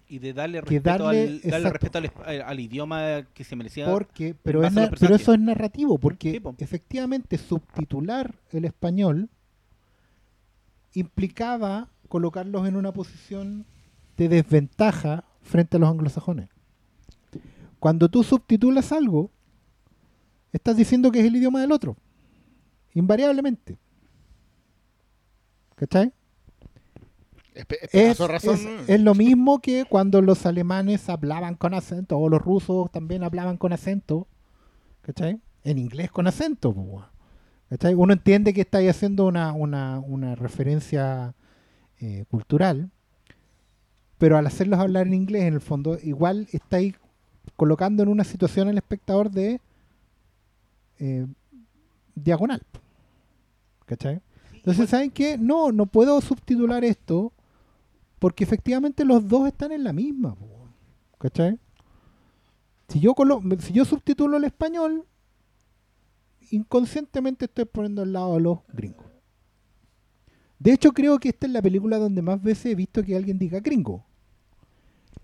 Y de darle respeto, darle- al, darle respeto al, al- idioma que se merecía. Porque, pero, es pero eso es narrativo, porque Sí, po. efectivamente subtitular el español implicaba colocarlos en una posición de desventaja frente a los anglosajones. Cuando tú subtitulas algo, estás diciendo que es el idioma del otro, invariablemente. ¿Cachai? Es, es- es lo mismo que cuando los alemanes hablaban con acento, o los rusos también hablaban con acento, ¿cachai? En inglés con acento. ¿Cachai? Uno entiende que estáis haciendo una, una, una referencia eh, cultural, pero al hacerlos hablar en inglés, en el fondo, igual estáis colocando en una situación al espectador de eh, diagonal. ¿Cachai? Entonces, ¿saben qué? No, no puedo subtitular esto porque efectivamente los dos están en la misma. ¿Cachai? Si yo, si yo subtitulo el español, inconscientemente estoy poniendo al lado a los gringos. De hecho, creo que esta es la película donde más veces he visto que alguien diga gringo.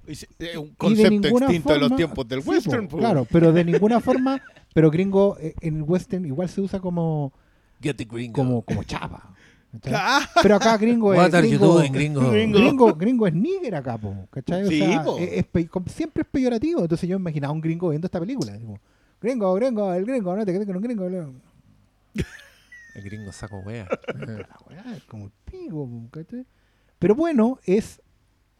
Es un Y de concepto ninguna extinto de los forma- tiempos del Sí, western. po, claro, pero de ninguna forma. Pero gringo eh, en el western igual se usa como, Get the gringo. como, como chapa. ¿cachai? Pero acá gringo es. Gringo- gringo? Gringo. es nigger acá, po, ¿cachai? O Sí, sea, po. es- es pe- com- siempre es peyorativo. Entonces yo me imaginaba un gringo viendo esta película. Digo, gringo, gringo, el gringo, no te quedes con un gringo. El gringo saco wea. La weá es como el pico, po, ¿cachai? Pero bueno, es,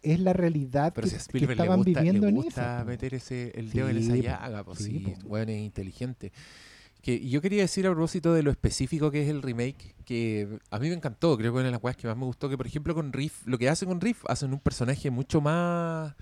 es la realidad Pero que, si a que Spielberg le estaban gusta, viviendo le en gusta esa. po. meter ese, el dedo en Sí, esa po. llaga, pues Sí, sí, weón es inteligente. Que yo quería decir a propósito de lo específico que es el remake, que a mí me encantó, creo que una de las cosas que más me gustó, que por ejemplo con Riff, lo que hacen con Riff, hacen un personaje mucho más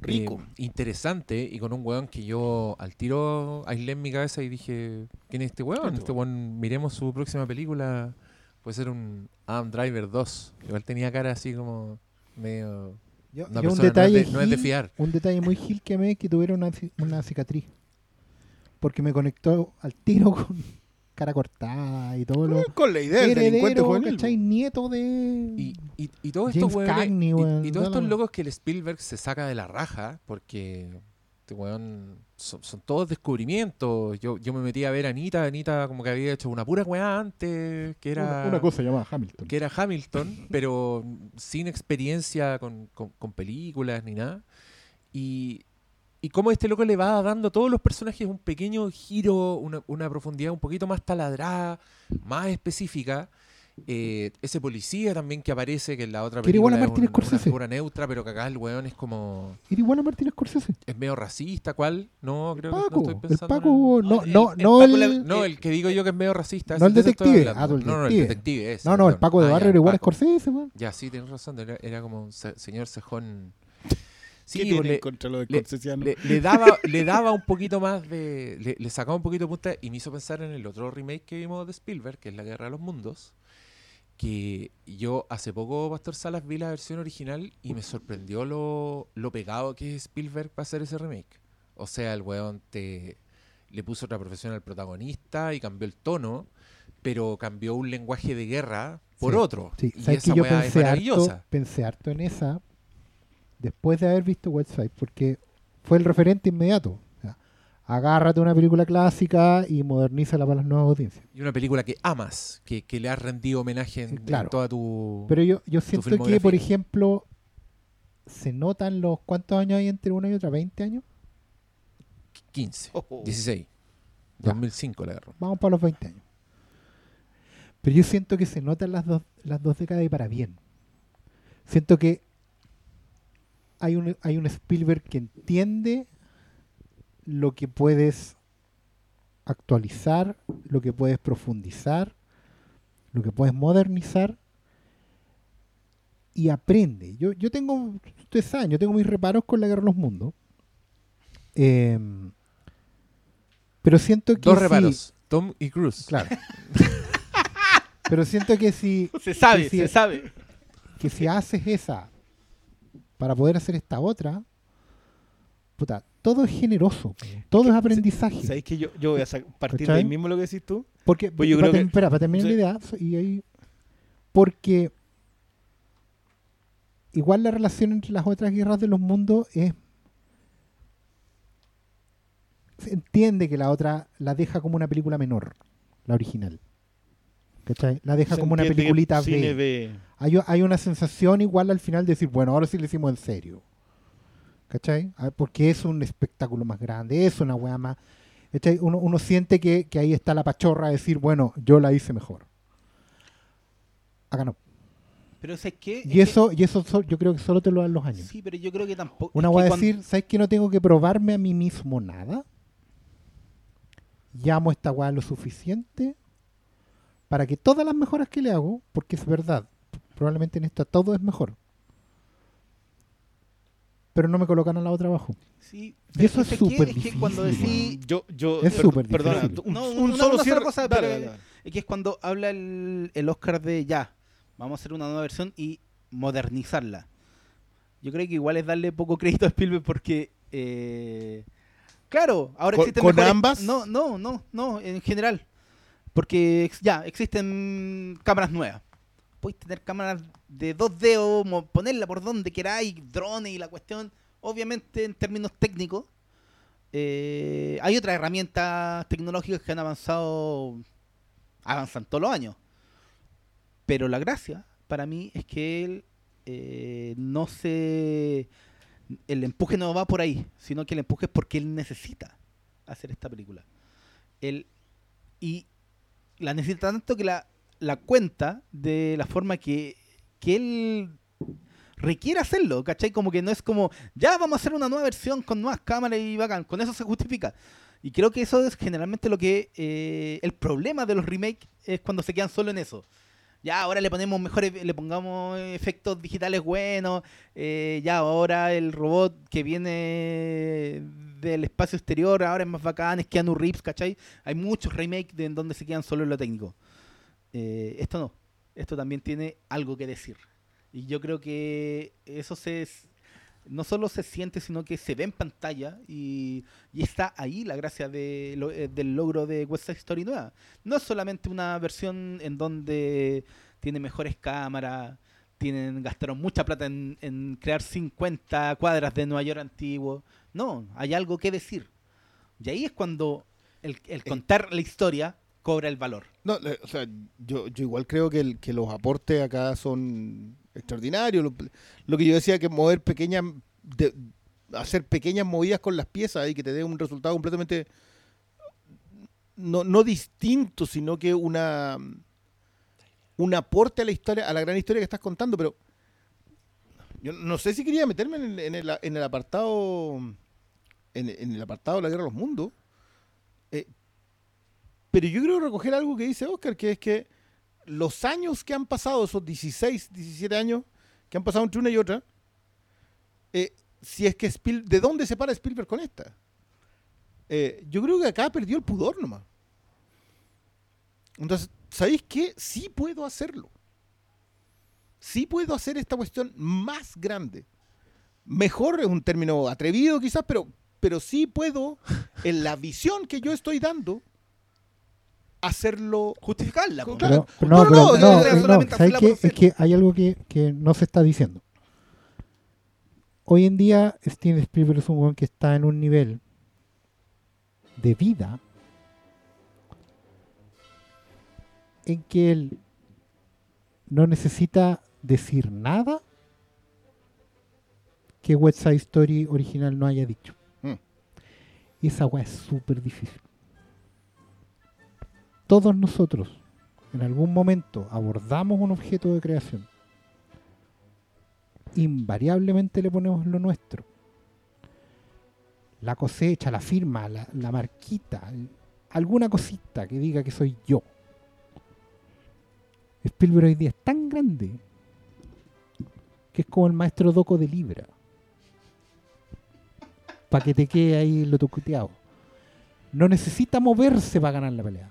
Rico. eh, interesante y con un weón que yo al tiro aislé en mi cabeza y dije, ¿quién es este weón? Este weón, miremos su próxima película, puede ser un Adam Driver 2. Igual tenía cara así como medio... Yo- Una yo un persona no es detalle de- no es de fiar. Un detalle muy gil que me que tuviera una, una cicatriz. Porque me conectó al tiro con cara cortada y todo lo. Con la idea del delincuente juvenil. ¿cachai? Nieto de. Y, y, y todos James estos weones- Cagney, y- weón, y, todos estos locos que el Spielberg se saca de la raja, porque este weón son, son todos descubrimientos. Yo, yo me metí a ver a Anita, Anita como que había hecho una pura weá antes, que era, Una, una cosa llamada Hamilton. que era Hamilton, pero sin experiencia con, con- con películas ni nada. Y, y cómo este loco le va dando a todos los personajes un pequeño giro, una, una profundidad un poquito más taladrada, más específica. Eh, ese policía también que aparece, que en la otra película es un- una figura neutra, pero que acá el weón es como... Era igual a Martín Scorsese. Es medio racista, ¿cuál? No, creo que no estoy el pensando en Paco. el- No, el- no, el no Paco el. No, que digo yo que es medio racista. No el detective. Ah, No, no, el detective. ese, No, no, el. Paco de Ah, Barrio era igual. Scorsese, weón. Ya, sí, tienes razón. Era, era como un se- señor cejón. ¿Qué Sí, pues, le, contra lo de le- le- le daba, le daba un poquito más de. Le, le sacaba un poquito de punta y me hizo pensar en el otro remake que vimos de Spielberg, que es La Guerra de los Mundos. Que yo hace poco, Pastor Salas, vi la versión original y me sorprendió lo, lo pegado que es Spielberg para hacer ese remake. O sea, el weón te, le puso otra profesión al protagonista y cambió el tono, pero cambió un lenguaje de guerra por Sí, otro. Sí, y sabes esa que yo weá es pensé harto, maravillosa. pensé harto en esa después de haber visto Website, porque fue el referente inmediato. O sea, agárrate una película clásica y modernízala para las nuevas audiencias. Y una película que amas, que, que le has rendido homenaje en, toda tu... Pero yo, yo siento que, por ejemplo, se notan los cuántos años hay entre una y otra, 20 años. 15, Oh. 16, Ya. 2005 la agarró. Vamos para los 20 años. Pero yo siento que se notan las dos, las dos décadas y para bien. Siento que hay un, hay un Spielberg que entiende lo que puedes actualizar, lo que puedes profundizar, lo que puedes modernizar y aprende. Yo, yo tengo, ustedes saben, yo tengo mis reparos con la guerra de los mundos. Em, pero siento que Dos reparos, Tom y Cruz. Claro. Pero siento que si, Se sabe, que si- se sabe. que si haces esa para poder hacer esta otra, puta, todo es generoso, todo es aprendizaje. ¿Sabéis que yo, yo voy a partir de ¿Cachai? ahí mismo lo que decís tú? Porque, Pues yo creo que- espera, para terminar sí. la idea, y ahí, porque igual la relación entre las otras guerras de los mundos es se entiende que la otra la deja como una película menor, la original. ¿Cachai? La deja Se como una peliculita B. B. Hay, hay una sensación igual al final de decir, bueno, ahora sí lo hicimos en serio. ¿Cachai? Ah, Porque es un espectáculo más grande, es una weá más. ¿cachai? Uno, uno siente que, que ahí está la pachorra de decir, bueno, yo la hice mejor. Acá no. Pero ¿sabes qué? Y Es eso, y eso so- yo creo que solo te lo dan los años. Sí, pero yo creo que tampoco. Una cuando- decir, ¿sabes que no tengo que probarme a mí mismo nada? Llamo esta weá lo suficiente para que todas las mejoras que le hago, porque es verdad, probablemente en esta todo es mejor. Pero no me colocan a la otra abajo. Sí, Y eso es súper Es que cuando difícil, decís. Yo, yo, Es per- súper Perdona, difícil. un, No, un una- solo una sola cierre. cosa, Dale, pero- dale, dale. Es que es cuando habla el, el Oscar de ya, vamos a hacer una nueva versión y modernizarla. Yo creo que igual es darle poco crédito a Spielberg porque, eh, claro, ahora ¿Con- existen con mejores- ambas? No, no, no, no, en general. Porque ya, existen cámaras nuevas. Podéis tener cámaras de dos dedos, ponerla por donde queráis, drones y la cuestión. Obviamente, en términos técnicos, eh, hay otras herramientas tecnológicas que han avanzado, avanzan todos los años. Pero la gracia, para mí, es que él eh, no se. El empuje no va por ahí, sino que el empuje es porque él necesita hacer esta película. Él. Y la necesita tanto que la, la cuenta de la forma que, que él requiere hacerlo, ¿cachai? Como que no es como, ya vamos a hacer una nueva versión con nuevas cámaras y bacán, con eso se justifica. Y creo que eso es generalmente lo que, eh, el problema de los remakes es cuando se quedan solo en eso. Ya, ahora le ponemos mejores, le pongamos efectos digitales buenos, eh, ya, ahora el robot que viene del espacio exterior, ahora es más bacán, es Keanu Reeves, ¿cachai? Hay muchos remakes de en donde se quedan solo en lo técnico. Eh, esto no, esto también tiene algo que decir. Y yo creo que eso se no solo se siente, sino que se ve en pantalla y, y está ahí la gracia de lo- eh, del logro de West Side Story nueva. No es solamente una versión en donde tiene mejores cámaras, tienen gastaron mucha plata en, en crear 50 cuadras de Nueva York antiguo. No, hay algo que decir. Y ahí es cuando el, el contar la historia cobra el valor. No, o sea, yo, yo igual creo que, el- que los aportes acá son extraordinarios. Lo, lo que yo decía que mover pequeñas, de- hacer pequeñas movidas con las piezas y que te dé un resultado completamente no, no distinto, sino que una un aporte a la historia, a la gran historia que estás contando, pero yo no sé si quería meterme en el, en el, en el apartado en, el apartado de la guerra de los mundos. Eh, pero yo creo recoger algo que dice Oscar, que es que los años que han pasado, esos 16, 17 años que han pasado entre una y otra, eh, si es que Spiel, ¿de dónde se para Spielberg con esta? Eh, yo creo que acá perdió el pudor nomás. Entonces, ¿sabéis qué? Sí puedo hacerlo. Sí puedo hacer esta cuestión más grande. Mejor es un término atrevido quizás, pero, pero sí puedo, en la visión que yo estoy dando, hacerlo Justificarla. Claro. Pero, pero No, no, no, pero no, no, no, solamente ¿sabes hacerla qué? por Es que hay algo que, que no se está diciendo. Hoy en día Steven Spielberg es un weón que está en un nivel de vida en que él no necesita decir nada que West Side Story original no haya dicho. Y esa weá es súper difícil. Todos nosotros en algún momento abordamos un objeto de creación. Invariablemente le ponemos lo nuestro. La cosecha, la firma, la, la marquita, alguna cosita que diga que soy yo. Spielberg hoy día es tan grande que es como el maestro Doco de Libra. Para que te quede ahí lo tocuteado. No necesita moverse para ganar la pelea.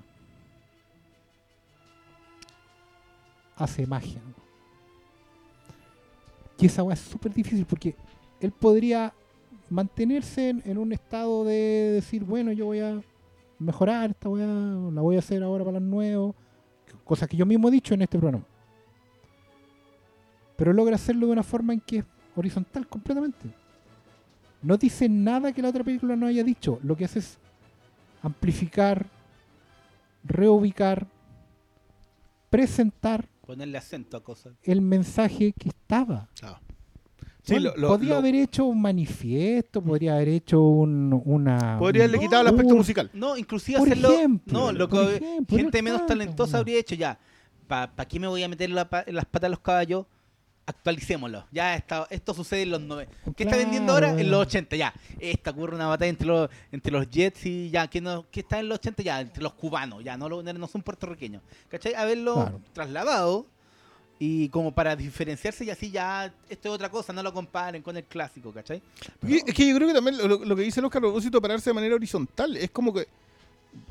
hace magia. Y esa weá es súper difícil porque él podría mantenerse en, en un estado de decir, bueno, yo voy a mejorar esta weá, la voy a hacer ahora para los nuevos, cosas que yo mismo he dicho en este programa. Pero logra hacerlo de una forma en que es horizontal completamente. No dice nada que la otra película no haya dicho. Lo que hace es amplificar, reubicar, presentar Ponerle acento a cosas. el mensaje que estaba. Sí, Bueno, lo- lo- podría lo- haber hecho un manifiesto, podría haber hecho un, una... Podría haberle quitado el aspecto musical. No, inclusive Por hacerlo. ejemplo, no, lo que por ejemplo, gente no menos talentosa no. habría hecho ya. ¿Para qué me voy a meter la pa- en las patas a los caballos? Actualicémoslo. Ya está, esto sucede en los 90. ¿Qué está vendiendo ahora? En los 80, ya. Esta ocurre una batalla entre los, entre los Jets y ya. ¿Qué, no, qué está en los 80? Ya, entre los cubanos. Ya, no, lo- no son puertorriqueños. ¿Cachai? Haberlo Claro. trasladado y como para diferenciarse y así ya, esto es otra cosa, no lo comparen con el clásico, ¿cachai? Es que yo creo que también lo, lo que dice el Oscar a propósito de pararse de manera horizontal es como que.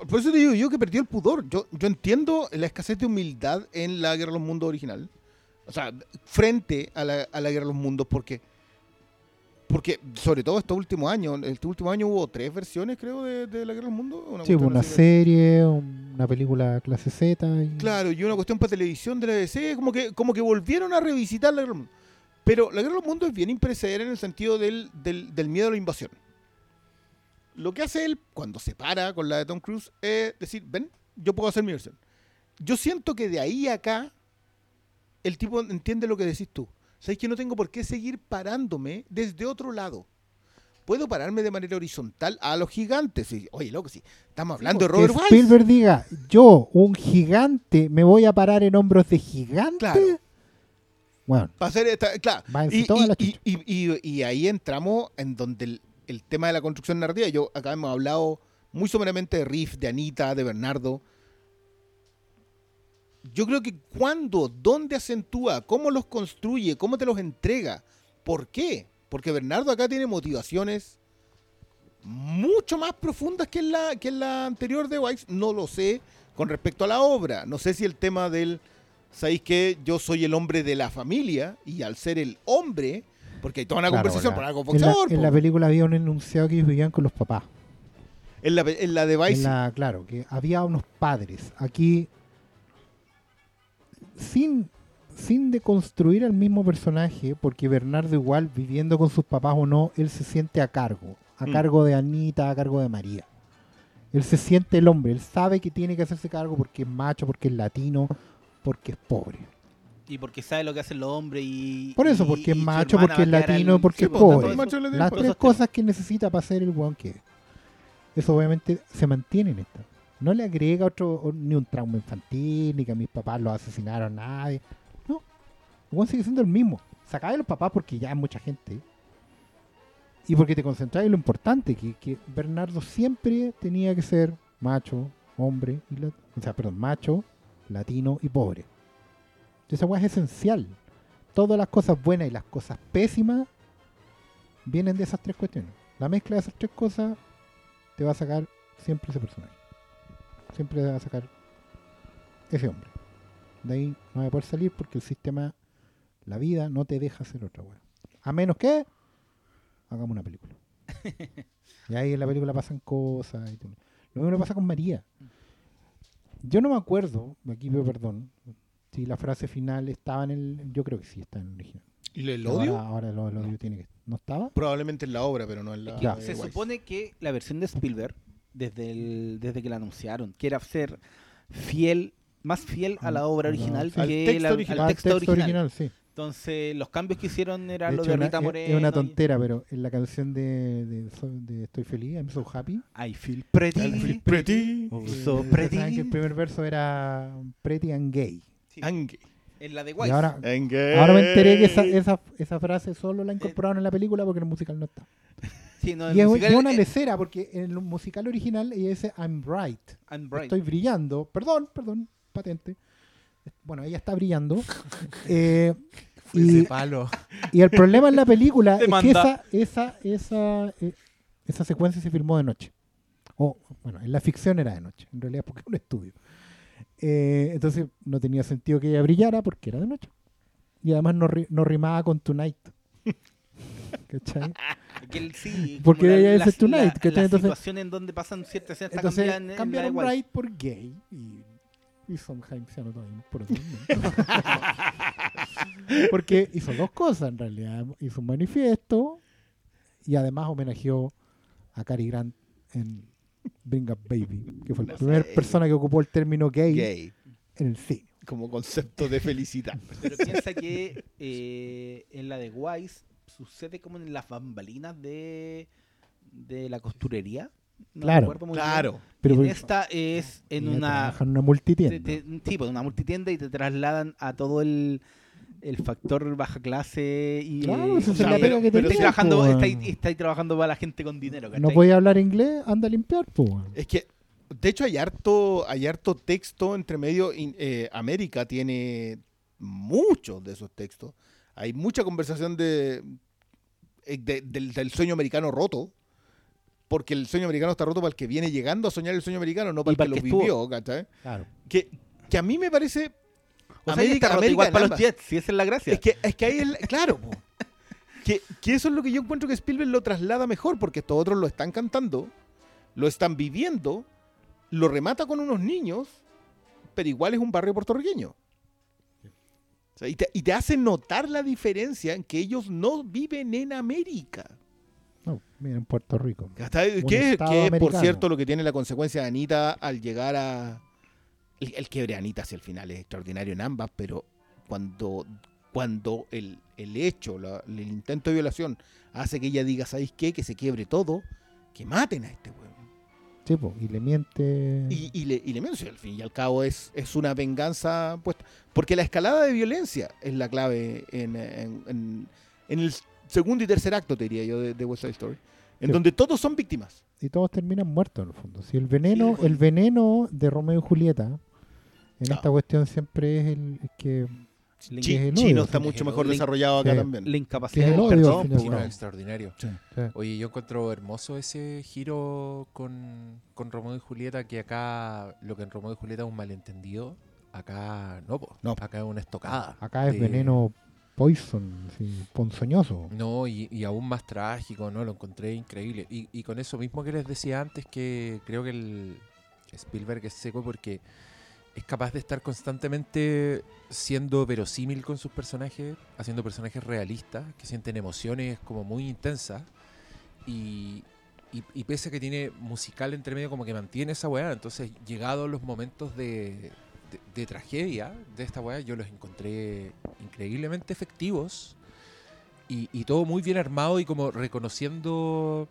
Por eso te digo yo que perdió el pudor. Yo, yo entiendo la escasez de humildad en la Guerra de los Mundos original. O sea, frente a la, a la Guerra de los Mundos, porque. Porque, sobre todo estos últimos años, este último año hubo tres versiones, creo, de, de la Guerra de los Mundos. Una Sí, cuestión una de- serie, una película clase Z. y- Claro, y una cuestión para televisión de la DC, como que, como que volvieron a revisitar la Guerra de los Mundos. Pero la Guerra de los Mundos es bien imperecedera en el sentido del, del, del miedo a la invasión. Lo que hace él cuando se para con la de Tom Cruise es decir, ven, yo puedo hacer mi versión. Yo siento que de ahí a acá el tipo entiende lo que decís tú. Sabéis que no tengo por qué seguir parándome desde otro lado. Puedo pararme de manera horizontal a los gigantes. Oye, loco, sí, estamos hablando de Robert Wise. Spielberg diga, yo, un gigante, me voy a parar en hombros de gigante. Claro. Bueno, Para hacer esta, claro. Y, y- y- y ahí entramos en donde el, el tema de la construcción narrativa, yo acá hemos hablado muy someramente de Riff, de Anita, de Bernardo. Yo creo que cuando, dónde acentúa, cómo los construye, cómo te los entrega, ¿por qué? Porque Bernardo acá tiene motivaciones mucho más profundas que en la, que en la anterior de Wise. No lo sé con respecto a la obra. No sé si el tema del, ¿sabéis que Yo soy el hombre de la familia y al ser el hombre, porque hay toda una Claro, conversación para algo en boxeador. en la película había un enunciado que ellos vivían con los papás. En la, en la de Vice, En la- claro, que había unos padres. Aquí, sin, sin deconstruir al mismo personaje, porque Bernardo igual, viviendo con sus papás o no, él se siente a cargo. A Mm. cargo de Anita, a cargo de María. Él se siente el hombre, él sabe que tiene que hacerse cargo porque es macho, porque es latino, porque es pobre. Y porque sabe lo que hacen los hombres y. Por eso, porque es y macho, porque es latino, porque Sí, es pues, pobre. Las tres cosas que necesita para ser el weón que es. Eso obviamente se mantiene en esta. No le agrega otro, ni un trauma infantil, ni que a mis papás los asesinaron a nadie. No. Weón sigue siendo el mismo. Sacáis a los papás porque ya es mucha gente. Y porque te concentráis en lo importante, que, que Bernardo siempre tenía que ser macho, hombre, y la- o sea, perdón, macho, latino y pobre. Esa weá es esencial. Todas las cosas buenas y las cosas pésimas vienen de esas tres cuestiones. La mezcla de esas tres cosas te va a sacar siempre ese personaje. Siempre va a sacar ese hombre. De ahí no va a poder salir porque el sistema, la vida, no te deja hacer otra weá. A menos que hagamos una película. y ahí en la película pasan cosas. y todo. Lo mismo pasa con María. Yo no me acuerdo, aquí pido perdón, si la frase final estaba en el. Yo creo que sí está en el original. ¿Y el odio? Ahora, ahora lo, el odio tiene que. ¿No estaba? Probablemente en la obra, pero no en la. Se supone que la versión de Spielberg, desde, el, desde que la anunciaron, que era ser fiel, más fiel a la obra Ah, original sí. Al que texto la- original. al Ah, texto, original. sí. Entonces, los cambios que hicieron era De lo hecho, de Rita Moreno. es una y- tontera, pero en la canción de, de, So- de Estoy feliz, I'm so happy. I feel pretty. I feel pretty. Oh, so pretty. saben que el primer verso era Pretty and Gay. Sí, Angue. En la de Y Wise. ahora, me enteré que esa, esa, esa frase solo la incorporaron en la película porque en el musical no está. Sí, no, el Y es, musical una lecera porque en el musical original ella dice I'm bright. I'm bright. Estoy brillando. Perdón, perdón, patente. Bueno, ella está brillando. Eh, y, ese palo. y el problema en la película es que Demanda. esa, esa, esa, eh, esa secuencia se filmó de noche. O, bueno, en la ficción era de noche, en realidad porque es un estudio. Eh, entonces no tenía sentido que ella brillara porque era de noche. Y además no, ri- no rimaba con Tonight. ¿Cachai? Sí, Porque ella la, es la- Tonight, la- ¿cachai? la Entonces- situación en donde pasan ciertas escenas Entonces cambiada en- la cambiaron Wise. Bright por gay y hizo un Jaime Ciano también por otro Porque hizo dos cosas en realidad. Hizo un manifiesto y además homenajeó a Cary Grant en Bring Up Baby, que fue la primera persona que ocupó el término gay, Gay. en el cine. Como concepto de felicidad. Pero piensa que eh, en la de Wise sucede como en las bambalinas de, de la costurería. No Claro. muy bien. Claro. Pero en porque esta es en una en una te- multitienda. te- sí, pues, una multitienda y te trasladan a todo el, el factor baja clase y Claro, esa o es sea, la pega que pero trabajando, po, estáis, trabajando para la gente con dinero, No podía hablar inglés, anda a limpiar, pues. weón. Es que, de hecho, hay harto, hay harto texto entre medio. eh, América tiene muchos de esos textos. Hay mucha conversación de, eh, de- del, del sueño americano roto. Porque el sueño americano está roto para el que viene llegando a soñar el sueño americano, no para Y el para que lo que estuvo. vivió, ¿cachai? Claro. Que, que a mí me parece. O sea, ya está roto igual para los Jets, si esa es la gracia. Es que, es que ahí, el, claro, po. que, que eso es lo que yo encuentro que Spielberg lo traslada mejor, porque estos otros lo están cantando, lo están viviendo, lo remata con unos niños, pero igual es un barrio puertorriqueño. O sea, y, te, y te hace notar la diferencia en que ellos no viven en América. No, mira, en Puerto Rico. Que, es- que es, por cierto, lo que tiene la consecuencia de Anita al llegar a. El, el quiebre Anita hacia el final es extraordinario en ambas, pero cuando, cuando el, el hecho, la- el intento de violación hace que ella diga, ¿sabéis qué? Que se quiebre todo, que maten a este weón. Sí, po, y le miente. Y, y le, y le menciono, al fin y al cabo es, es una venganza puesta. Porque la escalada de violencia es la clave en, en- en- en el segundo y tercer acto, te diría yo, de, de West Side Story. En Sí. donde todos son víctimas. y todos terminan muertos en el fondo. Si el veneno, Sí, el veneno de Romeo y Julieta en No. esta cuestión siempre es el es que Chi- es Chino odio, está mucho mejor desarrollado acá sí. también. la incapacidad es el del odio, perdón, al fin y al po, No, cabo. extraordinario. Sí. Oye, yo encuentro hermoso ese giro con, con Romeo y Julieta, que acá lo que en Romeo y Julieta es un malentendido, acá no, po. No. acá es una estocada. Acá es de- veneno poison, sí, ponzoñoso. No, y, y aún más trágico, ¿no? Lo encontré increíble. Y, y con eso mismo que les decía antes, que creo que el Spielberg es seco porque es capaz de estar constantemente siendo verosímil con sus personajes, haciendo personajes realistas, que sienten emociones como muy intensas. Y, y, pese a que tiene musical entre medio, como que mantiene esa weá. Entonces, llegados los momentos de tragedia de esta weá, yo los encontré increíblemente efectivos. Y, y todo muy bien armado y como reconociendo,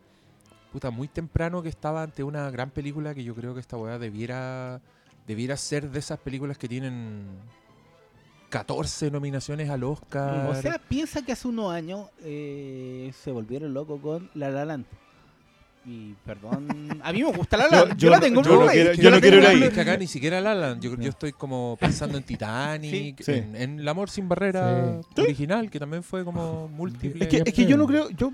puta, muy temprano que estaba ante una gran película que yo creo que esta weá debiera, debiera ser de esas películas que tienen 14 nominaciones al Oscar. O sea, piensa que hace unos años eh, se volvieron locos con La La Land. Y perdón, a mí me gusta La La Yo- Land. yo Yo, la no- tengo en yo no Blu-ray. quiero- Yo no quiero ir ahí. Es que acá ni siquiera La La Land. Yo, yo estoy como pensando en Titanic, Sí. en, en El amor sin barrera Sí. original, que también fue como múltiple. Es que, es que yo no creo, yo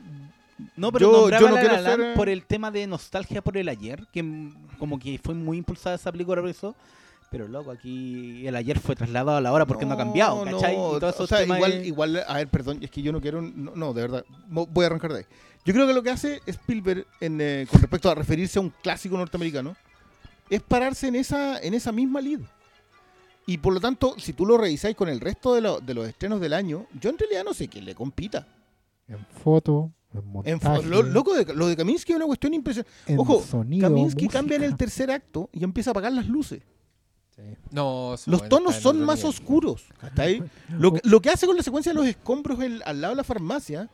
No, pero Yo- nombraba yo no La ser, eh, por el tema de nostalgia por el ayer, que como que fue muy impulsada esa película por eso. Pero loco, aquí el ayer fue trasladado a la hora porque no, ha cambiado, ¿cachai? no, y todos esos o sea, temas igual, es- igual, a ver, perdón, es que yo no quiero, no, no, de verdad, voy a arrancar de ahí. Yo creo que lo que hace Spielberg en, eh, con respecto a referirse a un clásico norteamericano es pararse en esa, en esa misma lid. Y por lo tanto, si tú lo revisáis con el resto de, lo- de los estrenos del año, yo en realidad no sé quién le compita. En foto, en lo, loco de, lo de Kaminsky es una cuestión impresionante. Ojo, sonido, Kaminsky música. cambia en el tercer acto y empieza a apagar las luces. Sí. No, Los tonos son más nivel. oscuros. ¿cachai? Lo, que- lo que hace con la secuencia de los escombros el- al lado de la farmacia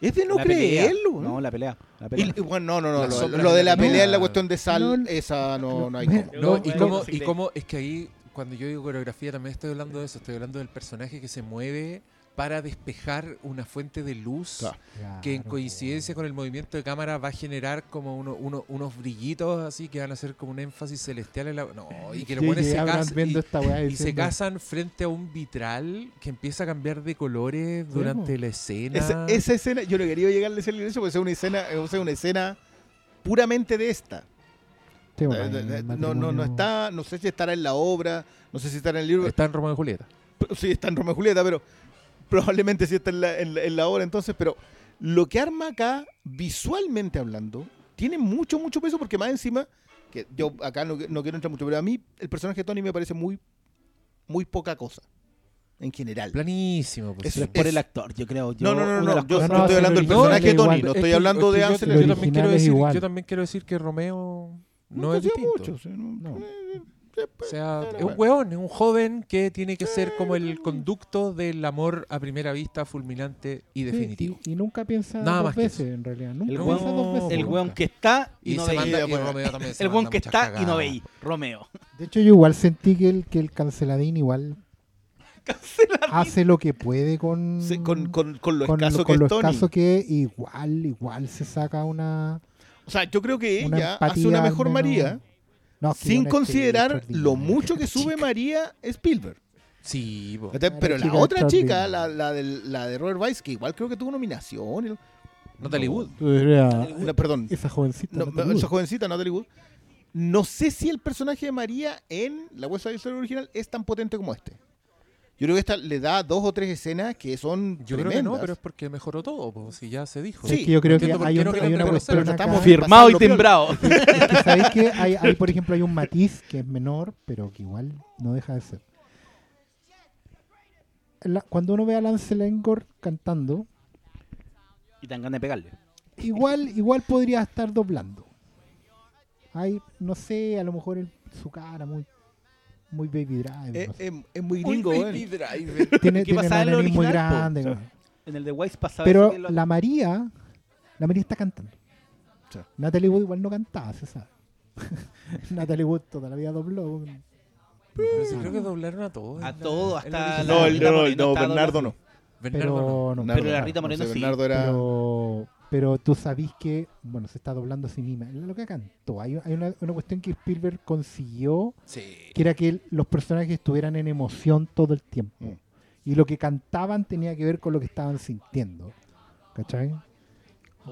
es de no la pelea. creerlo. No, ¿eh? la pelea. La pelea. y bueno, no, no, no. Lo, lo de la la pelea en la pelea. cuestión de sal, No, esa no, no hay. No, No, y cómo, y cómo es que ahí, cuando yo digo coreografía, también estoy hablando de eso. Estoy hablando del personaje que se mueve para despejar una fuente de luz Claro. que en coincidencia con el movimiento de cámara va a generar como uno, uno- unos brillitos así que van a ser como un énfasis celestial en la... No, y que los Sí, se casan y, esta weá y se casan frente a un vitral que empieza a cambiar de colores durante la escena. Esa, esa escena, yo no quería llegar a ese inicio porque es una escena, es una escena puramente de esta. Sí, Sí, bueno, Eh, eh, no, no, no está, no sé si estará en la obra, no sé si estará en el libro. Está en Romeo y Julieta. Sí, está en Romeo y Julieta, pero probablemente sí está en la, en la- en la obra entonces. Pero lo que arma acá, visualmente hablando, tiene mucho, mucho peso porque más encima, que yo acá no, no quiero entrar mucho, pero a mí el personaje de Tony me parece muy, muy poca cosa, en general. Planísimo. pues, Es- por es- el actor, yo creo. Yo, No, no, no, no, yo, No, yo no, estoy hablando del el personaje de Tony, no Es estoy hablando de yo- Ansel yo, también quiero es decir, igual. yo también quiero decir que Romeo no, No es distinto. mucho, No. O sea, Pero es un weón, es un joven que tiene que ser como el conducto del amor a primera vista fulminante y Sí, definitivo. y, y nunca piensa Nada dos más que veces, en realidad. Nunca El piensa weón- dos veces. El weón que está y, Y, no se veis. manda, y bueno. Romeo también se El weón manda que está y no veis. Romeo. De hecho, yo igual sentí que el, que el canceladín igual hace lo que puede con, sí, con, con, con lo con, escaso que con lo es Tony. escaso que es, igual, igual se saca una... O sea, yo creo que ella empatía hace una mejor menos- María No, sin considerar lo mucho que sube María Spielberg. Sí. Una Pero la chica otra chica, la, la, del- la de Robert Weiss, que igual creo que tuvo nominación. Natalie Wood. No, perdón, esa jovencita. no, no te esa jovencita, Natalie Wood. No sé si el personaje de María en la West Side Story original es tan potente como este. Yo creo que esta le da dos o tres escenas que son Yo creo que no, tremendas. pero es porque mejoró todo, po, si ya se dijo. Sí, Es que yo creo que hay, un- hay una cuestión acá. estamos Firmado y timbrado. Es que sabéis que hay, hay, por ejemplo, hay un matiz que es menor, pero que igual no deja de ser. La- cuando uno ve a Lance Lengor cantando, Y tan ganas de pegarle. igual, igual podría estar doblando. Hay, no sé, a lo mejor el- su cara muy, muy baby drive. Es, no sé. es- es muy gringo, Baby ¿eh? Driver. tiene ¿qué tiene pasaba en muy po? grande. ¿no? En el de Wise pasaba Pero lo- la María, la María está cantando. Sí. Natalie Wood igual no cantaba, se sabe. Natalie Wood toda la vida dobló. Pero sí creo que doblaron a todos. A la- todos, hasta la la- No, Rita no, no, estaba Bernardo no. Bernardo no. Pero, no, Pero la no, Rita no Moreno sé, sí. Bernardo era... pero, pero tú sabís que, bueno, se está doblando a sí misma. Lo que cantó, hay, hay una, una cuestión que Spielberg consiguió, Sí. que era que los personajes estuvieran en emoción todo el tiempo. Mm. Y lo que cantaban tenía que ver con lo que estaban sintiendo. ¿Cachai?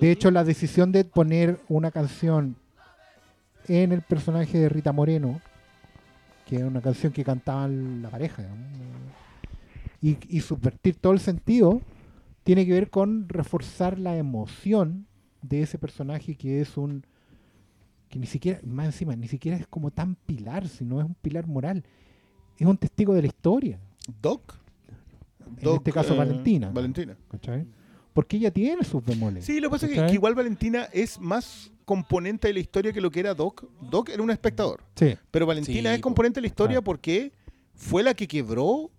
De hecho, la decisión de poner una canción en el personaje de Rita Moreno, que era una canción que cantaban la pareja, y subvertir todo el sentido, tiene que ver con reforzar la emoción de ese personaje que es un que ni siquiera, más encima, ni siquiera es como tan pilar, sino es un pilar moral. Es un testigo de la historia. Doc. En Doc, este caso, eh, Valentina. Valentina. ¿cachai? Porque ella tiene sus bemoles. Sí, lo que pasa es que, igual Valentina es más componente de la historia que lo que era Doc. Doc era un espectador. Sí. Pero Valentina Sí, es po. componente de la historia Claro. porque fue la que quebró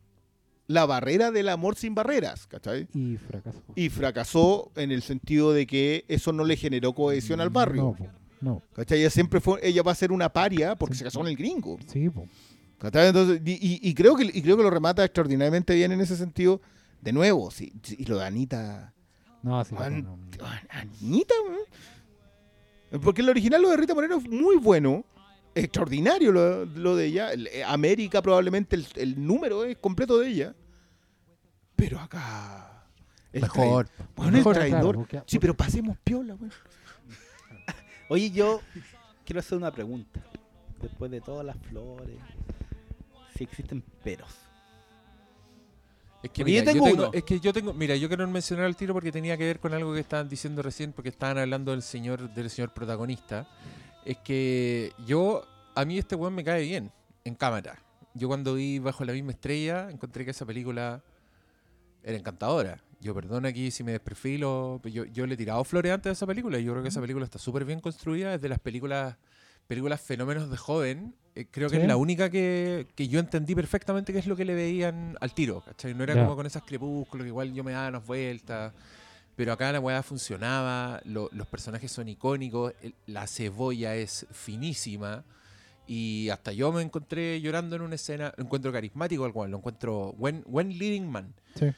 la barrera del amor sin barreras, ¿cachai? Y fracasó. Y fracasó en el sentido de que eso no le generó cohesión al barrio. No, no. ¿Cachai? Ella siempre fue, ella va a ser una paria porque Sí. se casó con el gringo. Sí, po. ¿cachai? Entonces, y, y- y creo que, y creo que lo remata extraordinariamente bien en ese sentido. De nuevo, sí, sí, y lo de Anita. No, sí, An- no, no. Anita. Porque el original, lo de Rita Moreno, es muy bueno. Extraordinario lo, lo de ella. El- eh, América, probablemente el, el número es completo de ella. Pero acá. el Mejor. Bueno, Mejor, el traidor. claro, porque- sí, pero pasemos piola, weón. Oye, yo quiero hacer una pregunta. Después de todas las flores, si existen peros. Es que, mira, yo tengo uno. es que yo tengo, mira, yo quiero mencionar al tiro porque tenía que ver con algo que estaban diciendo recién, porque estaban hablando del señor, del señor protagonista. Es que yo, a mí este weón me cae bien en cámara. Yo cuando vi Bajo la misma estrella, encontré que esa película era encantadora. Yo perdón aquí si me desperfilo, pero yo, yo le he tirado flores antes de esa película y yo creo que esa película está súper bien construida. Es de las películas, películas fenómenos de joven. Eh, creo que Sí. es la única que, que yo entendí perfectamente qué es lo que le veían al tiro. ¿cachai? No era como con esas crepúsculos que igual yo me daba unas vueltas. Pero acá la weá funcionaba, lo- los personajes son icónicos, el- la cebolla es finísima. Y hasta yo me encontré llorando en una escena, lo encuentro carismático al cual, lo encuentro buen, buen leading man. Sí.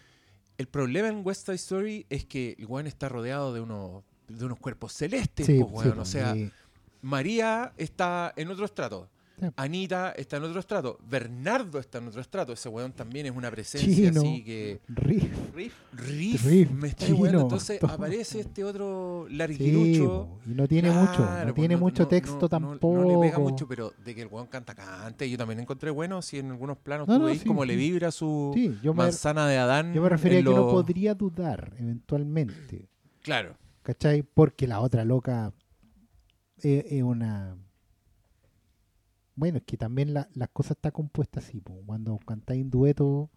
El problema en West Side Story es que el weón está rodeado de unos, de unos cuerpos celestes, Sí, weón. po, o sea, y- María está en otro estrato. Sí. Anita está en otro estrato. Bernardo está en otro estrato. Ese weón también es una presencia Chino. así que. Riff. Riff. Riff, Riff, me está chino. Entonces todo. aparece este otro Sí, larguirucho. po, y no tiene mucho, no pues tiene mucho no- texto no- tampoco. No, le pega mucho, pero de que el weón canta, cante. Yo también encontré bueno si en algunos planos No, tú no, veis sí, cómo le sí. vibra su Sí, me, manzana de Adán. yo me refería a que lo- podría dudar eventualmente, Claro. ¿cachai? Porque la otra loca es, es una... Bueno, es que también la, las cosas está compuesta así, po. cuando cantáis en dueto,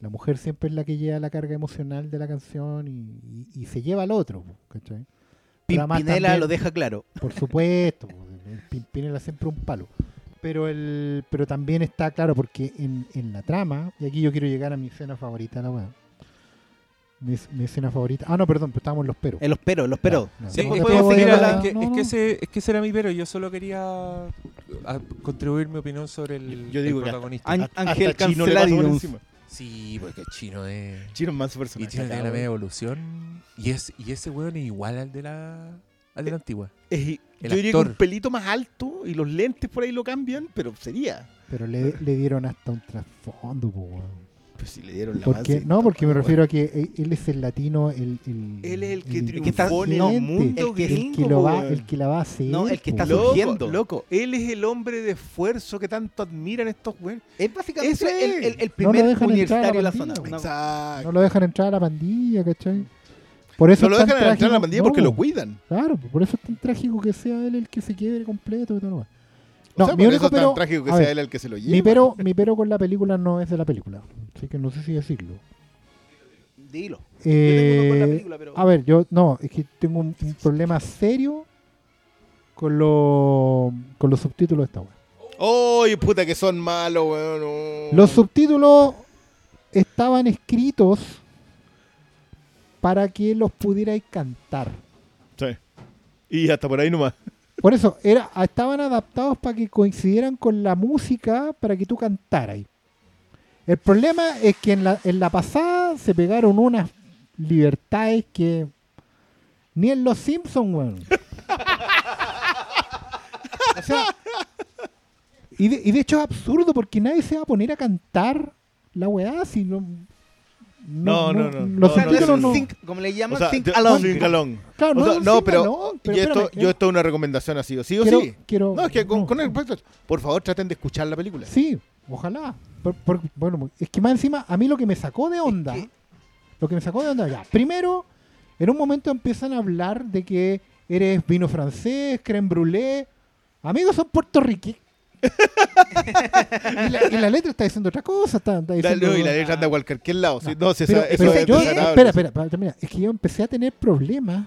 la mujer siempre es la que lleva la carga emocional de la canción y, y- y se lleva al otro, po, ¿cachai? Pimpinela también- lo deja claro. Por supuesto, po, el Pimpinela siempre un palo. Pero el pero también está claro porque en, en la trama, y aquí yo quiero llegar a mi escena favorita la weá. Mi, mi escena favorita. Ah, no, perdón, pero estábamos en los peros. En los peros, los peros. No, no, Sí, no, es, que, la- es que- no, es que ese, es que ese era mi pero. Yo solo quería a- contribuir mi opinión sobre el, Yo digo el que protagonista. An- Hasta Ángel Chino le Canceladinus. encima. Sí, porque Chino es. Chino es más su Y personaje. Chino tiene la media evolución. Y, es, y ese weón es igual al de la, al de la antigua. Es- yo El diría que actor. un pelito más alto y los lentes por ahí lo cambian, pero sería. Pero le, le dieron hasta un trasfondo, po, weón. Pues si le dieron la Porque, no, porque me refiero a que él- él es el latino, el, el- Él es el que el- que está- triunfó en el excelente, mundo el que- el gringo, que lo va, el que la va a hacer. No, el que está. Loco, surgiendo. loco, él es el hombre de esfuerzo que tanto admiran estos güeyes. Es básicamente Eso es. el, el- el No lo primer universitario de la la zona. Exacto. No lo dejan entrar a la pandilla, ¿cachai? Por eso No es lo dejan entrar a la pandilla porque lo cuidan. Claro, por eso es tan trágico que sea él el que se quiebre completo y todo lo demás. O No, sea, mi por único eso es tan pero- trágico que a sea ver, él el que se lo lleva. Mi pero, mi pero con la película no es de la película. Así que no sé si decirlo. Dilo. Eh, tengo uno con la película, pero- A ver, yo no, es que tengo un, un problema serio con, lo, con los subtítulos de esta web. ¡Ay, puta que son malos, weón! no. Los subtítulos estaban escritos para que los pudierais cantar. Sí. Y hasta por ahí nomás. Por eso, era, estaban adaptados para que coincidieran con la música para que tú cantaras. El problema es que en la, en la pasada se pegaron unas libertades que ni en los Simpsons, weón. o sea, y de, y de hecho es absurdo porque nadie se va a poner a cantar la weá si no. No, no, no. No, O no, no, no. think- como le O llaman, sea, think along. sing along. Claro, O sea, no, pero, no, pero y esto, espérame, yo esto es una recomendación así o sí o quiero, sí. quiero- No, es que con, con el por favor traten de escuchar la película. Sí, ojalá. Por- por- bueno, es que más encima, a mí lo que me sacó de onda, que- lo que me sacó de onda, ya, primero, en un momento empiezan a hablar de que eres vino francés, creme brûlée, amigos son puertorriqueños. y, la, y la letra está diciendo otra cosa, está, diciendo... y la letra anda a cualquier lado. sí, No, si Pero- esa- eso pero es yo- espera, espera, para terminar. Es que yo empecé a tener problemas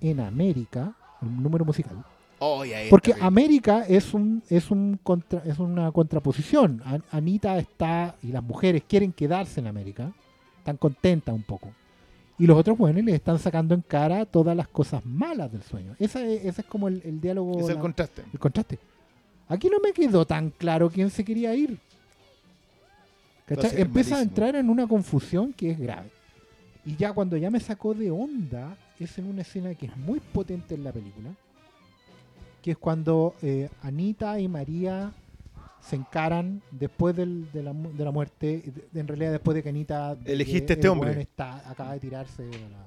en América, el número musical, Oh, porque. América es un es un contra, es una contraposición. An- Anita está y las mujeres quieren quedarse en América, están contentas un poco. Y los otros jóvenes les están sacando en cara todas las cosas malas del sueño. Esa es, ese es como el, el diálogo, es el la- contraste. el contraste. Aquí no me quedó tan claro quién se quería ir. Empieza a entrar en una confusión que es grave. Y ya cuando ya me sacó de onda, es en una escena que es muy potente en la película, que es cuando eh, Anita y María se encaran después del- de, la, de la muerte, en realidad después de que Anita... Elegiste que este hombre. Está, acaba de tirarse de la-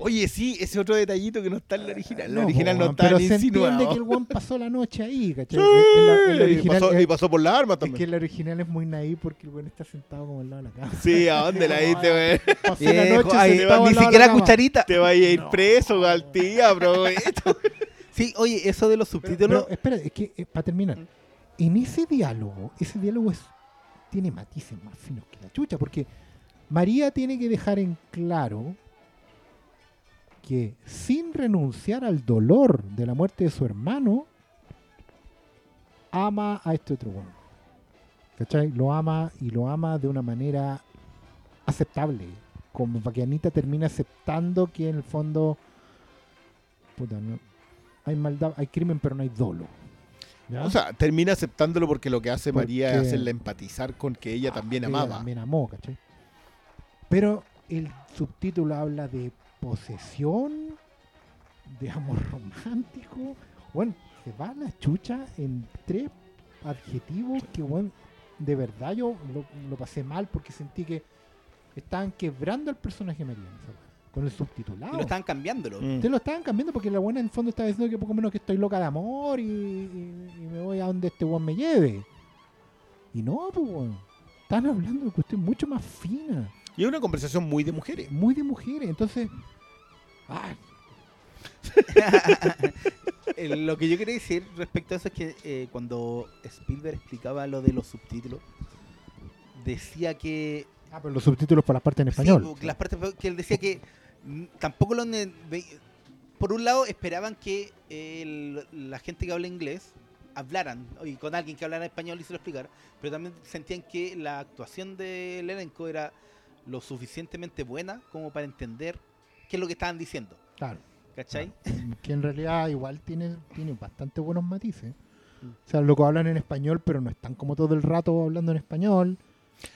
Oye, sí, ese otro detallito que no está en la original. La No, original po, no está pero ni se entiende que el one pasó la noche ahí, ¿cachai? Sí, En la- en la y, original pasó, es- y pasó por la arma Es que también. el original es muy naí porque el güey está sentado como al lado de la cama. Sí, ¿a dónde la diste, güey? Pasé la noche ay, sentado ni siquiera la cucharita. Te va a ir No. preso, Galtía, aprovecha. Sí, oye, eso de los Pero, subtítulos. pero, espera, es que para terminar, en ese diálogo, ese diálogo es, tiene matices más finos que la chucha, porque María tiene que dejar en claro que sin renunciar al dolor de la muerte de su hermano, ama a este otro bueno. ¿Cachai? Lo ama y lo ama de una manera aceptable. Como para que Anita termine aceptando que en el fondo puta, no, hay maldad, hay crimen, pero no hay dolo. ¿Ya? O sea, termina aceptándolo porque lo que hace María es hacerla empatizar con que ella también Ella amaba. También amó, ¿cachai? Pero el subtítulo habla de posesión, de amor romántico. Bueno, se va la chucha en tres adjetivos que, weón, de verdad yo lo, lo pasé mal porque sentí que estaban quebrando al personaje weá, con el subtitulado. Y lo estaban cambiándolo. Mm. Te lo estaban cambiando porque la buena en el fondo estaba diciendo que poco menos que estoy loca de amor y, y- y me voy a donde este weón me lleve. Y no, pues weón. Están hablando de cuestión mucho más fina, Y es una conversación muy de mujeres. muy de mujeres. Entonces, ah, Eh, lo que yo quería decir respecto a eso es que eh, cuando Spielberg explicaba lo de los subtítulos, decía que ah, pero los subtítulos por las partes en Sí, español. po, las partes que él decía que tampoco lo por un lado esperaban que el- la gente que habla inglés hablaran y con alguien que hablara español y se lo explicara, pero también sentían que la actuación del elenco era lo suficientemente buena como para entender qué es lo que estaban diciendo, Claro. ¿cachai? Que en realidad igual tiene, tiene bastante buenos matices. Mm. O sea, loco hablan en español, pero no están como todo el rato hablando en español.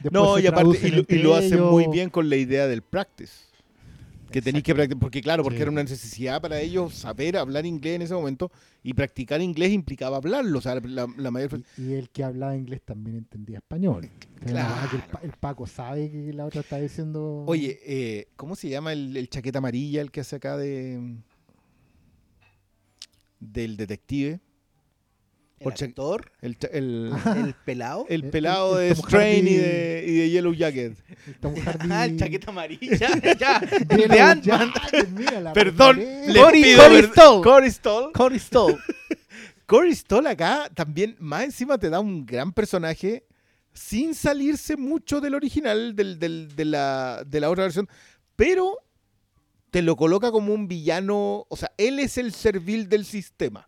Después No, y aparte, y lo, y entre lo hacen ellos. muy bien con la idea del practice. Que tenéis que practicar, porque claro, porque Sí. era una necesidad para ellos saber hablar inglés en ese momento y practicar inglés implicaba hablarlo. O sea, la, la mayor... Y, y el que hablaba inglés también entendía español. Que el, Claro. Pa- el Paco sabe que la otra está diciendo. Oye, eh, ¿cómo se llama el, el chaqueta amarilla, el que hace acá de... del detective? El actor, El, el, el pelado, el El- pelado el de Strain y de, y de Yellow Jacket. el Tom Hardy. ah, el chaqueta amarilla, ya, de Ant-Man. La Perdón, le Cory- pido Cory ver- Stoll. Cory Stoll. Cory Stoll. Cory Stoll acá también, más encima te da un gran personaje sin salirse mucho del original, del, del- de, la, de la otra versión, pero te lo coloca como un villano, o sea, él es el servil del sistema,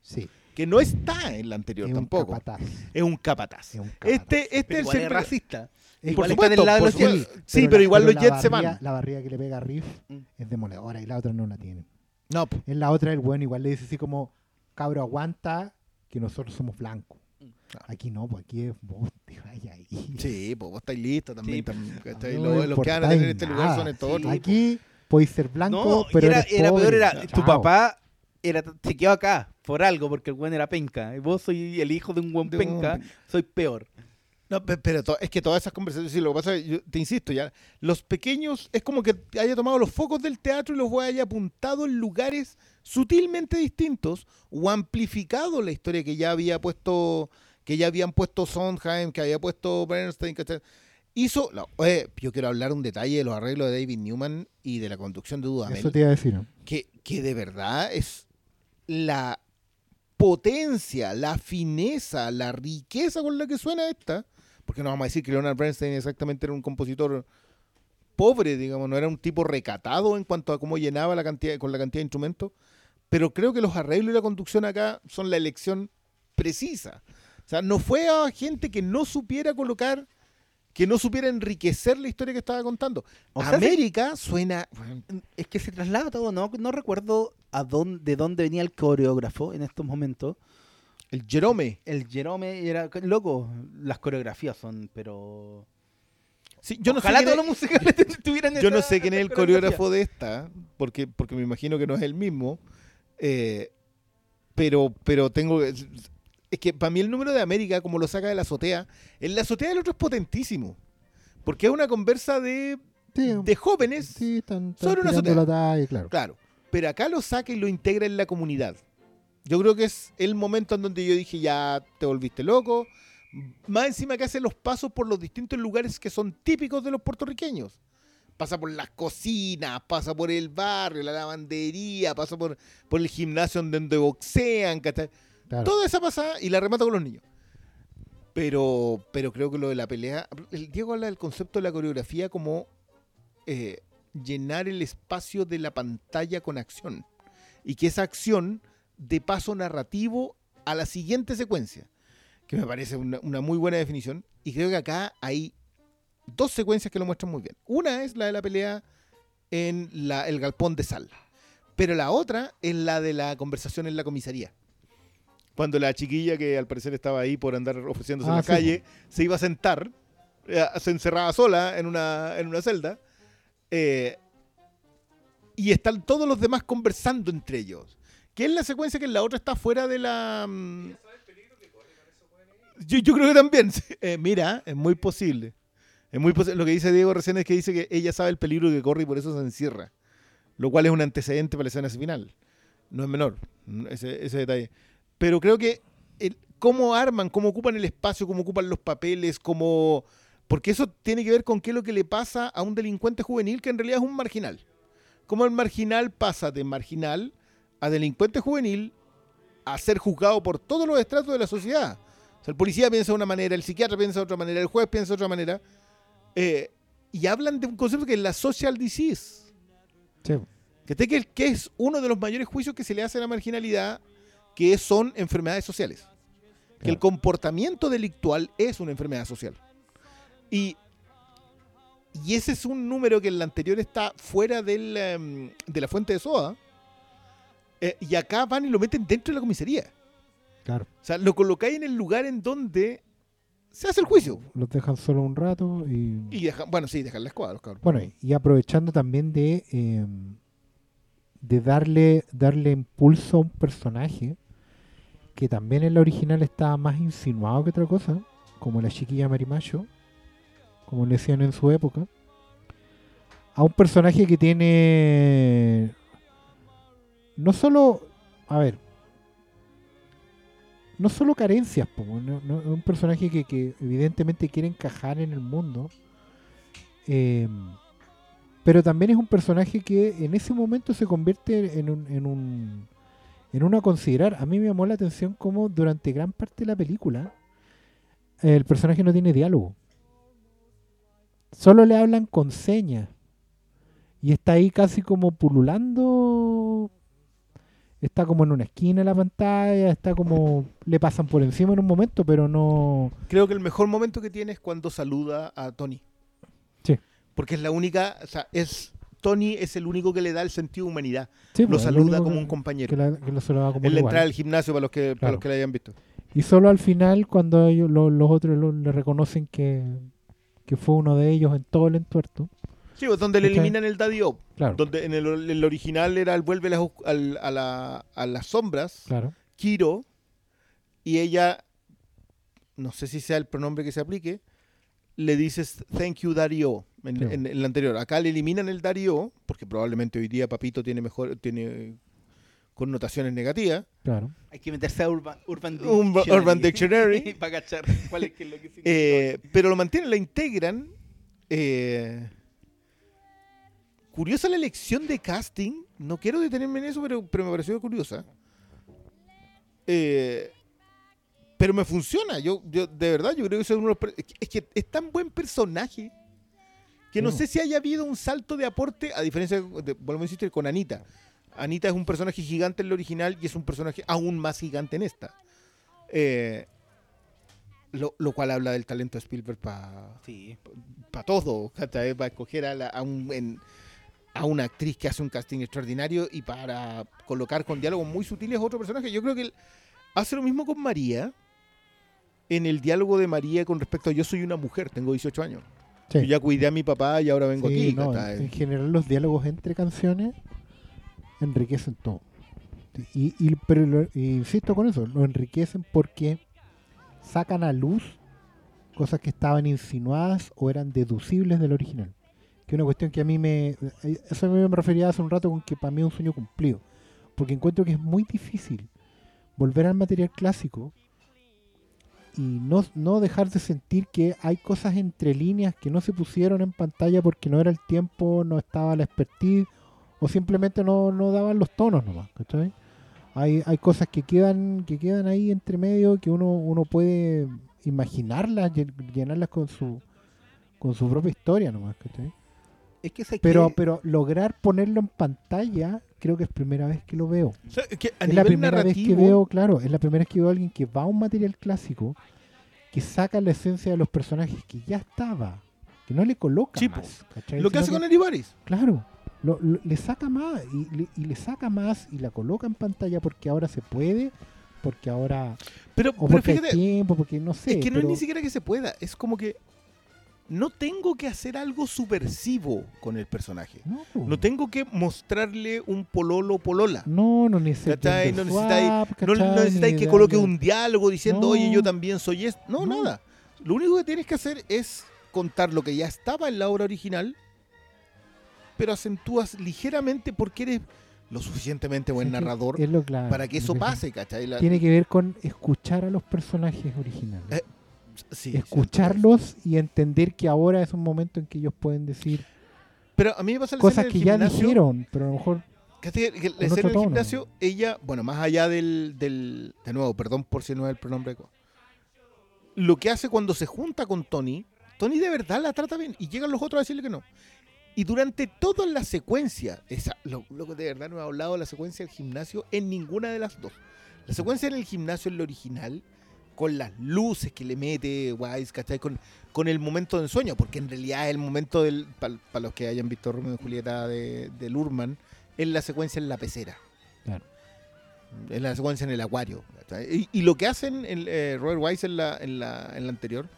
Sí, que no está en la anterior es un tampoco. capataz. Es un capataz. Es un capataz. Este, este Pero es igual el es racista. Igual por está del supuesto, lado de los Jets. supuesto. Sí, pero, la- igual los la Jets se van. La barriga que le pega a Riff Mm. es demoledora y la otra no la tiene. No. En la otra el bueno igual le dice así como, cabro, aguanta que nosotros somos blancos. Mm. Aquí no, pues aquí es vos, te vayas ahí. sí, pues vos estáis listos también. Sí, también. No Los, los que van a tener este lugar son estos Sí. otros. Aquí podéis ser blanco, No, pero era, eres era pobre. peor, era tu Chao. papá era, se quedó acá por algo, porque el buen era penca. Y vos soy el hijo de un buen De un penca, soy peor. No, pe- pero to- es que todas esas conversaciones, sí, lo que pasa yo te insisto, ya, los pequeños, es como que haya tomado los focos del teatro y los haya apuntado en lugares sutilmente distintos o amplificado la historia que ya había puesto, que ya habían puesto Sondheim, que había puesto Bernstein, ¿cachai? Hizo, no, oye, yo quiero hablar un detalle de los arreglos de David Newman y de la conducción de Dudamel Eso te iba a decir. ¿no? que, que de verdad es la potencia, la fineza, la riqueza con la que suena esta, porque no vamos a decir que Leonard Bernstein exactamente era un compositor pobre, digamos, no era un tipo recatado en cuanto a cómo llenaba la cantidad, con la cantidad de instrumentos, pero creo que los arreglos y la conducción acá son la elección precisa. O sea, no fue a gente que no supiera colocar, que no supiera enriquecer la historia que estaba contando. O sea, sí. América suena... Es que se traslada todo, ¿no? No recuerdo a dónde, de dónde venía el coreógrafo en estos momentos. El Jerome. El Jerome era loco. Las coreografías son, pero. Sí, yo no Ojalá sé todos los es- musicales tuvieran yo no sé quién es el coreógrafo de esta, porque, porque me imagino que no es el mismo. eh, pero, pero tengo. Es que para mí el número de América, como lo saca de la azotea, en la azotea del otro es potentísimo. Porque es una conversa de, Sí, de jóvenes, sí, están, están sobre una azotea. la talla, claro. claro. Pero acá lo saca y lo integra en la comunidad. Yo creo que es el momento en donde yo dije, ya te volviste loco. Más encima que hace los pasos por los distintos lugares que son típicos de los puertorriqueños. Pasa por las cocinas, pasa por el barrio, la lavandería, pasa por, por el gimnasio donde boxean, ¿cachai? Claro. Toda esa pasada y la remata con los niños. Pero, pero creo que lo de la pelea. El Diego habla del concepto de la coreografía como eh, llenar el espacio de la pantalla con acción. Y que esa acción de paso narrativo a la siguiente secuencia. Que me parece una, una muy buena definición. Y creo que acá hay dos secuencias que lo muestran muy bien. Una es la de la pelea en la- el galpón de sal. Pero la otra es la de la conversación en la comisaría. Cuando la chiquilla que al parecer estaba ahí por andar ofreciéndose en Ah, la sí, calle, se iba a sentar, eh, se encerraba sola en una, en una celda, eh, y están todos los demás conversando entre ellos. Que es la secuencia que en la otra está fuera de la... mm, Yo, yo creo que también. Eh, mira, es muy posible. Es muy posible. Lo que dice Diego recién es que dice que ella sabe el peligro que corre y por eso se encierra. Lo cual es un antecedente para la escena final. No es menor ese, ese detalle. Pero creo que el- cómo arman, cómo ocupan el espacio, cómo ocupan los papeles, cómo... Porque eso tiene que ver con qué es lo que le pasa a un delincuente juvenil que en realidad es un marginal. Cómo el marginal pasa de marginal a delincuente juvenil a ser juzgado por todos los estratos de la sociedad. O sea, el policía piensa de una manera, el psiquiatra piensa de otra manera, el juez piensa de otra manera. eh, y hablan de un concepto que es la social disease. Sí. Que, que es uno de los mayores juicios que se le hace a la marginalidad, que son enfermedades sociales. Que el comportamiento delictual es una enfermedad social. Y, y ese es un número que en la anterior está fuera del, em, de la fuente de soda. eh, y acá van y lo meten dentro de la comisaría. Claro. O sea, lo colocáis en el lugar en donde se hace el juicio. Los dejan solo un rato y... Y deja- bueno, sí, dejan la escuadra, los cabros. Bueno, y aprovechando también de, eh, de darle, darle impulso a un personaje que también en la original estaba más insinuado que otra cosa, como la chiquilla Marimacho, como le decían en su época, a un personaje que tiene no solo, a ver, no solo carencias, po, un personaje que, que evidentemente quiere encajar en el mundo, eh, pero también es un personaje que en ese momento se convierte en un, en un en uno a considerar. A mí me llamó la atención cómo durante gran parte de la película el personaje no tiene diálogo. Solo le hablan con señas. Y está ahí casi como pululando. Está como en una esquina de la pantalla, está como... Le pasan por encima en un momento, pero no... Creo que el mejor momento que tiene es cuando saluda a Tony. Sí. Porque es la única, o sea, es Tony es el único que le da el sentido de humanidad. Sí, lo pues, es saluda como que- un compañero. Que, la- que lo saludaba como en la entrada al gimnasio para los que, para los que la hayan visto. Y solo al final, cuando ellos, lo- los otros lo- le reconocen que, que fue uno de ellos en todo el entuerto. Sí, pues donde le eliminan el Daddy. Claro, Donde en el, el original era el vuelve las al- a, la- a las sombras, claro. Kiro, y ella, no sé si sea el pronombre que se aplique, le dices thank you Daddy O en, Sí. en- en la anterior. Acá le eliminan el Daddy O, porque probablemente hoy día Papito tiene mejor, tiene connotaciones negativas. Claro. Hay que meterse a Urban, urban ba- Urban Dictionary. para cachar cuál es, qué es lo que significa. Eh, pero lo mantienen, la integran. eh, curiosa la elección de casting. No quiero detenerme en eso, pero, pero me pareció curiosa. Eh, pero me funciona. Yo, yo, de verdad, yo creo que es uno de los es que es tan buen personaje que no Sí. sé si haya habido un salto de aporte, a diferencia, de, vuelvo a con Anita. Anita es un personaje gigante en el original y es un personaje aún más gigante en esta. Eh, lo, lo cual habla del talento de Spielberg para Sí. todo, ¿cachai? para escoger a, la- a un- en- a una actriz que hace un casting extraordinario y para colocar con diálogos muy sutiles a otro personaje. Yo creo que él hace lo mismo con María, en el diálogo de María con respecto a yo soy una mujer, tengo 18 años. Sí. Yo ya cuidé a mi papá y ahora vengo Sí, aquí. en general los diálogos entre canciones enriquecen todo. Y, y- pero lo- insisto con eso, lo enriquecen porque sacan a luz cosas que estaban insinuadas o eran deducibles del original. Que es una cuestión que a mí me... Eso a mí me refería hace un rato con que para mí es un sueño cumplido. Porque encuentro que es muy difícil volver al material clásico y no, no dejar de sentir que hay cosas entre líneas que no se pusieron en pantalla porque no era el tiempo, no estaba la expertise o simplemente no, no daban los tonos nomás, ¿cachai? Hay, hay cosas que quedan, que quedan ahí entre medio que uno, uno puede imaginarlas, llen- llenarlas con su con su propia historia nomás, ¿cachai? Es que Pero, que- pero lograr ponerlo en pantalla creo que es primera vez que lo veo. O sea, es que a es la primera vez que veo, claro, es la primera vez que veo a alguien que va a un material clásico que saca la esencia de los personajes que ya estaba, que no le coloca Sí, po. más. ¿cachai? lo que hace con Eddie Baris. Claro, lo- lo- le saca más y le, y le saca más y la coloca en pantalla porque ahora se puede, porque ahora Pero, o pero porque hay fíjate, tiempo, porque no sé. es que no es ni siquiera que se pueda, es como que no tengo que hacer algo subversivo con el personaje. No, tengo que mostrarle un pololo polola. No, no necesitáis. No necesitáis- No, no necesitáis que coloque un diálogo diciendo, No. oye, yo también soy esto. No, nada. Lo único que tienes que hacer es contar lo que ya estaba en la obra original, pero acentúas ligeramente porque eres lo suficientemente buen narrador para que eso pase, ¿cachai? La- Tiene que ver con escuchar a los personajes originales. Eh, sí, Escucharlos y entender que ahora es un momento en que ellos pueden decir Pero a mí me pasa la cosas que ya dijeron, pero a lo mejor. Que la escena del gimnasio, ella, bueno, más allá del, del- De nuevo, perdón por si no es el pronombre. Lo que hace cuando se junta con Tony, Tony de verdad la trata bien y llegan los otros a decirle que no. Y durante toda la secuencia, esa, lo, lo que de verdad no he hablado de la secuencia del gimnasio en ninguna de las dos. La secuencia en el gimnasio en lo original, con las luces que le mete Wise, ¿cachai? Con, con el momento de ensueño, porque en realidad el momento del, para los que hayan visto Romeo y Julieta de, de Lurman, es la secuencia en la pecera. Claro. Es la secuencia en el acuario. Y, y lo que hacen el, eh, Robert Wise en la, en, la, en la anterior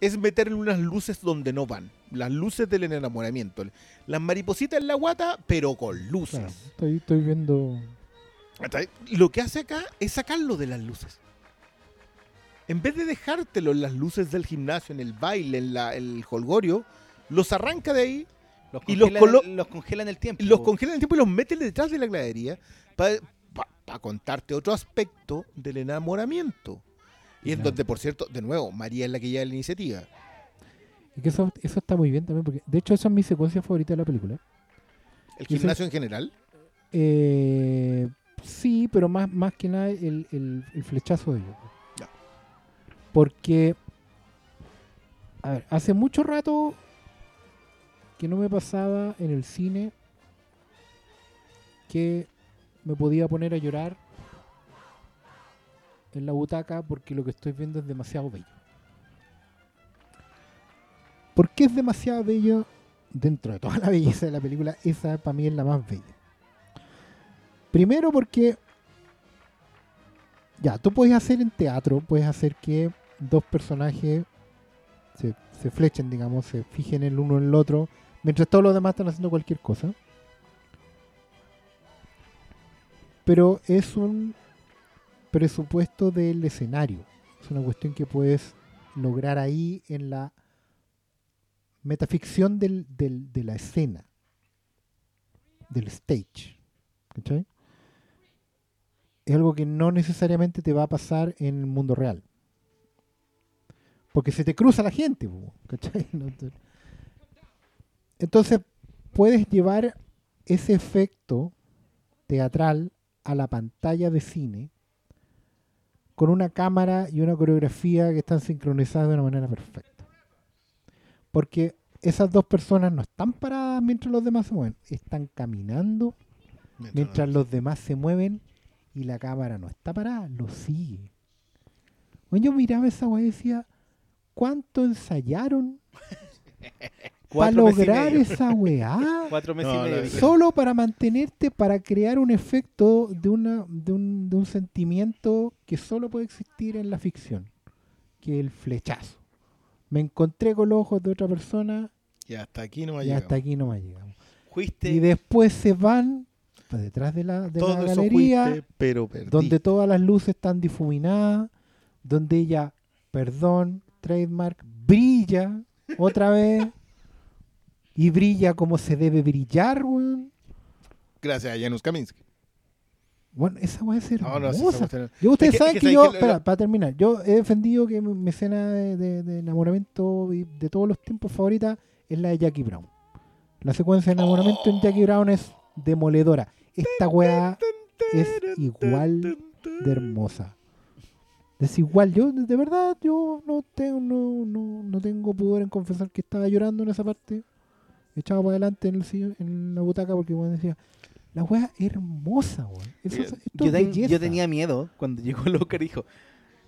es meterle unas luces donde no van. Las luces del enamoramiento. Las maripositas en la guata, pero con luces. claro, estoy, estoy viendo. Lo que hace acá es sacarlo de las luces. En vez de dejártelo en las luces del gimnasio, en el baile, en la, el holgorio, los arranca de ahí, Los Y los los congela en el tiempo. los congela en el tiempo y los mete detrás de la gradería para contarte otro aspecto del enamoramiento. Y en donde, por cierto, de nuevo, María es la que lleva la iniciativa. Y que eso, eso está muy bien también, porque de hecho esa es mi secuencia favorita de la película. El Y gimnasio en general. Eh, sí, pero más, más que nada el, el- el flechazo de ellos. Porque, a ver, hace mucho rato que no me pasaba en el cine que me podía poner a llorar en la butaca porque lo que estoy viendo es demasiado bello. ¿Por qué es demasiado bello? Dentro de toda la belleza de la película, esa para mí es la más bella. Primero porque, ya, tú puedes hacer en teatro, puedes hacer que dos personajes se, se flechen, digamos, se fijen el uno en el otro, mientras todos los demás están haciendo cualquier cosa. Pero es un presupuesto del escenario. Es una cuestión que puedes lograr ahí en la metaficción del, del- de la escena, del stage. ¿Cachai? Es algo que no necesariamente te va a pasar en el mundo real. Porque se te cruza la gente. ¿cachai? Entonces, puedes llevar ese efecto teatral a la pantalla de cine con una cámara y una coreografía que están sincronizadas de una manera perfecta. Porque esas dos personas no están paradas mientras los demás se mueven, están caminando mientras los demás se mueven y la cámara no está parada, lo sigue. Bueno, yo miraba esa weá y decía, ¿cuánto ensayaron para lograr esa weá? Cuatro meses No, y medio. Solo para mantenerte, para crear un efecto de, una, de, un, de un sentimiento que solo puede existir en la ficción, que es el flechazo. Me encontré con los ojos de otra persona Y hasta aquí no me ha y hasta aquí no me llegamos. Fuiste. Y después se van detrás de la, de Todo la galería, fuiste, pero perdí. donde todas las luces están difuminadas, donde ella, perdón, trademark, brilla otra vez. Y brilla como se debe brillar, weón. Gracias a Janusz Kaminski. Bueno, esa weá es No, no, hermosa. Yo, ustedes Es saben que, que yo, lo- para terminar, yo he defendido que mi, escena de, de- de enamoramiento y de todos los tiempos favorita es la de Jackie Brown. La secuencia de enamoramiento en Jackie Brown es demoledora. Esta weá es igual de hermosa. Es igual, yo de verdad, yo no tengo, no, no, no tengo pudor en confesar que estaba llorando en esa parte. Echado para adelante en, el sillón- en la butaca porque weón decía, la weá es hermosa, weón. Yo, es ten- belleza". yo tenía miedo cuando llegó el Oscar y dijo,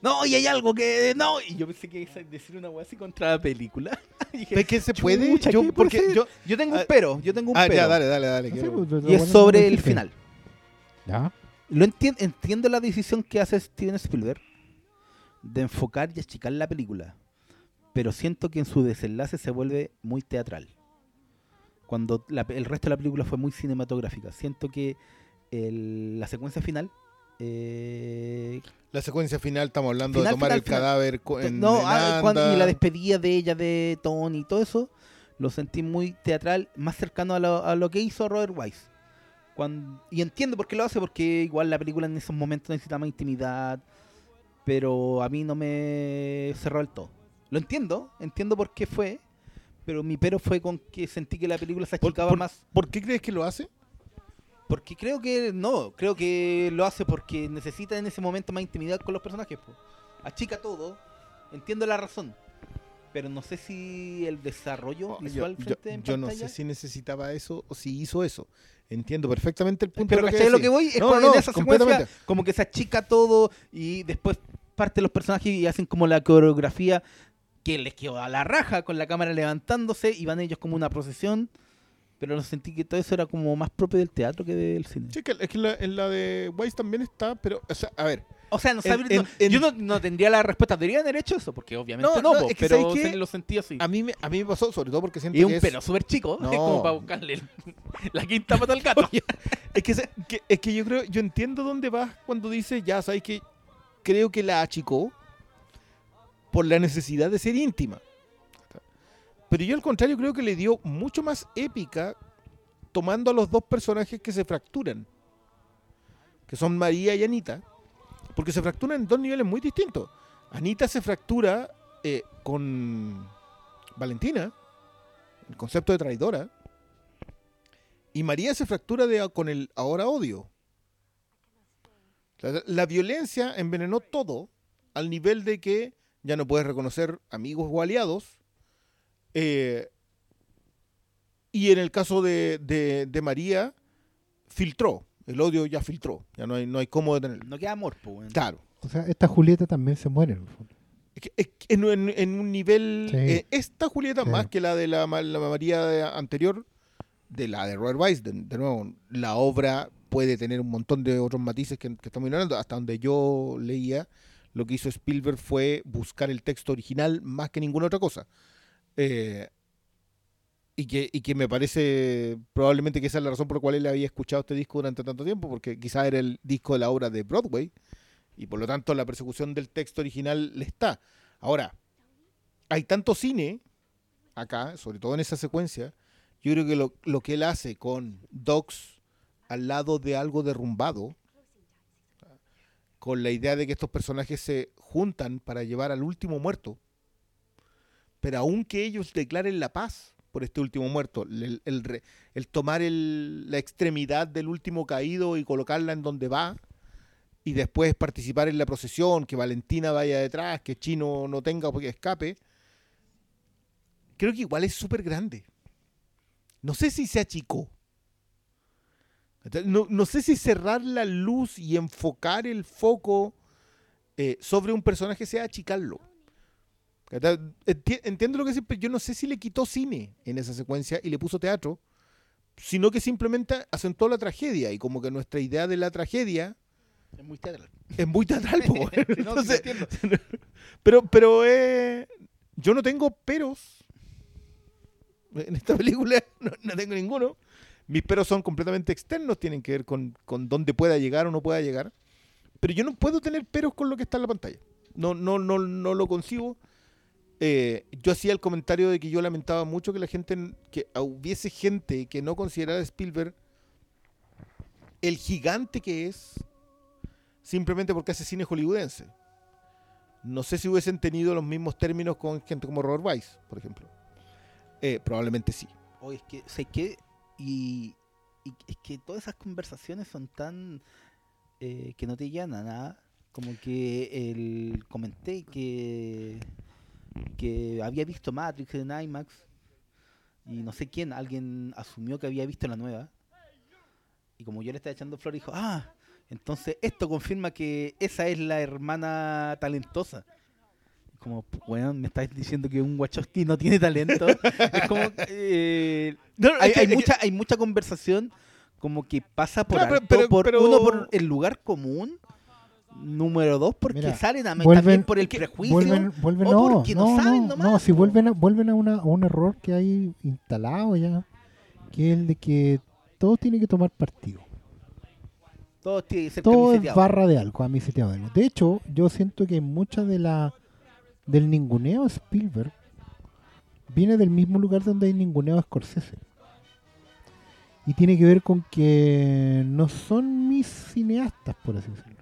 no, y hay algo que no. Y yo pensé que iba a decir una weá así contra la película. ¿Es que se puede? "Chucha, Yo, ¿qué puede porque ser?". yo, yo tengo Ah, un pero, yo tengo un ah, pero. ya, dale, dale, dale. No sé, quiero- pues, y es sobre el final. Ya. Lo entien- entiendo la decisión que hace Steven Spielberg de enfocar y achicar la película. pero siento que en su desenlace se vuelve muy teatral. Cuando la- el resto de la película fue muy cinematográfica. Siento que el- la secuencia final... eh, La secuencia final, estamos hablando de tomar final, el final. cadáver en, no, ah, cuando- y la despedida de ella de Tony y todo eso, lo sentí muy teatral, más cercano a lo, a lo que hizo Robert Wise. Cuando, y entiendo por qué lo hace, porque igual la película en esos momentos necesita más intimidad, pero a mí no me cerró del todo. Lo entiendo, entiendo por qué fue, pero mi pero fue con que sentí que la película se Por- achicaba por- más. ¿Por qué crees que lo hace? Porque creo que no, creo que lo hace porque necesita en ese momento más intimidad con los personajes. po. Achica todo, entiendo la razón, pero no sé si el desarrollo Oh, yo visual yo- frente en yo no sé si necesitaba eso o si hizo eso. Entiendo perfectamente el punto Pero de lo que lo que voy es No, con- no, en esa secuencia como que se achica todo y después parte los personajes y hacen como la coreografía que les quedó a la raja con la cámara levantándose y van ellos como una procesión. Pero no sentí que todo eso era como más propio del teatro que del cine. Sí, que- es que en la, en la de Wise también está, pero, o sea, a ver, O sea, no sabe- en- no- en- yo no, no tendría la respuesta. ¿Deberían haber hecho eso? Porque obviamente No, no, po, es que pero lo sentí así. a mí me, a mí me pasó, sobre todo porque siento Y que un es, pero súper chico, No. es como para buscarle el- la quinta pata al gato. es que, que- es que yo creo, yo entiendo dónde vas cuando dices, ya sabes que creo que la achicó por la necesidad de ser íntima. Pero yo al contrario creo que le dio mucho más épica tomando a los dos personajes que se fracturan, que son María y Anita, porque se fracturan en dos niveles muy distintos. Anita se fractura eh, con Valentina, el concepto de traidora, y María se fractura de, con el ahora odio. La, la violencia envenenó todo al nivel de que ya no puedes reconocer amigos o aliados. Eh, y en el caso de, de- de María, filtró. El odio ya filtró. Ya no hay, no hay cómo detenerlo. No queda amor, pues. Claro. O sea, esta Julieta también se muere. en el fondo. En, en- en un nivel. Sí. eh, esta Julieta, Sí. más que la de la, la María de- anterior, de la de Robert Weiss, de, de nuevo, la obra puede tener un montón de otros matices que, que estamos ignorando. Hasta donde yo leía, lo que hizo Spielberg fue buscar el texto original más que ninguna otra cosa. Eh, y, que, y que me parece probablemente que esa es la razón por la cual él había escuchado este disco durante tanto tiempo, porque quizás era el disco de la obra de Broadway y por lo tanto la persecución del texto original le está. Ahora, hay tanto cine acá, sobre todo en esa secuencia, yo creo que lo, lo que él hace con Docs al lado de algo derrumbado, con la idea de que estos personajes se juntan para llevar al último muerto, pero aun que ellos declaren la paz por este último muerto, el, el tomar el- la extremidad del último caído y colocarla en donde va, y después participar en la procesión, que Valentina vaya detrás, que Chino no tenga porque escape, creo que igual es súper grande. No sé si se achicó. No, no sé si cerrar la luz y enfocar el foco eh, sobre un personaje sea achicarlo. Enti- Entiendo lo que pero yo no sé si le quitó cine en esa secuencia y le puso teatro, sino que simplemente acentuó la tragedia y como que nuestra idea de la tragedia Es muy teatral. es muy teatral. no, pero pero eh, yo no tengo peros en esta película, no, no tengo ninguno. Mis peros son completamente externos, tienen que ver con, con dónde pueda llegar o no pueda llegar. Pero yo no puedo tener peros con lo que está en la pantalla. No, no, no, no lo concibo. Eh, yo hacía el comentario de que yo lamentaba mucho que la gente, que hubiese gente que no considerara Spielberg el gigante que es simplemente porque hace cine hollywoodense. No sé si hubiesen tenido los mismos términos con gente como Robert Weiss, por ejemplo. Eh, probablemente sí. Oye, es que, sé que, y, es que todas esas conversaciones son tan eh, que no te llegan a nada. Como que el comenté que que había visto Matrix en IMAX y no sé quién, alguien asumió que había visto la nueva. Y como yo le estaba echando flor, dijo, ah, entonces esto confirma que esa es la hermana talentosa. Como, bueno, me estás diciendo que un Wachowski no tiene talento. es como, eh, hay, hay mucha, hay mucha conversación como que pasa por Claro, pero- alto, pero- por pero- uno por el lugar común número 2 porque Mira, salen a vuelven- también por el prejuicio. Vuelven, vuelven, o no, porque no no, saben no, nomás, no, si vuelven, a, vuelven a, una- a un error que hay instalado ya, que es el de que todo tiene que tomar partido. Todo tiene que ser Todo es barra de algo, camiseteado de algo. De hecho, yo siento que mucha de la del ninguneo Spielberg viene del mismo lugar donde hay ninguneo Scorsese. Y tiene que ver con que no son mis cineastas, por así decirlo.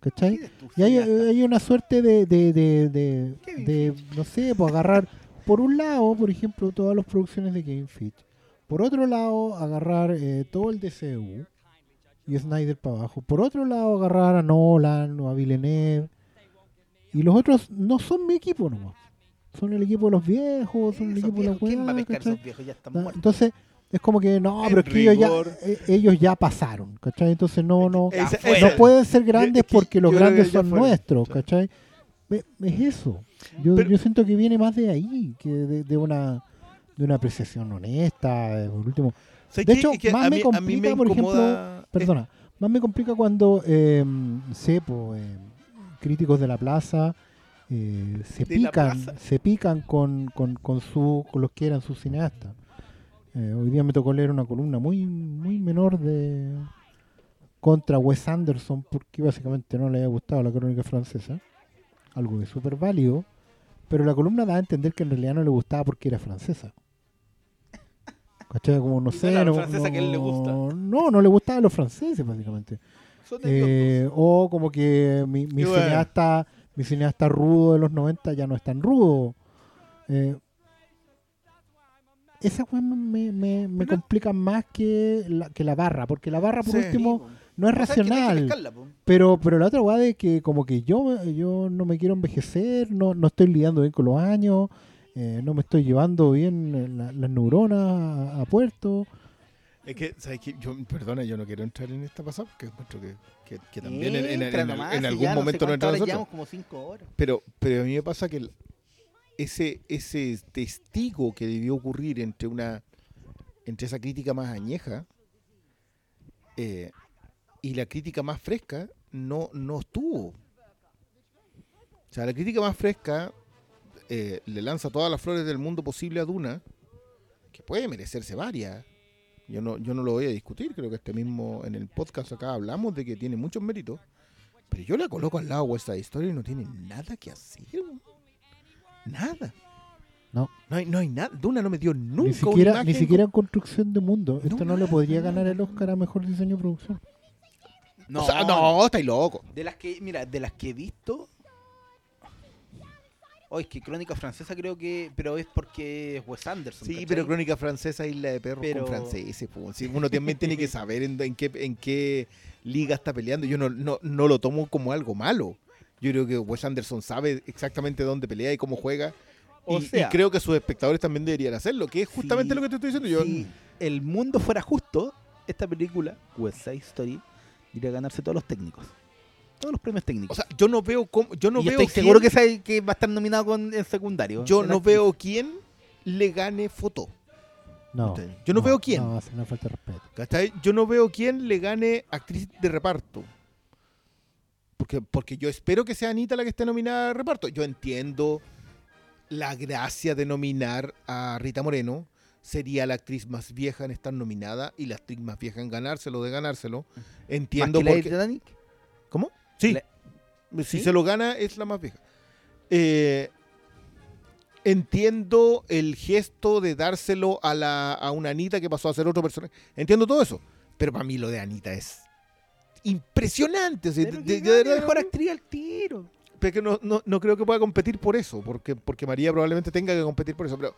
¿Cachai? ¿Quién es tu Y hay, una suerte de, de, de, de, no sé, pues agarrar, por un lado, por ejemplo, todas las producciones de Kevin Fitch. Por otro lado, agarrar eh, todo el DCU y Snyder para abajo. Por otro lado, agarrar a Nolan o a Villeneuve. Y los otros no son mi equipo nomás. Son el equipo de los viejos, son el equipo de los ¿Quién va a pescar esos viejos? Ya están Ah, muertos. Entonces, es como que no, pero es que ellos ya, eh, ellos ya pasaron, ¿cachai? Entonces no, no, Esa- no esa- pueden ser grandes es que porque los que grandes son fueron. nuestros. ¿cachai? Es eso. Yo, Pero- yo siento que viene más de ahí, que de, de una de una apreciación honesta, de, por último. ¿Sabes De qué? hecho, que más me mí- complica, por ejemplo, Perdona, más me complica cuando, eh, sé, po, eh, críticos de la plaza eh, se De la pican, plaza. se pican con, con, con, su, con los que eran sus cineastas. Eh, hoy día me tocó leer una columna muy, muy menor de contra Wes Anderson porque básicamente no le había gustado la crónica francesa. Algo de súper válido. Pero la columna da a entender que en realidad no le gustaba porque era francesa. ¿Cachai? Como no sé. no la no, francesa que él le gusta. no- No, le gustaban los franceses, básicamente. Eh, o como que mi, mi bueno. cineasta mi cineasta rudo de los 90 ya no es tan rudo. Eh, esa weá me, me, me- complica más que la, que la barra, porque la barra por Sí. último Sí, no es. O racional. pescarla, po. Pero, pero la otra weá de que como que yo, yo no me quiero envejecer, no, no estoy lidiando bien con los años, eh, no me estoy llevando bien la- las neuronas a, a puerto. Es que, ¿sabes qué? Yo, perdona, yo no quiero entrar en esta pasada porque encuentro que, que, que también en, en- Entra en- nomás, en algún ya no sé momento no cuántas entra horas nosotros. Como 5 horas. Pero, pero a mí me pasa que ese, ese testigo que debió ocurrir entre una entre esa crítica más añeja eh, y la crítica más fresca no, no estuvo. O sea, la crítica más fresca eh, le lanza todas las flores del mundo posible a Duna, que puede merecerse varias. Yo no, yo no lo voy a discutir, creo que este mismo en el podcast acá hablamos de que tiene muchos méritos. Pero yo la coloco al lado de Side Story y no tiene nada que hacer. Nada. No. No hay, no hay nada. Duna no me dio nunca ni una siquiera, imagen ni siquiera en construcción de mundo. No, Esto no le nada, podría ganar el. Oscar a mejor diseño de producción. No, O sea, no, estáis loco. De las que, mira, de las que he visto. Oh, es que Crónica Francesa creo que. Pero es porque es Wes Anderson. Sí, ¿cachai? pero Crónica Francesa, Isla de Perros Pero- con franceses. Sí, uno también tiene que saber en, en qué, en qué liga está peleando. Yo no, no, no lo tomo como algo malo. Yo creo que Wes Anderson sabe exactamente dónde pelea y cómo juega. O y, creo que sus espectadores también deberían hacerlo, que es justamente Sí, lo que te estoy diciendo yo. Si el mundo fuera justo, esta película, West Side Story, iría a ganarse todos los técnicos. Todos los premios técnicos. O sea, yo no veo cómo, yo no y veo estoy quién- seguro que, sabe que va a estar nominado con, en secundario. yo En no actriz. veo quién le gane foto. No. Yo no veo quién. No, ser una falta de respeto. ¿Cachai? Yo no veo quién le gane actriz de reparto. Porque, porque yo espero que sea Anita la que esté nominada de reparto. Yo entiendo la gracia de nominar a Rita Moreno. Sería la actriz más vieja en estar nominada y la actriz más vieja en ganárselo, de ganárselo. Entiendo ¿Más que la de? ¿Cómo? Sí. La- Si ¿Sí? se lo gana, es la más vieja. Eh, entiendo el gesto de dárselo a, la, a una Anita que pasó a ser otro personaje. Entiendo todo eso. Pero para mí lo de Anita es impresionante. o sea, de- de- de mejor actriz al tiro. pero que no, no- no creo que pueda competir por eso, porque, porque María probablemente tenga que competir por eso. Pero,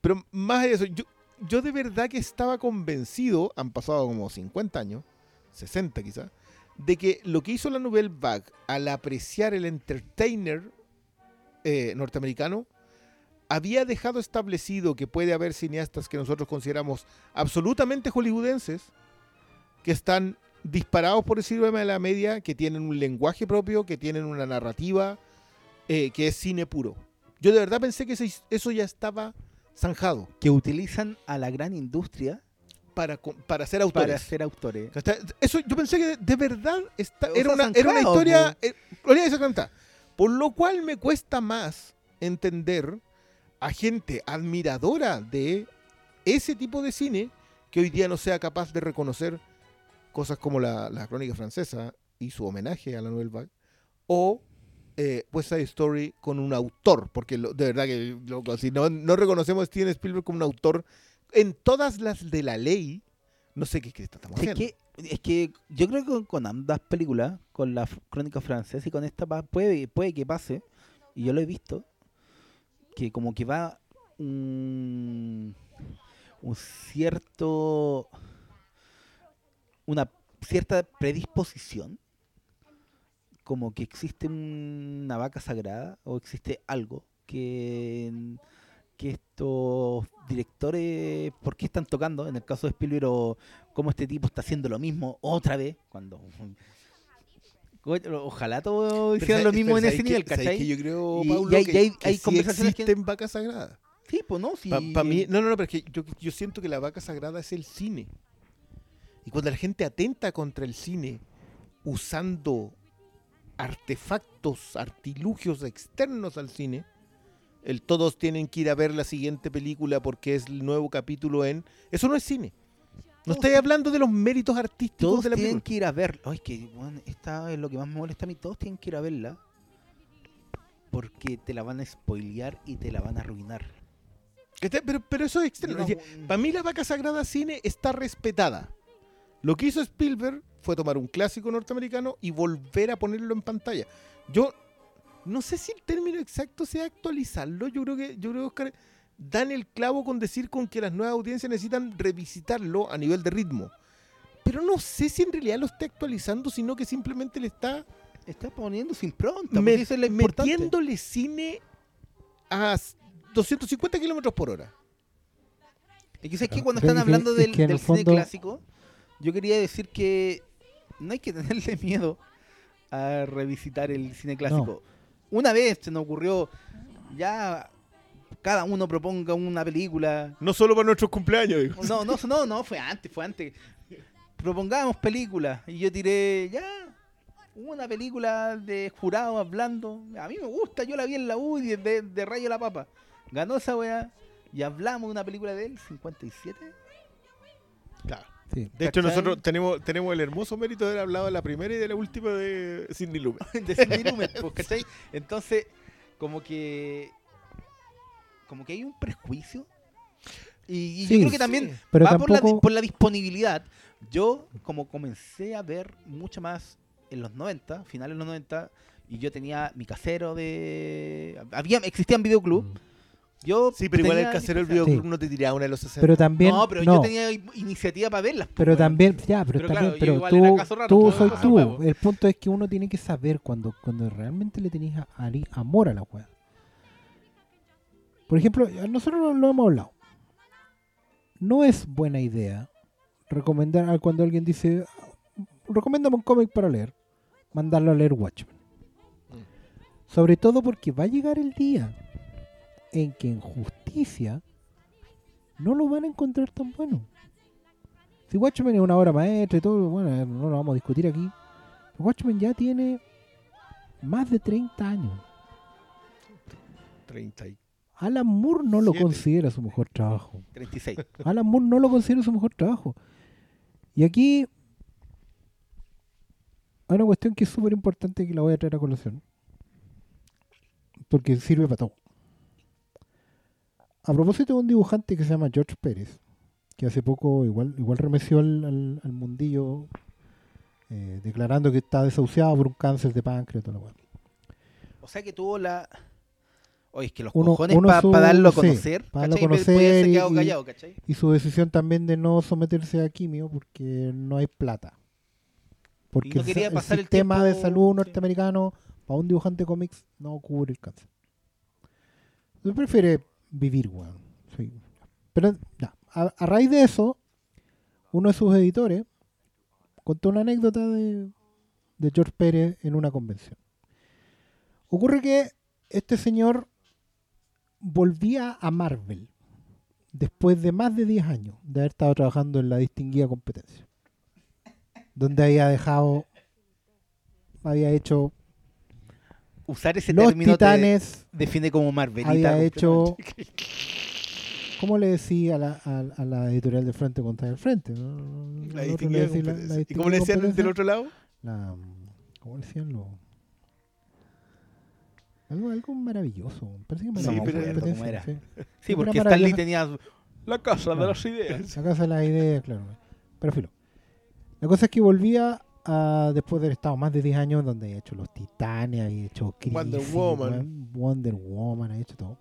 pero más de eso, yo, yo de verdad que estaba convencido, han pasado como 50 años, 60 quizás, de que lo que hizo la Nouvelle Vague al apreciar el entertainer eh, norteamericano, había dejado establecido que puede haber cineastas que nosotros consideramos absolutamente hollywoodenses, que están disparados por síndrome de la media, que tienen un lenguaje propio, que tienen una narrativa, eh, que es cine puro. Yo de verdad pensé que eso ya estaba zanjado. Que utilizan a la gran industria para, para ser autores. para ser autores. Eso yo pensé que de verdad esta- O era, una, era una historia. eh, de. Por lo cual me cuesta más entender a gente admiradora de ese tipo de cine que hoy día no sea capaz de reconocer cosas como la, la crónica francesa y su homenaje a la Nouvelle Vague o eh, West Side Story con un autor, porque lo- de verdad que loco, si no, no reconocemos a Steven Spielberg como un autor en todas las de la ley, no sé qué, qué estamos Es haciendo. que, es que yo creo que con ambas películas, con la crónica francesa y con esta, puede, puede que pase, y yo lo he visto, que como que va un, un cierto, una cierta predisposición, como que existe una vaca sagrada o existe algo que, que estos directores, ¿por qué están tocando? En el caso de Spielberg, o cómo este tipo está haciendo lo mismo otra vez, cuando... Ojalá todos hicieran lo mismo en ese que- nivel, sabes ¿cachai? que yo creo, Y- Paulo, y hay- que, hay- que hay sí conversaciones que- existen vacas sagradas. Sí, pues no, sí. Para mí, no, no, no, pero es que yo, yo siento que la vaca sagrada es el cine. Y cuando la gente atenta contra el cine usando artefactos, artilugios externos al cine, el todos tienen que ir a ver la siguiente película porque es el nuevo capítulo en... Eso no es cine. No Todos estoy hablando de los méritos artísticos Todos de la tienen película. que ir a ver. Ay, que bueno, esta es lo que más me molesta a mí. Todos tienen que ir a verla. Porque te la van a spoilear y te la van a arruinar. Pero, pero eso es externo. No- Para mí la vaca sagrada cine está respetada. Lo que hizo Spielberg fue tomar un clásico norteamericano y volver a ponerlo en pantalla. Yo no sé si el término exacto sea actualizarlo. Yo creo que, yo creo que Oscar dan el clavo con decir con que las nuevas audiencias necesitan revisitarlo a nivel de ritmo. Pero no sé si en realidad lo está actualizando, sino que simplemente le está Está poniendo sin pronta. me- es metiéndole cine a 250 kilómetros por hora. Claro. cuando Es que- están hablando es del, que cine fondo- clásico, yo quería decir que no hay que tenerle miedo a revisitar el cine clásico. Una vez se nos ocurrió, ya cada uno proponga una película. No solo para nuestros cumpleaños, digo. No, no, no, no, fue antes, fue antes. Propongamos películas. Y yo tiré, ya, una película de jurado hablando. A mí me gusta, yo la vi en la U de, de Rayo la Papa. Ganó esa weá. Y hablamos de una película de él, 57. Claro. Sí. De hecho, ¿Cachai? nosotros tenemos, tenemos el hermoso mérito de haber hablado de la primera y de la última de Sidney Lumet. de Sidney Lumet, pues, ¿cachai? Entonces, como que. Como que hay un prejuicio. Y, y Sí, yo creo que también Pero va por, la, tampoco- por la disponibilidad. Yo, como comencé a ver mucho más en los 90, finales de los 90, y yo tenía mi casero de. Había, existían videoclub. Mm. Yo Sí, pero igual el casero del videoclub Sí. no te tiraba una de los 60. Pero también. No, pero no, yo tenía iniciativa para verlas. pues, Pero también, ya, pero, Pero también, claro, pero tú, raro, tú soy tú. huevo. El punto es que uno tiene que saber cuando, cuando realmente le tenéis a- ali- amor a la weá. Por ejemplo, a nosotros lo, lo hemos hablado. No es buena idea recomendar a cuando alguien dice, recomiéndame un cómic para leer, mandarlo a leer Watchmen. Mm. Sobre todo porque va a llegar el día en que en justicia no lo van a encontrar tan bueno. Si Watchmen es una obra maestra y todo, bueno, no lo vamos a discutir aquí. pero Watchmen ya tiene más de 30 años. 30 y- Alan Moore no lo considera su mejor trabajo. 36. Alan Moore no lo considera su mejor trabajo. Y aquí hay una cuestión que es súper importante que la voy a traer a colación. Porque sirve para todo. A propósito de un dibujante que se llama George Pérez, que hace poco igual, igual remeció al, al- al mundillo eh, declarando que está desahuciado por un cáncer de páncreas. la weá. O sea que tuvo la. Oye, es que los Uno- cojones para darlo a sí, conocer. pa' darlo a conocer y- su decisión también de no someterse a quimio porque no hay plata. Porque no el pasar el de salud sí. norteamericano para un dibujante cómics no cubre el cáncer. Él prefiere vivir, weón. Sí. Pero ya, a, a raíz de eso, uno de sus editores contó una anécdota de, de George Pérez en una convención. Ocurre que este señor volvía a Marvel después de más de 10 años de haber estado trabajando en la distinguida competencia. Donde había dejado, había hecho Usar ese Los término te Titanes, define como Marvelita. había hecho. ¿cómo le decía a la, a, a la editorial del frente contra el frente? La le decía. ¿Y cómo le decían del otro lado? la- ¿Cómo le decían lo? Algo, algo maravilloso. Parece que maravilloso, cómo era. sí. Sí, Una porque. Stanley tenía la casa de las ideas. La casa de las ideas, claro. Pero filo. La cosa es que volvía a, después de haber estado más de 10 años donde había hecho Los Titanes, había hecho Crisis, Wonder Woman. Wonder Woman, había hecho todo.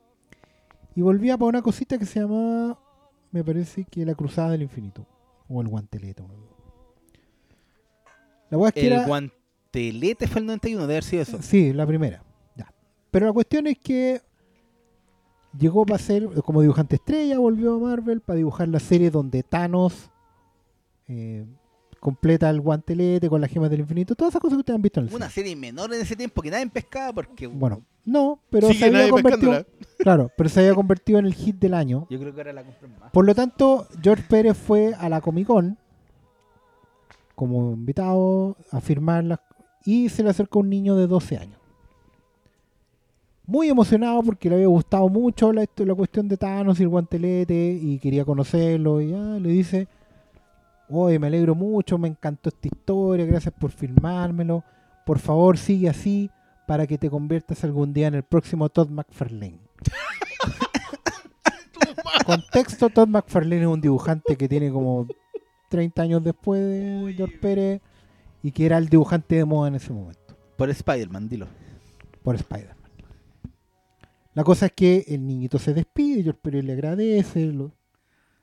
Y volvía para una cosita que se llamaba, me parece que La Cruzada del Infinito. O El Guantelete. weón. La weá es que El era- guantelete fue el 91, debe haber sido eso. Sí, la primera. Ya. Pero la cuestión es que llegó para ser, como dibujante estrella, volvió a Marvel para dibujar la serie donde Thanos eh, completa el guantelete con las gemas del infinito. Todas esas cosas que ustedes han visto en el Una cine. serie menor en ese tiempo que nadie pescaba porque. Bueno, no, pero Sigue se había nadie convertido, pescándola. claro, pero se había convertido en el hit del año. Yo creo que ahora la compran más. Por lo tanto, George Pérez fue a la Comic Con como invitado a firmarla y se le acercó un niño de 12 años. Muy emocionado porque le había gustado mucho la, la cuestión de Thanos y el guantelete y quería conocerlo y ah, le dice, oye, me alegro mucho, me encantó esta historia, gracias por filmármelo, por favor sigue así para que te conviertas algún día en el próximo Todd McFarlane. Contexto, Todd McFarlane es un dibujante que tiene como 30 años después de George Pérez y que era el dibujante de moda en ese momento, Por Spider-Man, dilo. por Spider-Man. La cosa es que el niñito se despide, George Pérez le agradece, lo-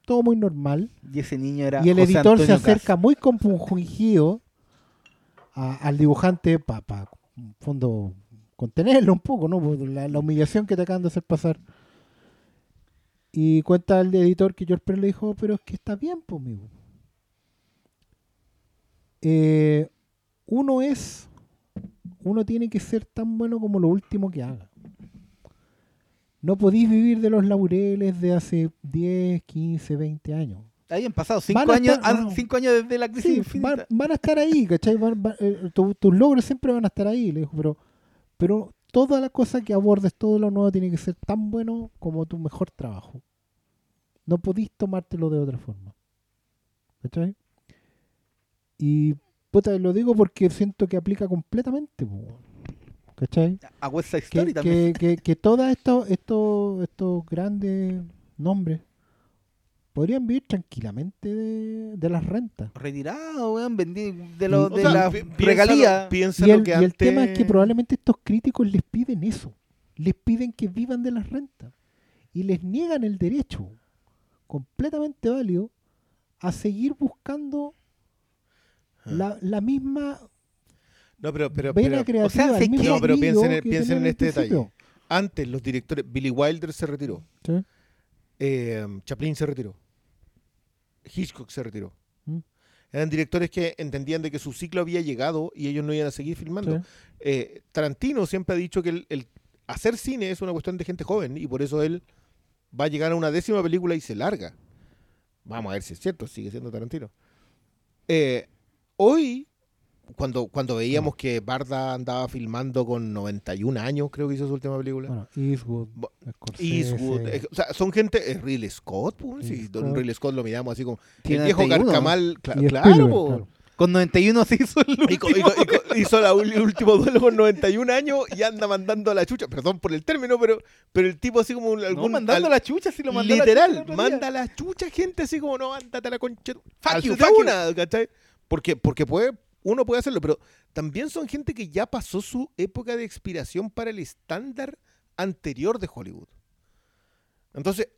todo muy normal. Y ese niño era. Y el José editor se acerca muy compungido al dibujante para, en fondo, contenerlo un poco, ¿no? La, la humillación que te acaban de hacer pasar. Y cuenta el editor que George Pérez le dijo, pero es que está bien, pues, amigo. Eh, uno es, uno tiene que ser tan bueno como lo último que haga. No podéis vivir de los laureles de hace 10, 15, 20 años. Habían pasado cinco Van a años, estar- no. cinco años desde la crisis Sí, van, van a estar ahí, ¿cachai? Van- van- eh, tu- tus logros siempre van a estar ahí, le dijo, pero, pero toda la cosa que abordes, todo lo nuevo tiene que ser tan bueno como tu mejor trabajo. No podís tomártelo de otra forma. ¿Cachai? Y puta, lo digo porque siento que aplica completamente, po, ¿cachai? A West Side Que, Story también. que, que, que todos estos, estos, estos grandes nombres podrían vivir tranquilamente de, de las rentas. Retirado, weón, vendí de, lo, O de sea, la regalía. Piénsalo Y el, que y el antes- tema es que probablemente estos críticos les piden eso. Les piden que vivan de las rentas. Y les niegan el derecho, completamente válido, a seguir buscando Ah. la, la misma No, pero, pero, vena pero creativa. o sea, No, pero piensen en- piensen este detalle. antes los directores, Billy Wilder se retiró, Sí. eh, Chaplin se retiró, Hitchcock se retiró. Mm. Eran directores que entendían de que su ciclo había llegado y ellos no iban a seguir filmando. Sí. Eh, Tarantino siempre ha dicho que el, el hacer cine es una cuestión de gente joven y por eso él va a llegar a una décima película y se larga. Vamos a ver si es cierto, sigue siendo Tarantino. Eh, hoy, cuando, cuando veíamos que Barda andaba filmando con 91 años, creo que hizo su última película. Bueno, Eastwood, Scorsese, Eastwood, eh, o sea, son gente, es Ridley Scott, pues, sí, don Scott. Ridley Scott lo miramos así como el Tiene viejo 91. carcamal, cla- y claro, po. claro. Con 91 se hizo el Y co- y y co- hizo la el último duelo con 91 años y anda mandando a la chucha. Perdón por el término, pero, pero el tipo así como un- No, algún. mandando al- la chucha, si lo mandó a la chucha literal, manda a la chucha gente así como no, ándate a la concha. Fuck al- you, fuck you. una, ¿cachai? Porque, porque puede, uno puede hacerlo, pero también son gente que ya pasó su época de expiración para el estándar anterior de Hollywood. Entonces,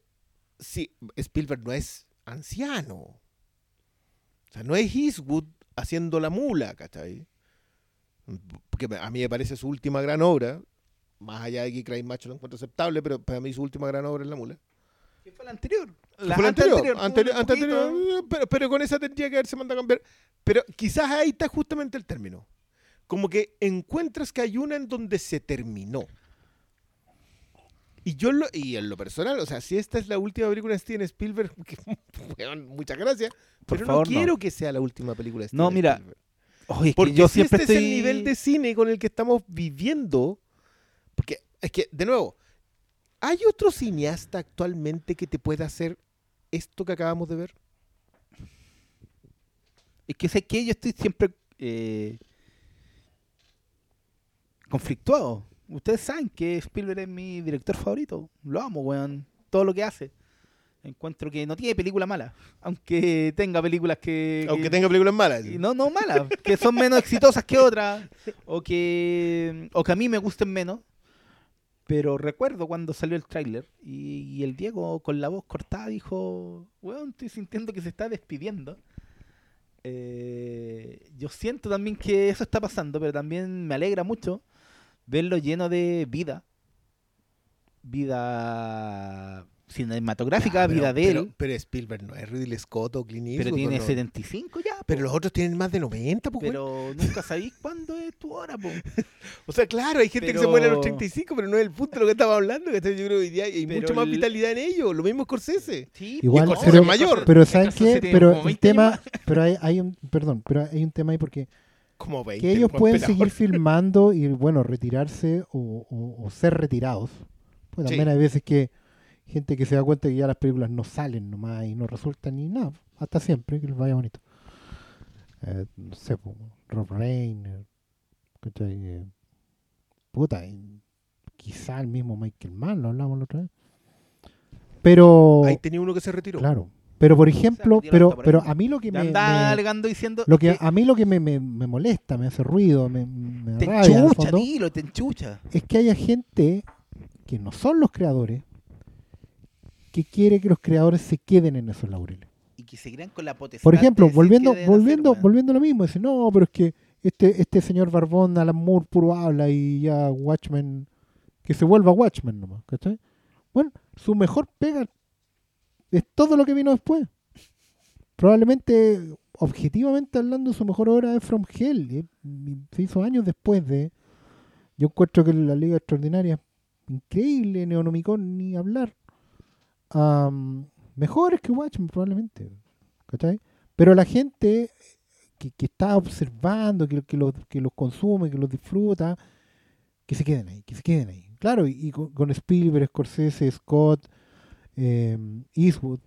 sí, Spielberg no es anciano. O sea, no es Eastwood haciendo la mula, ¿cachai? Porque a mí me parece su última gran obra, más allá de que Cry Macho lo encuentro aceptable, pero para mí su última gran obra es la mula. ¿Qué fue la anterior? La fue anterior, anterior, anterior, un anterior, pero, pero con esa tendría que haberse mandado a cambiar. Pero quizás ahí está justamente el término. Como que encuentras que hay una en donde se terminó. Y yo lo, y en lo personal, o sea, si esta es la última película de Steven Spielberg, que, muchas gracias, Por pero favor, no no. quiero que sea la última película de Steven No, mira, Spielberg. Oye, es que Porque yo si siempre este estoy... es el nivel de cine con el que estamos viviendo, porque es que, de nuevo, ¿hay otro cineasta actualmente que te pueda hacer esto que acabamos de ver? Es que sé que yo estoy siempre eh, conflictuado. Ustedes saben que Spielberg es mi director favorito. Lo amo, weón. Todo lo que hace. Encuentro que no tiene película mala. Aunque tenga películas que... Aunque que- tenga películas malas. no, no malas. Que son menos exitosas que otras. O que, o que a mí me gusten menos. Pero recuerdo cuando salió el tráiler y, el Diego con la voz cortada dijo, weón, estoy sintiendo que se está despidiendo. Eh, yo siento también que eso está pasando, pero también me alegra mucho verlo lleno de vida. Vida cinematográfica, Ya, pero- vida de pero- él. Pero Spielberg no es Ridley Scott o Clint Pero tiene no. 75 ya. Pero po. los otros tienen más de 90, pues, güey. Pero nunca sabéis cuándo es tu hora, po. O sea, claro, hay gente que se muere a los 35, pero no es el punto de lo que estamos hablando. ¿cachai? Yo creo que hoy día hay Pero mucho más el- vitalidad en ellos. Lo mismo Scorsese. Sí, Igual. Scorsese pero- es mayor. Pero ¿saben qué? Pero el 20 tema, pero hay, hay un, perdón, pero hay un tema ahí porque Como 20. que ellos pueden seguir filmando y bueno, retirarse o, o- o ser retirados. Pues Sí. también hay veces que gente que se da cuenta que ya las películas no salen nomás y no resultan ni nada, hasta siempre, que les vaya bonito. Eh, no sé, Rob Reiner. Eh, puta, y quizá el mismo Michael Mann, lo hablamos la otra vez. Pero, Ahí tenía uno que se retiró. claro, pero por ejemplo, pero, pero a mí lo que me, anda alegando diciendo lo que a mí lo que me, me- me molesta, me hace ruido, me, me te rabia, en enchucha, fondo, te enchucha. es que haya gente que no son los creadores que quiere que los creadores se queden en esos laureles. Y que seguirán con la potestad. Por ejemplo, volviendo, hacer, volviendo, volviendo a lo mismo, dice, no, pero es que este, este señor Barbón, Alan Moore, puro habla y ya Watchmen, que se vuelva Watchmen nomás, ¿cachai? Bueno, su mejor pega es todo lo que vino después. Probablemente, objetivamente hablando, su mejor obra es From Hell. y se hizo años después de... Yo encuentro que la Liga Extraordinaria increíble, Neonomicon ni hablar. Am, mejores que Watchmen, probablemente. ¿Cachai? Pero la gente que, que está observando, que, que, los, que consume, que los disfruta, que se queden ahí, que se queden ahí. Claro, y, con, Spielberg, Scorsese, Scott, eh, Eastwood,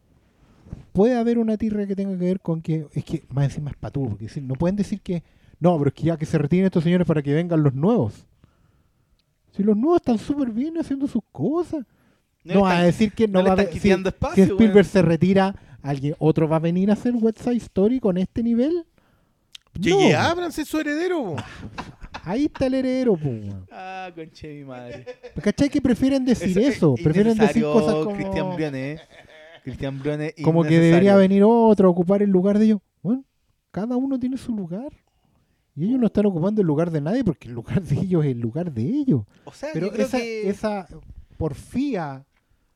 puede haber una tirra que tenga que ver con que, es que más encima es patú, porque decir, no pueden decir que, no, pero es que ya que se retiren estos señores para que vengan los nuevos. Si los nuevos están súper bien haciendo sus cosas. No, a decir que no, no le va a están haber- si- si, Spielberg se retira, alguien otro va a venir a hacer West Side Story con este nivel. J.J. No. Abrams es su heredero. Ahí está el heredero, po, weón. Ah, conche mi madre. ¿Cachai que prefieren decir Eso es eso? Prefieren decir cosas como, Cristian Briones. Cristian Briones. como que debería venir otro a ocupar el lugar de ellos. Bueno, cada uno tiene su lugar. Y ellos no están ocupando el lugar de nadie porque el lugar de ellos es el lugar de ellos. O sea, Pero yo creo esa, que... esa porfía.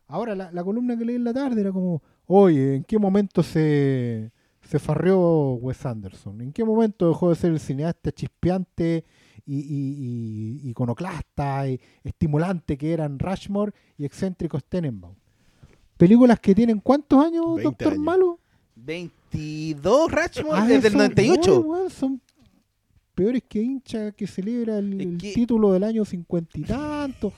Ahora, la, la columna que leí en la tarde era como: Oye, ¿en qué momento se, se farreó Wes Anderson? ¿En qué momento dejó de ser el cineasta chispeante y, y- y iconoclasta y estimulante que eran Rushmore y excéntricos Tenenbaum? Películas que tienen cuántos años, 20 Doctor años. Malo? 22 Ratchmore Ah, desde el son- 98. Uy, weón, son peores que hincha que celebra el, el título del año cincuenta y tanto.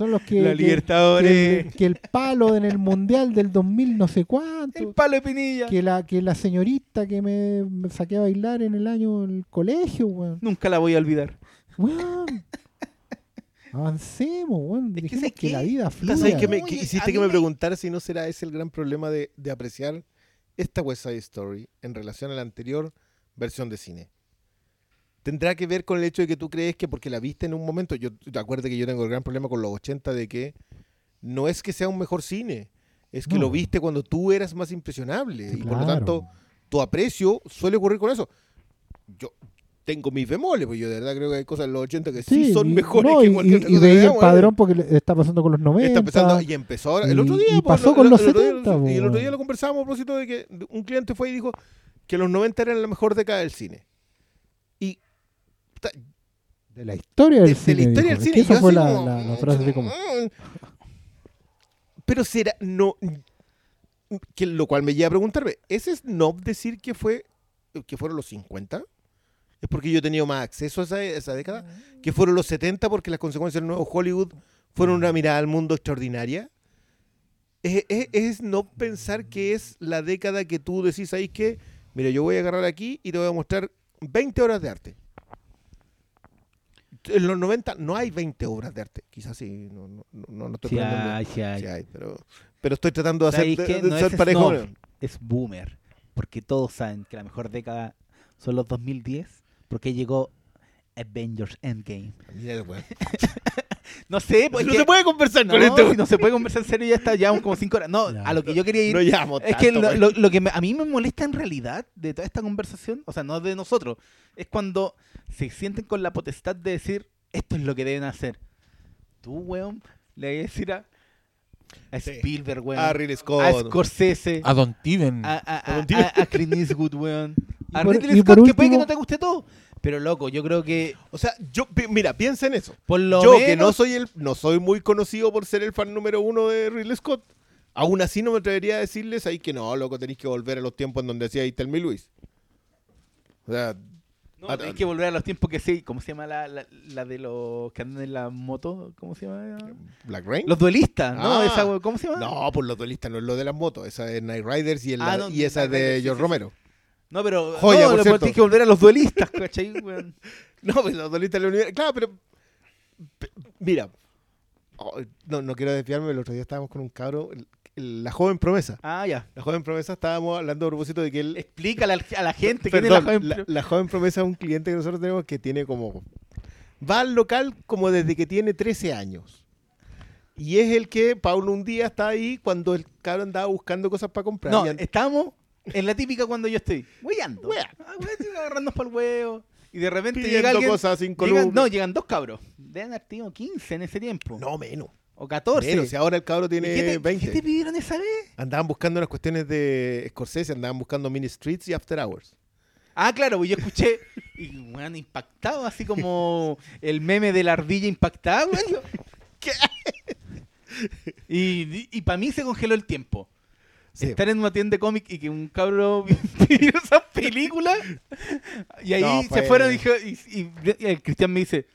Son los que, La que- Libertadores. que, el, que el palo en el mundial del 2000 no sé El cuánto. palo de Pinilla. Que la, que la señorita que me, me saqué a bailar en el año en el colegio, weón. Nunca la voy a olvidar. Weón. Avancemos, weón. Es que la vida fluya. ¿sabes qué me- que a hiciste que me me- preguntara si no será ese el gran problema de, de apreciar esta West Side Story en relación a la anterior versión de cine? Tendrá que ver con el hecho de que tú crees que porque la viste en un momento, yo te acuerdo que yo tengo el gran problema con los 80 de que no es que sea un mejor cine, es que No. lo viste cuando tú eras más impresionable Sí, y por lo tanto tu aprecio suele ocurrir con eso. Yo tengo mis bemoles, pues yo de verdad creo que hay cosas en los 80 que sí, son y- mejores no, que y, cualquier y- y cosa que veía el ¿eh? padrón porque le está pasando con los 90. Está empezando y empezó ahora. El y- otro día. y pues, pasó lo- con lo- los el otro día- 70, Y el otro día po. lo conversábamos a propósito de que un cliente fue y dijo que los 90 eran la mejor década del cine. De la historia del de, de cine. la historia del Es cine. esa fue la, como, la- la frase así como. "Mm". Pero será, no, que lo cual me lleva a preguntarme, ¿ese snob decir que fue, que fueron los 50? ¿Es porque yo he tenido más acceso a esa, esa década? ¿Que fueron los 70 porque las consecuencias del nuevo Hollywood fueron una mirada al mundo extraordinaria? ¿Es, es, es snob pensar que es la década que tú decís ahí que, mira, yo voy a agarrar aquí y te voy a mostrar 20 horas de arte? En los 90 no hay 20 obras de arte. Quizás sí, no, no, no, no estoy Sí hay, sí hay. Sí hay, pero, pero estoy tratando de hacer, ¿Sabéis de- No ser es parejo. snob. Es boomer. Porque todos saben que la mejor década son los 2010. Porque llegó Avengers Endgame. Mira el. No sé, pues no que- se puede conversar No, con este si no se puede conversar en serio, ya está, llevamos como 5 horas. No, Ya. a lo que yo quería ir. No llevamos es que tanto, lo, lo- lo que me- a mí me molesta en realidad de toda esta conversación, o sea, no de nosotros, es cuando se sienten con la potestad de decir esto es lo que deben hacer. Tú, weón, le vas a decir a, a. Spielberg, weón, A Ridley a Scott. Scorsese, A Don Tiven. a, a, a a, Don Tiven. a- a Clint Eastwood, weón. A Ridley Scott, que puede que no te guste todo. Pero loco, yo creo que O sea, yo, mira, piensa en eso. por lo yo menos... que no soy el, no soy muy conocido por ser el fan número uno de Ridley Scott, aún así no me atrevería a decirles ahí que no, loco, tenéis que volver a los tiempos en donde hacía ahí Tell Me Luis. O sea, No, Ah, tenés que volver a los tiempos que sí. ¿Cómo se llama la, la, la de los que andan en la moto? ¿Cómo se llama? Black Rain. Los duelistas, ¿no? Ah. Esa, ¿Cómo se llama? No, por los duelistas no es lo de las motos, esa es Night Riders y, el- Ah, no, y esa es de George Romero. No, pero. Joya, no, por tienes que volver a los duelistas, ¿cachai? weón? No, pues los duelistas de la universidad. Claro, pero. pe- Mira. Oh, no, no quiero desviarme, el otro día estábamos con un cabro, el- el- la joven promesa. Ah, ya. La joven promesa estábamos hablando a propósito de que él. Explícale al- a la gente quién es la joven. la, la joven promesa es un cliente que nosotros tenemos que tiene como. Va al local como desde que tiene 13 años. Y es el que Paulo un día está ahí cuando el cabro andaba buscando cosas para comprar. No, y estamos en la típica cuando yo estoy. Weyando. Wea. Ah, wea, estoy agarrando para el huevo. Y de repente pidiendo llega alguien. cosas sin llegan- no, llegan dos cabros. Deben haber tenido 15 en ese tiempo. No, menos. O 14. Menos, si ahora el cabro ¿Y tiene ¿Qué te, 20. ¿Qué te pidieron esa vez? Andaban buscando unas cuestiones de Scorsese, andaban buscando mini streets y after hours. Ah, claro, pues yo escuché y weón, impactado, así como el meme de la ardilla impactada, yo, ¿Qué? Y, y, para mí se congeló el tiempo. Sí. Estar en una tienda de cómic y que un cabro pidió esas películas. Y ahí No, se fue- fueron y, dijo- y- y- y el Cristian me dice.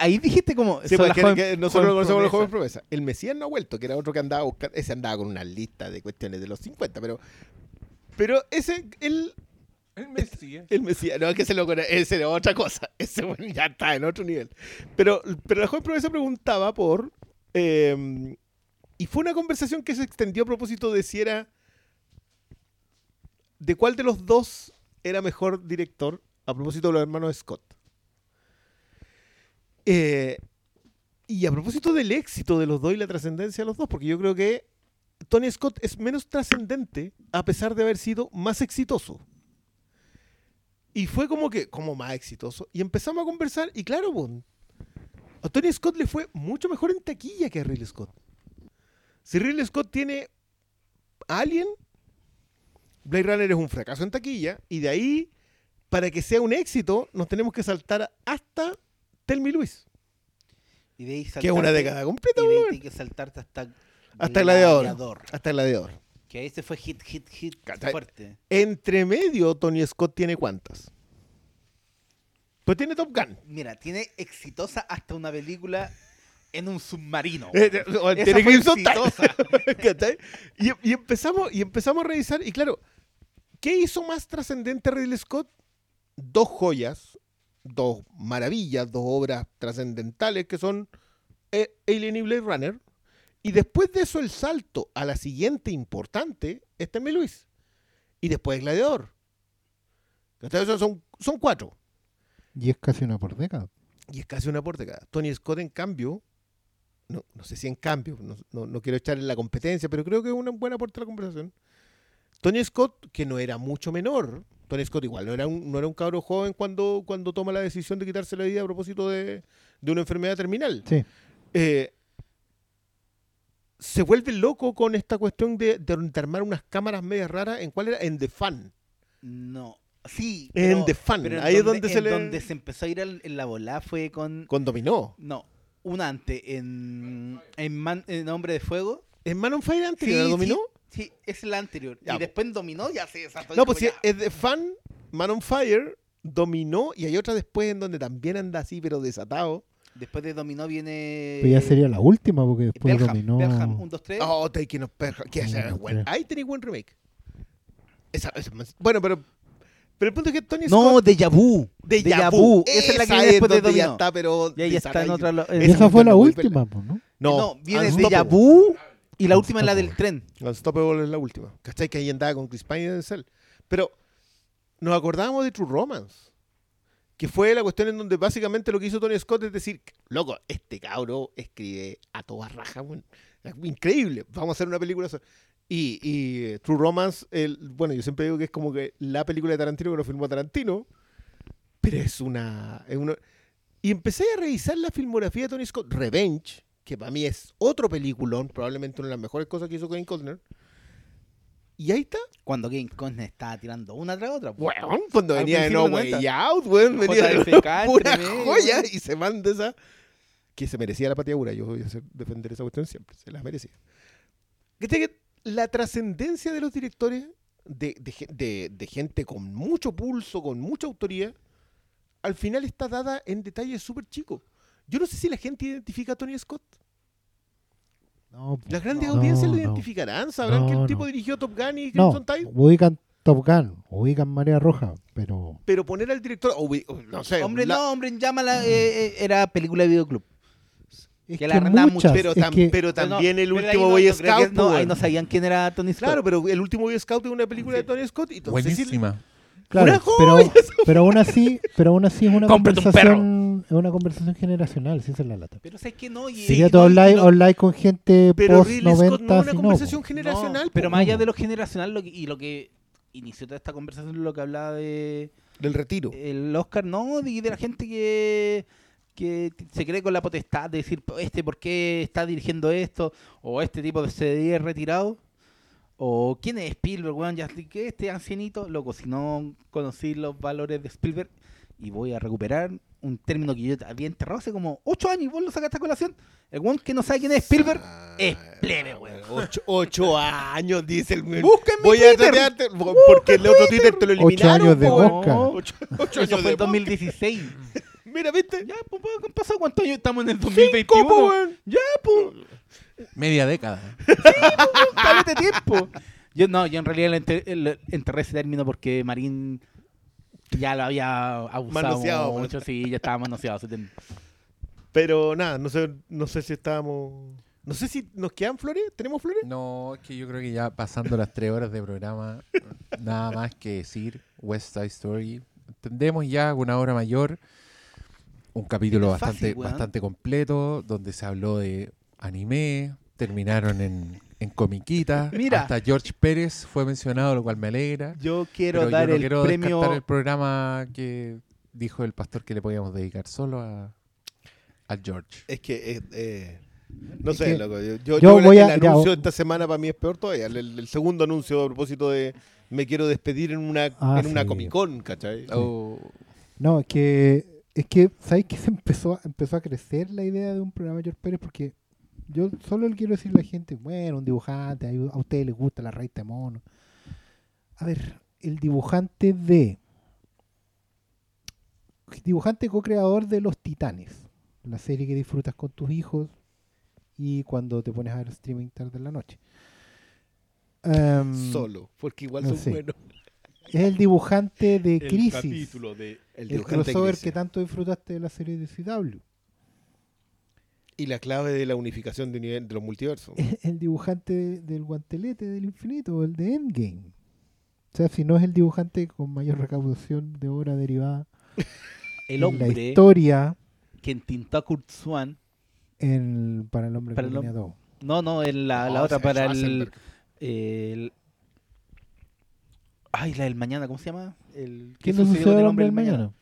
Ahí dijiste como. Sí, pues que- joven- que nosotros lo conocemos los jóvenes promesas. El Mesías no ha vuelto, que era otro que andaba buscando. Ese andaba con una lista de cuestiones de los 50, pero. Pero ese, el, El Mesías. el Mesías, no, que se lo ese era otra cosa. Ese bueno, ya está en otro nivel. Pero, pero la joven promesa preguntaba por. eh, y fue una conversación que se extendió a propósito de si era. de cuál de los dos era mejor director, a propósito de los hermanos Scott. Eh, y a propósito del éxito de los dos y la trascendencia de los dos, porque yo creo que Tony Scott es menos trascendente a pesar de haber sido más exitoso. Y fue como que, como más exitoso. Y empezamos a conversar, y claro, a Tony Scott le fue mucho mejor en taquilla que a Ridley Scott. Si Ridley Scott tiene Alien, Blade Runner es un fracaso en taquilla, y de ahí, para que sea un éxito, nos tenemos que saltar hasta Tell Me Luis, Y de ahí que es una década completa, Y de ahí tienes que saltarte hasta. Hasta Gladiador. Hasta Gladiador. Que ese fue hit, hit, hit fuerte. Entre medio, Tony Scott tiene cuántas. Pues tiene Top Gun. Mira, tiene exitosa hasta una película en un submarino. Eh, eh, o Esa fue. ¿Cachai? y, y empezamos, y empezamos a revisar, y claro, ¿qué hizo más trascendente Ridley Scott? Dos joyas, dos maravillas, dos obras trascendentales que son eh, Alien y Blade Runner. Y después de eso, el salto a la siguiente importante es Luis. Y después Gladiador. ¿Cachai? Esos son, son cuatro. Y es casi una por década. Y es casi una por década. Tony Scott, en cambio, no, no sé si en cambio, no, no- no quiero echar en la competencia, pero creo que es una buena aporte a la conversación. Tony Scott, que no era mucho menor, Tony Scott igual, no era un, no era un cabro joven cuando, cuando toma la decisión de quitarse la vida a propósito de, de una enfermedad terminal. Sí. Eh, se vuelve loco con esta cuestión de, de, de armar unas cámaras medias raras. ¿En cuál era? En The Fan. No. Sí. En pero- The Fan. pero en Ahí es donde en se le. donde se empezó a ir al- en la bola fue con. Con Dominó. No. Una antes en, en, Man- en Hombre de Fuego. ¿Es Man on Fire antes Sí, dominó? Sí, sí, es la anterior. Ya, y después en dominó ya se desató. No, pues ya. es de fan, Man on Fire, dominó y hay otra después en donde también anda así, pero desatado. Después de dominó viene. Pero ya sería la última porque después Belham, dominó. Belham, 1, 2, 3. Oh, Taking of Perra. Que ese es buen. sí. Ahí tenéis buen remake. Esa, esa más- bueno, pero, pero el punto es que Tony no, Scott. Deja Vu. de Deja Vu. Esa es la que viene después de donde ya está, pero. Y ahí está en otra. Esa esa fue la no última, pues, ¿no? No, no, viene. Deja Vu y la última es la del tren. Unstoppable es la última. ¿Cachai? Que ahí andaba con Chris Pine y Denzel. Pero nos acordábamos de True Romance. Que fue la cuestión en donde básicamente lo que hizo Tony Scott es decir, loco, este cabro escribe a toda raja, increíble. Vamos a hacer una película. Y, y, True Romance, el, bueno, yo siempre digo que es como que la película de Tarantino que lo filmó Tarantino, pero es una, es una- Y empecé a revisar la filmografía de Tony Scott, Revenge, que para mí es otro peliculón, probablemente una de las mejores cosas que hizo Kevin Costner. Y ahí está. Cuando Kevin Costner estaba tirando una tras otra. po. Weón, cuando venía de No Way 90. Out, weón, venía de pura joya y se manda esa que se merecía la pateadura. Yo voy a defender esa cuestión siempre, se la merecía. ¿Cachai que La trascendencia de los directores, de, de de- de gente con mucho pulso, con mucha autoría, al final está dada en detalles súper chicos. Yo no sé si la gente identifica a Tony Scott. No, pues, Las grandes no, audiencias lo identificarán, sabrán que el tipo no. dirigió Top Gun y No, Crimson Tide. ubican Top Gun, ubican Marea Roja, pero Pero poner al director, ubi- no sé, Hombre, la- no, hombre, en llama era película de videoclub. Es Que la arrendaban mucho, pero, es tam- que- pero Pero no, también el pero ahí último no, Boy Scout. No, ahí no sabían quién era Tony Scott. Claro, pero el último Boy Scout es una película Sí. de Tony Scott. Y entonces, sí, Buenísima. claro, Una pero, joya, pero aún así, pero aún así es una conversación, es una conversación generacional, si esa es la lata. Pero sé que no. Y, Sería y todo no- y online, no- online con gente pero post Ridley Scott 90 no es una si no, conversación generacional. No, pero más allá no. de lo generacional lo que- y lo que inició toda esta conversación, lo que hablaba de del retiro. el Oscar, no, de, de la gente que, que se cree con la potestad de decir, este, ¿por qué está dirigiendo esto? O este tipo de CD retirado. O quién es Spielberg, weón, ya que este ancianito, loco, si no conocí los valores de Spielberg, y voy a recuperar un término que yo había enterrado hace como 8 años y vos lo sacaste a colación. El weón que no sabe quién es Spielberg es plebe, weón. Ocho, ocho años, dice el weón. Busca en mi Voy a Twitter. tratearte, porque el otro Twitter te lo eliminaron. años de. Oscar. Ocho, ocho Eso años fue de en 2016. Mira, ¿viste? ya, pues, pues, ¿qué pasó? ¿Cuántos años estamos en el Cinco, 2021? po, weón. Ya, pues, Media década. dale tiempo. Yo no, yo en realidad le enterré ese término porque Marín ya lo había abusado Manoseado, mucho, sí, ya estaba manoseado. Pero nada, no sé, no sé si estábamos. No sé si nos quedan flores. ¿Tenemos flores? No, es que yo creo que ya pasando las tres horas de programa, nada más que decir West Side Story. Entendemos ya una obra mayor, un capítulo fácil, bastante, bastante completo, donde se habló de anime, terminaron en, en comiquita. Mira. Hasta George Pérez fue mencionado, lo cual me alegra. Yo quiero Pero yo dar no el quiero premio. el programa que dijo el pastor que le podíamos dedicar solo a, al George. Es que. eh, eh, no Es sé, que loco. Yo, yo- yo voy el, a- anuncio de esta semana para mí es peor todavía. El, el- el segundo anuncio a propósito de me quiero despedir en una, Ah, en una. Comic Con, ¿cachai? Oh, No, es que, es que, ¿sabes que se empezó, a- empezó a crecer la idea de un programa de George Pérez? Porque yo solo le quiero decir a la gente, bueno, un dibujante, a ustedes les gusta la raíz de mono. A ver, el dibujante de... Dibujante co-creador de Los Titanes, la serie que disfrutas con tus hijos y cuando te pones a ver streaming tarde en la noche. Em, Solo, porque igual no son sé. buenos. Es el dibujante de Crisis. de El el dibujante de crossover que tanto disfrutaste de la serie de CW. Y la clave de la unificación de, nivel, de los multiversos. El dibujante de- del guantelete del infinito, el de Endgame. O sea, si no es el dibujante con mayor recaudación de obra derivada El en la hombre historia que entintó a Kurt Swan. en- para el hombre Para que el. No, no, en la, la No, otra para el, el- Ay, la del mañana, ¿cómo se llama? El, ¿Quién le sucedió al hombre del mañana?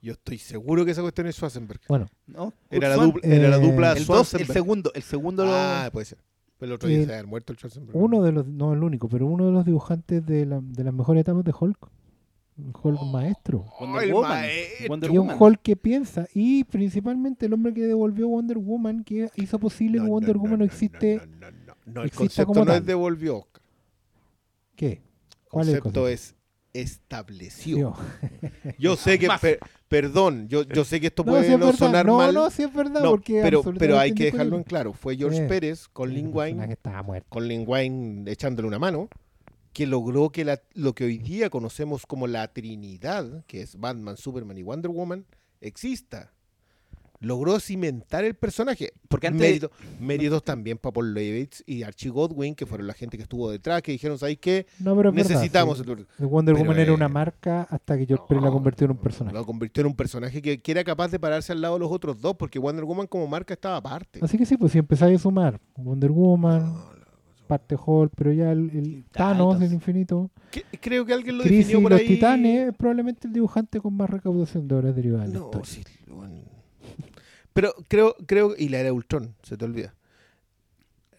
Yo estoy seguro que esa cuestión es Schwarzenberg. Bueno, ¿No? Era la, dupla, era la Eh, dupla El, dos, el Schwarzenberg. segundo, el segundo lo- Ah, puede ser. El otro día El- se había muerto el Schwarzenberg. uno de los, no el único, pero uno de los dibujantes de, la- de las mejores etapas de Hulk, Un Hulk maestro. Wonder Oh, el Woman. maestro. Wonder Y un Woman. Hulk que piensa. Y principalmente el hombre que devolvió Wonder Woman, que hizo posible que No, Wonder no, Woman no, existe. No, no, no, no, el concepto como no tal. es devolvió, Oscar. ¿Qué? El ¿Cuál es el concepto es estableció. Sí. Yo sé que, per- perdón, yo, yo sé que esto No, puede si es no verdad. sonar no, mal. no, si es verdad. No, porque pero, pero hay que dejarlo en claro. Fue George Sí. Pérez con El Lin personaje Wayne, estaba muerto. con Lin Wayne echándole una mano, que logró que la- lo que hoy día conocemos como la Trinidad, que es Batman, Superman y Wonder Woman, exista. Logró cimentar el personaje. Porque antes- Mérito- méritos también para Paul Levitz y Archie Godwin, que fueron la gente que estuvo detrás, que dijeron, ¿sabéis qué? No, pero es verdad, Necesitamos... sí. el- Wonder Pero, Woman era eh, una marca hasta que George Pérez la convirtió en un personaje. Lo convirtió en un personaje que, que era capaz de pararse al lado de los otros dos, porque Wonder Woman como marca estaba aparte. Así que sí, pues si empezáis a sumar Wonder Woman, parte Hulk, pero ya el, el Thanos, Thanos. el infinito, Creo que alguien lo Crisis definió y por los ahí. Titanes, es probablemente el dibujante con más recaudación de obras derivadas. de la No, sí, bueno. Pero creo, creo, y la era Ultron, se te olvida.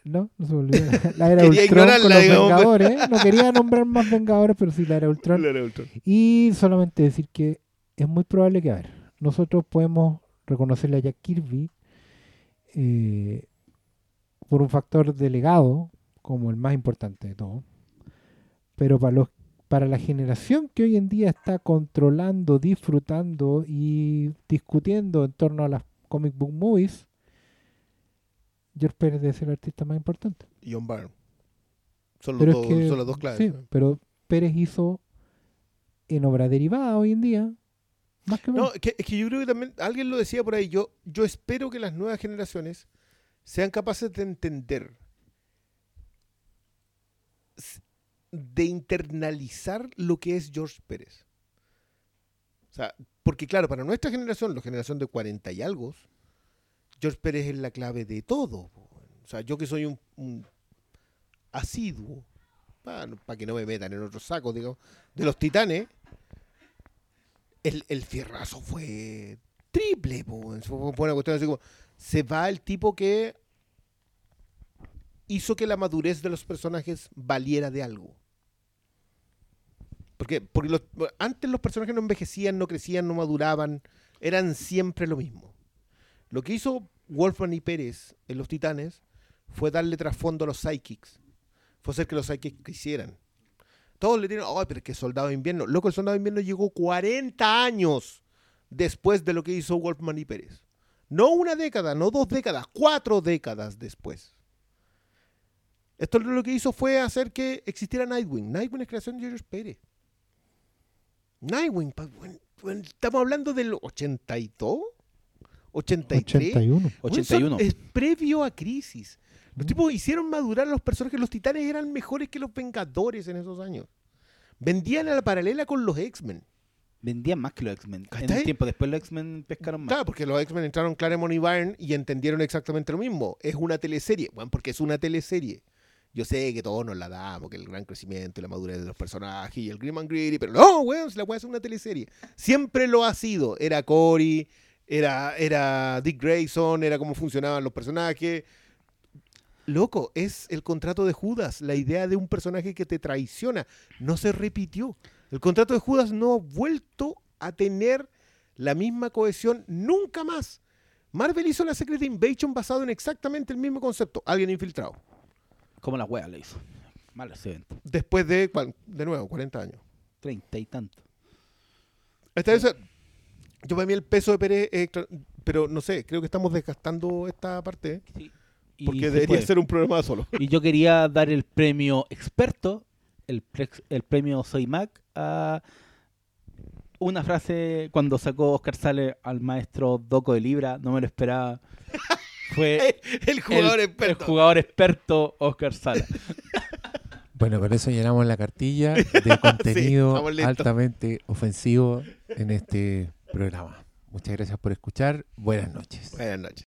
No, no se me olvidó. La era Quería Ultron con los digamos. Vengadores. No quería nombrar más Vengadores, pero sí la era Ultron. La era Ultron. Y solamente decir que es muy probable que, a ver, nosotros podemos reconocerle a Jack Kirby eh, por un factor delegado, como el más importante de todo, pero para, los, para la generación que hoy en día está controlando, disfrutando y discutiendo en torno a las comic book movies, George Pérez debe ser el artista más importante. Y John Byrne. Son, los dos, es que, son las dos claves. sí, pero Pérez hizo en obra derivada hoy en día más que No, es que, es que yo creo que también, alguien lo decía por ahí, yo, yo espero que las nuevas generaciones sean capaces de entender, de internalizar lo que es George Pérez. O sea, porque claro, para nuestra generación, la generación de 40 y algo, George Pérez es la clave de todo. O sea, yo que soy un, asiduo, para que no me metan en otros sacos, digamos, de los titanes, el, el fierrazo fue triple, fue una cuestión así como, se va el tipo que hizo que la madurez de los personajes valiera de algo. Porque, porque los- antes los personajes no envejecían, no crecían, no maduraban, eran siempre lo mismo. Lo que hizo Wolfman y Pérez en Los Titanes fue darle trasfondo a los psychics. Fue hacer que los psychics quisieran. Todos le tienen, ay, pero es que Soldado de Invierno. Loco, el Soldado de Invierno llegó 40 años después de lo que hizo Wolfman y Pérez. No una década, no dos décadas, cuatro décadas después. Esto lo que hizo fue hacer que existiera Nightwing. Nightwing es creación de George Pérez. Nightwing, pa- bueno, bueno, estamos hablando del 82, 83. 81. Bueno, 81. son- Es previo a Crisis. Los tipos hicieron madurar a los personajes. Los titanes eran mejores que los Vengadores en esos años. Vendían a la paralela con los X-Men. Vendían más que los X-Men. En un tiempo después los X-Men pescaron más. Claro, porque los X-Men entraron Claremont y Byrne y entendieron exactamente lo mismo. Es una teleserie. Bueno, porque es una teleserie. Yo sé que todos nos la damos, que el gran crecimiento y la madurez de los personajes y el Grim and Greedy, pero no, weón, la weá es una teleserie. Siempre lo ha sido. Era Cory, era, era Dick Grayson, era cómo funcionaban los personajes. Loco, es el contrato de Judas, la idea de un personaje que te traiciona. No se repitió. El contrato de Judas no ha vuelto a tener la misma cohesión nunca más. Marvel hizo la Secret Invasion basado en exactamente el mismo concepto. Alguien infiltrado. Como la wea lo hizo. Malo ese evento. Después de, de nuevo, 40 años. Treinta y tanto. Esta vez, yo para mí el peso de Pérez, extra- pero no sé, creo que estamos desgastando esta parte. ¿eh? Sí. Porque debería puede. ser un programa solo. Y yo quería dar el premio experto, el, el premio Soy Mac, a una frase cuando sacó Oscar Sale al maestro Doco de Libra, no me lo esperaba. Fue el jugador el, experto. el jugador experto Oscar Sala. Bueno, con eso llenamos la cartilla de contenido altamente ofensivo en este programa. Muchas gracias por escuchar. Buenas noches. Buenas noches.